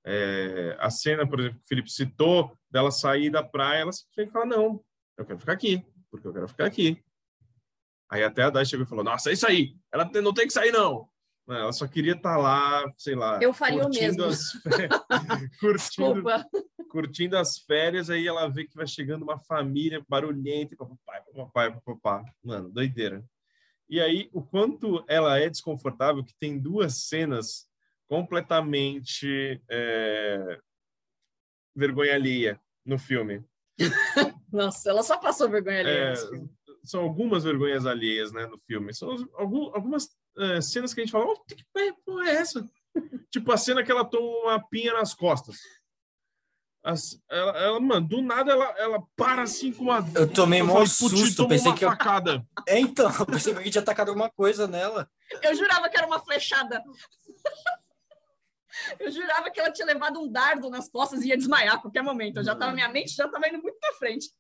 É, a cena, por exemplo, que o Felipe citou, dela sair da praia, ela simplesmente fala, não, eu quero ficar aqui, porque eu quero ficar aqui. Aí até a Dai chegou e falou, nossa, é isso aí, ela não tem que sair, não. Não, Ela só queria estar lá, sei lá, Eu faria o curtindo mesmo. as férias, curtindo, curtindo as férias, aí ela vê que vai chegando uma família barulhenta, e papai, papai, papai. Mano, doideira. E aí, o quanto ela é desconfortável, que tem duas cenas completamente é, vergonha alheia no filme. Nossa, ela só passou vergonha ali. É, são algumas vergonhas alheias, né, no filme. São as- algum- algumas é, cenas que a gente fala, oh, que porra é essa? tipo a cena que ela toma uma pinha nas costas. As- ela, ela, mano, do nada ela, ela para assim com uma. Eu tomei "Putz, susto, tomou pensei uma que eu... facada. É, então, eu pensei que tinha atacado alguma coisa nela. Eu jurava que era uma flechada. Eu jurava que ela tinha levado um dardo nas costas e ia desmaiar a qualquer momento. Eu já tava, minha mente já estava indo muito pra frente.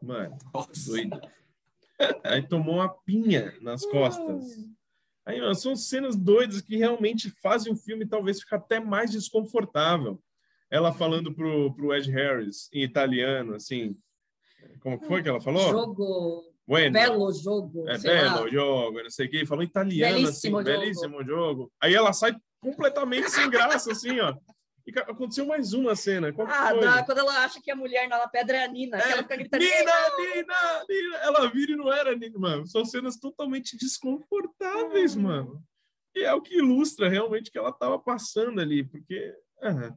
Mano, Nossa. doido. Aí tomou uma pinha nas costas. Aí, mano, são cenas doidas que realmente fazem o filme talvez ficar até mais desconfortável. Ela falando pro, pro Ed Harris em italiano, assim. Como foi que ela falou? Jogo, Bueno. belo jogo. É sei lá. belo jogo, não sei o que, falou italiano, Belíssimo assim, jogo. belíssimo jogo. Aí ela sai completamente sem graça, assim, ó. E aconteceu mais uma cena. Qual Ah, dá, quando ela acha que a mulher na pedra é a Nina, É, ela fica gritando. Nina, Nina, Nina. Ela vira e não era Nina, mano. São cenas totalmente desconfortáveis, Hum. mano. E é o que ilustra realmente que ela tava passando ali, porque ah,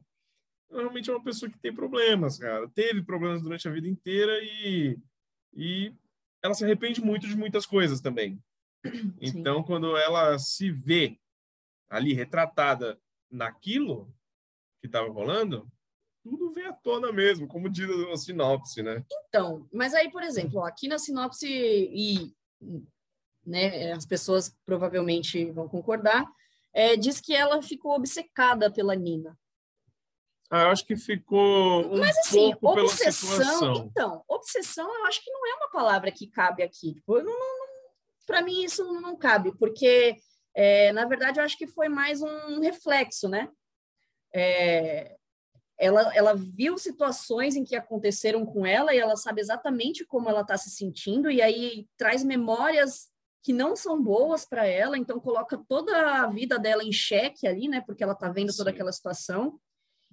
realmente é uma pessoa que tem problemas, cara. Teve problemas durante a vida inteira e, e ela se arrepende muito de muitas coisas também. Então, quando ela se vê ali retratada naquilo que estava rolando, tudo vem à tona mesmo, como diz a sinopse, né? Então, mas aí, por exemplo, ó, aqui na sinopse, e né, as pessoas provavelmente vão concordar, é, diz que ela ficou obcecada pela Nina. Ah, eu acho que ficou um Mas assim, pouco pela obsessão, situação. então, obsessão eu acho que não é uma palavra que cabe aqui. Tipo, para mim isso não cabe, porque é, na verdade eu acho que foi mais um reflexo, né? É, ela, ela viu situações em que aconteceram com ela e ela sabe exatamente como ela está se sentindo, e aí traz memórias que não são boas para ela, então coloca toda a vida dela em xeque ali, né? Porque ela está vendo toda Sim. aquela situação.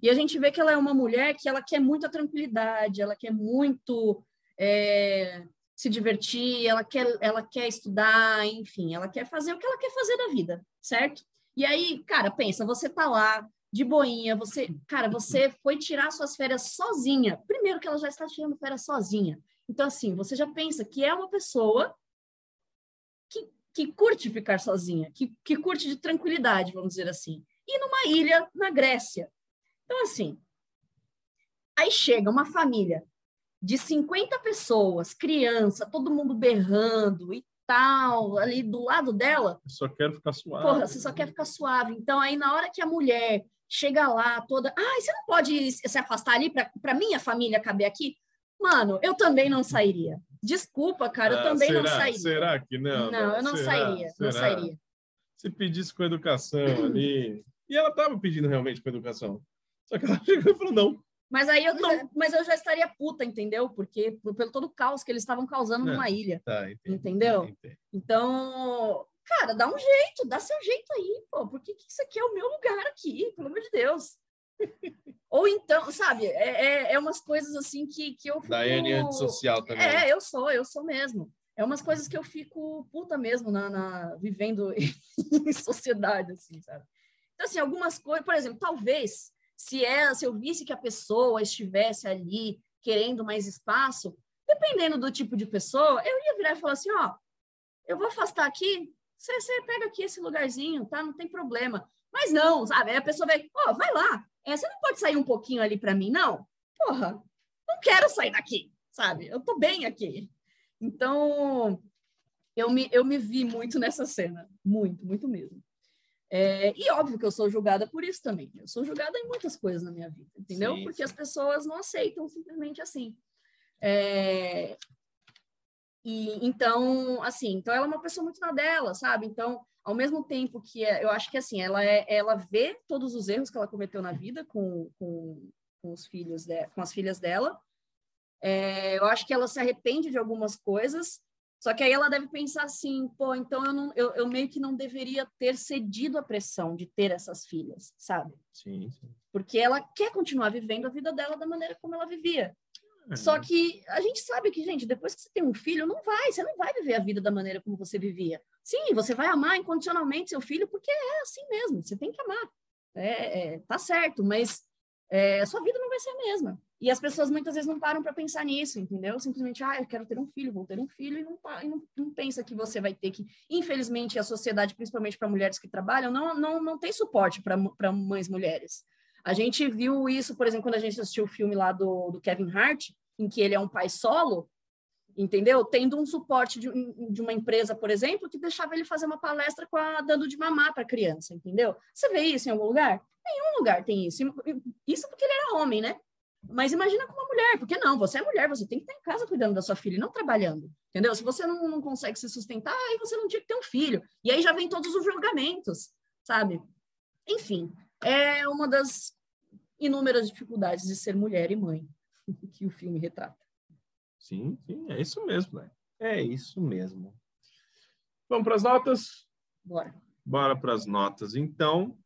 E a gente vê que ela é uma mulher que ela quer muita tranquilidade, ela quer muito é, se divertir, ela quer, ela quer estudar, enfim, ela quer fazer o que ela quer fazer da vida, certo? E aí, cara, pensa, você tá lá de boinha, você, cara, você foi tirar suas férias sozinha. Primeiro que ela já está tirando férias sozinha. Então, assim, você já pensa que é uma pessoa que, que curte ficar sozinha, que, que curte de tranquilidade, vamos dizer assim. E numa ilha na Grécia. Então, assim, aí chega uma família de 50 pessoas, criança, todo mundo berrando e tal, ali do lado dela, Eu só quero ficar suave. Porra, você só quer ficar suave. Então, aí na hora que a mulher chega lá toda, ai, você não pode se afastar ali para minha família caber aqui? Mano, eu também não sairia. Desculpa, cara, eu Ah, também não será? sairia. Será que não? Não, eu não Será? sairia, não Será? sairia. Se pedisse com educação ali. E ela estava pedindo realmente com educação. Só que ela chegou e falou: não. Mas aí eu, Não. mas eu já estaria puta, entendeu? Porque por- pelo todo o caos que eles estavam causando Não. numa ilha. Tá, entendi, Entendeu? entendi. Então, cara, dá um jeito, dá seu jeito aí, pô. Porque que isso aqui é o meu lugar aqui, pelo amor de Deus. Ou então, sabe, é, é, é umas coisas assim que, que eu fico... Daiane antissocial também. É, eu sou, eu sou mesmo. É umas coisas que eu fico puta mesmo na, na- vivendo em sociedade, assim, sabe? Então, assim, algumas coisas, por exemplo, talvez se, é, se eu visse que a pessoa estivesse ali querendo mais espaço, dependendo do tipo de pessoa, eu ia virar e falar assim, ó, eu vou afastar aqui, você, você pega aqui esse lugarzinho, tá? Não tem problema. Mas não, sabe? Aí a pessoa vai, ó, vai lá. É, você não pode sair um pouquinho ali para mim, não? Porra, não quero sair daqui, sabe? Eu tô bem aqui. Então, eu me, eu me vi muito nessa cena. Muito, muito mesmo. É, e óbvio que eu sou julgada por isso também. Eu sou julgada em muitas coisas na minha vida, entendeu? Sim, Porque sim. as pessoas não aceitam simplesmente assim. É, e então, assim, então ela é uma pessoa muito na dela, sabe? Então, ao mesmo tempo que é- eu acho que assim, ela é, ela vê todos os erros que ela cometeu na vida com, com, com os filhos de, com as filhas dela. É, eu acho que ela se arrepende de algumas coisas, só que aí ela deve pensar assim, pô, então eu, não, eu, eu meio que não deveria ter cedido à pressão de ter essas filhas, sabe? Sim, sim. Porque ela quer continuar vivendo a vida dela da maneira como ela vivia. Só que a gente sabe que, gente, depois que você tem um filho, não vai, você não vai viver a vida da maneira como você vivia. Sim, você vai amar incondicionalmente seu filho, porque é assim mesmo, você tem que amar. É, é, tá certo, mas é, a sua vida não vai ser a mesma. E as pessoas muitas vezes não param para pensar nisso, entendeu? Simplesmente, ah, eu quero ter um filho, vou ter um filho, e não, e não, não pensa que você vai ter que. Infelizmente, a sociedade, principalmente para mulheres que trabalham, não, não, não tem suporte para mães mulheres. A gente viu isso, por exemplo, quando a gente assistiu o filme lá do, do Kevin Hart, em que ele é um pai solo, entendeu? Tendo um suporte de, de uma empresa, por exemplo, que deixava ele fazer uma palestra com a, dando de mamar para a criança, entendeu? Você vê isso em algum lugar? Nenhum lugar tem isso. Isso porque ele era homem, né? Mas imagina com uma mulher, porque não, você é mulher, você tem que estar em casa cuidando da sua filha não trabalhando, entendeu? Se você não, não consegue se sustentar, aí você não tinha que ter um filho. E aí já vem todos os julgamentos, sabe? Enfim, é uma das inúmeras dificuldades de ser mulher e mãe que o filme retrata. Sim, sim, é isso mesmo, né? É isso mesmo. Vamos para as notas? Bora. Bora para as notas. Então,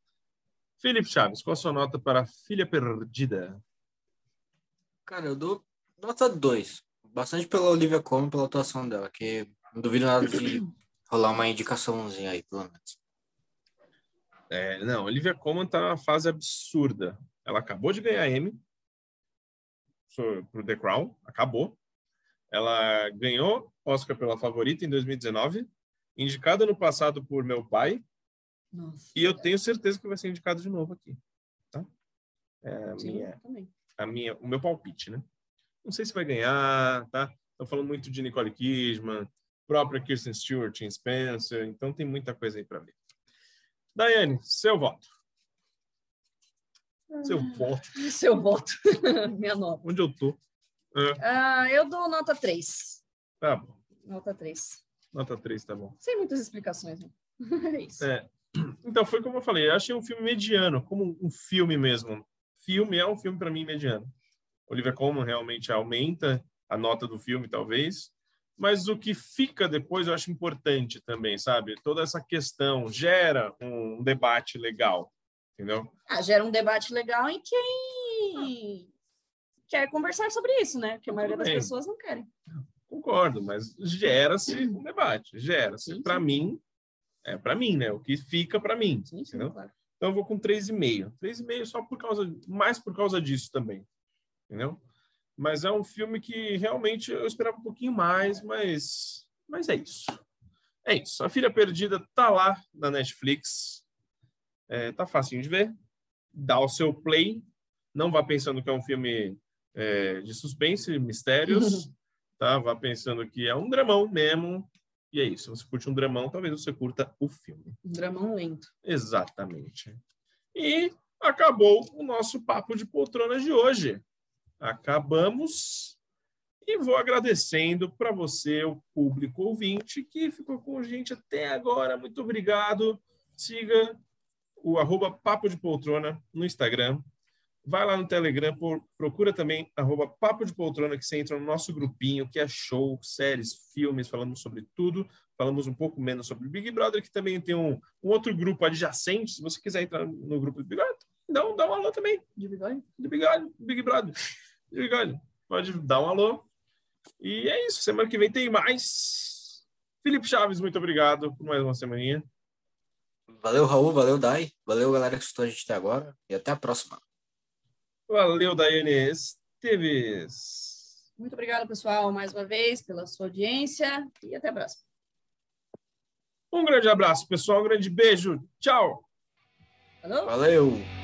Felipe Chaves, qual a sua nota para Filha Perdida? Cara, eu dou nota 2. Bastante pela Olivia Colman, pela atuação dela, que não duvido nada de rolar uma indicaçãozinha aí, pelo menos. É, não, Olivia Colman está numa fase absurda. Ela acabou de ganhar Emmy para o The Crown, acabou. Ela ganhou Oscar pela Favorita em 2019, indicada no passado por Meu Pai, Nossa. e eu tenho certeza que vai ser indicado de novo aqui. Tá? É a Sim, minha, também. a minha, o meu palpite, né? Não sei se vai ganhar, tá? Estão falando muito de Nicole Kidman, própria Kirsten Stewart em Spencer, então tem muita coisa aí para ver. Daiane, seu voto. Seu voto. Seu voto. Minha nota. Onde eu tô? Ah, eu dou nota 3. Tá bom. Nota 3. Nota 3, tá bom. Sem muitas explicações, né? É isso. É. Então, foi como eu falei, eu achei um filme mediano, como um filme mesmo. filme, é um filme para mim mediano. Olivia Colman realmente aumenta a nota do filme, talvez, mas o que fica depois eu acho importante também, sabe? Toda essa questão gera um debate legal, entendeu? Ah, gera um debate legal em quem quer conversar sobre isso, né? Porque a maioria das pessoas não querem. Concordo, mas gera-se um debate, gera-se. Para mim, é para mim, né? O que fica para mim, Sim, sim, entendeu? claro. Então eu vou com 3,5. 3,5 só por causa, mais por causa disso também, entendeu? Mas é um filme que realmente eu esperava um pouquinho mais, mas, mas é isso. É isso. A Filha Perdida tá lá na Netflix. É, tá facinho de ver. Dá o seu play. Não vá pensando que é um filme é, de suspense, mistérios. tá? Vá pensando que é um dramão mesmo. E é isso. Se você curte um dramão, talvez você curta o filme. Um dramão lento. Exatamente. E acabou o nosso papo de poltrona de hoje. Acabamos e vou agradecendo para você, o público ouvinte, que ficou com a gente até agora. Muito obrigado. Siga o arroba Papo de Poltrona no Instagram. Vai lá no Telegram, por- procura também arroba Papo de Poltrona, que você entra no nosso grupinho, que é show, séries, filmes, falamos sobre tudo. Falamos um pouco menos sobre Big Brother, que também tem um, um outro grupo adjacente. Se você quiser entrar no grupo do Big Brother, dá um, dá um alô também De bigode? do Big Brother, Big Brother. Pode dar um alô. E é isso. Semana que vem tem mais. Felipe Chaves, muito obrigado por mais uma semaninha. Valeu, Raul, valeu, Dai. Valeu, galera que escutou a gente até agora. E até a próxima. Valeu, Daiane Esteves. Muito obrigada, pessoal, mais uma vez, pela sua audiência e até a próxima. Um grande abraço, pessoal. Um grande beijo. Tchau. Valeu!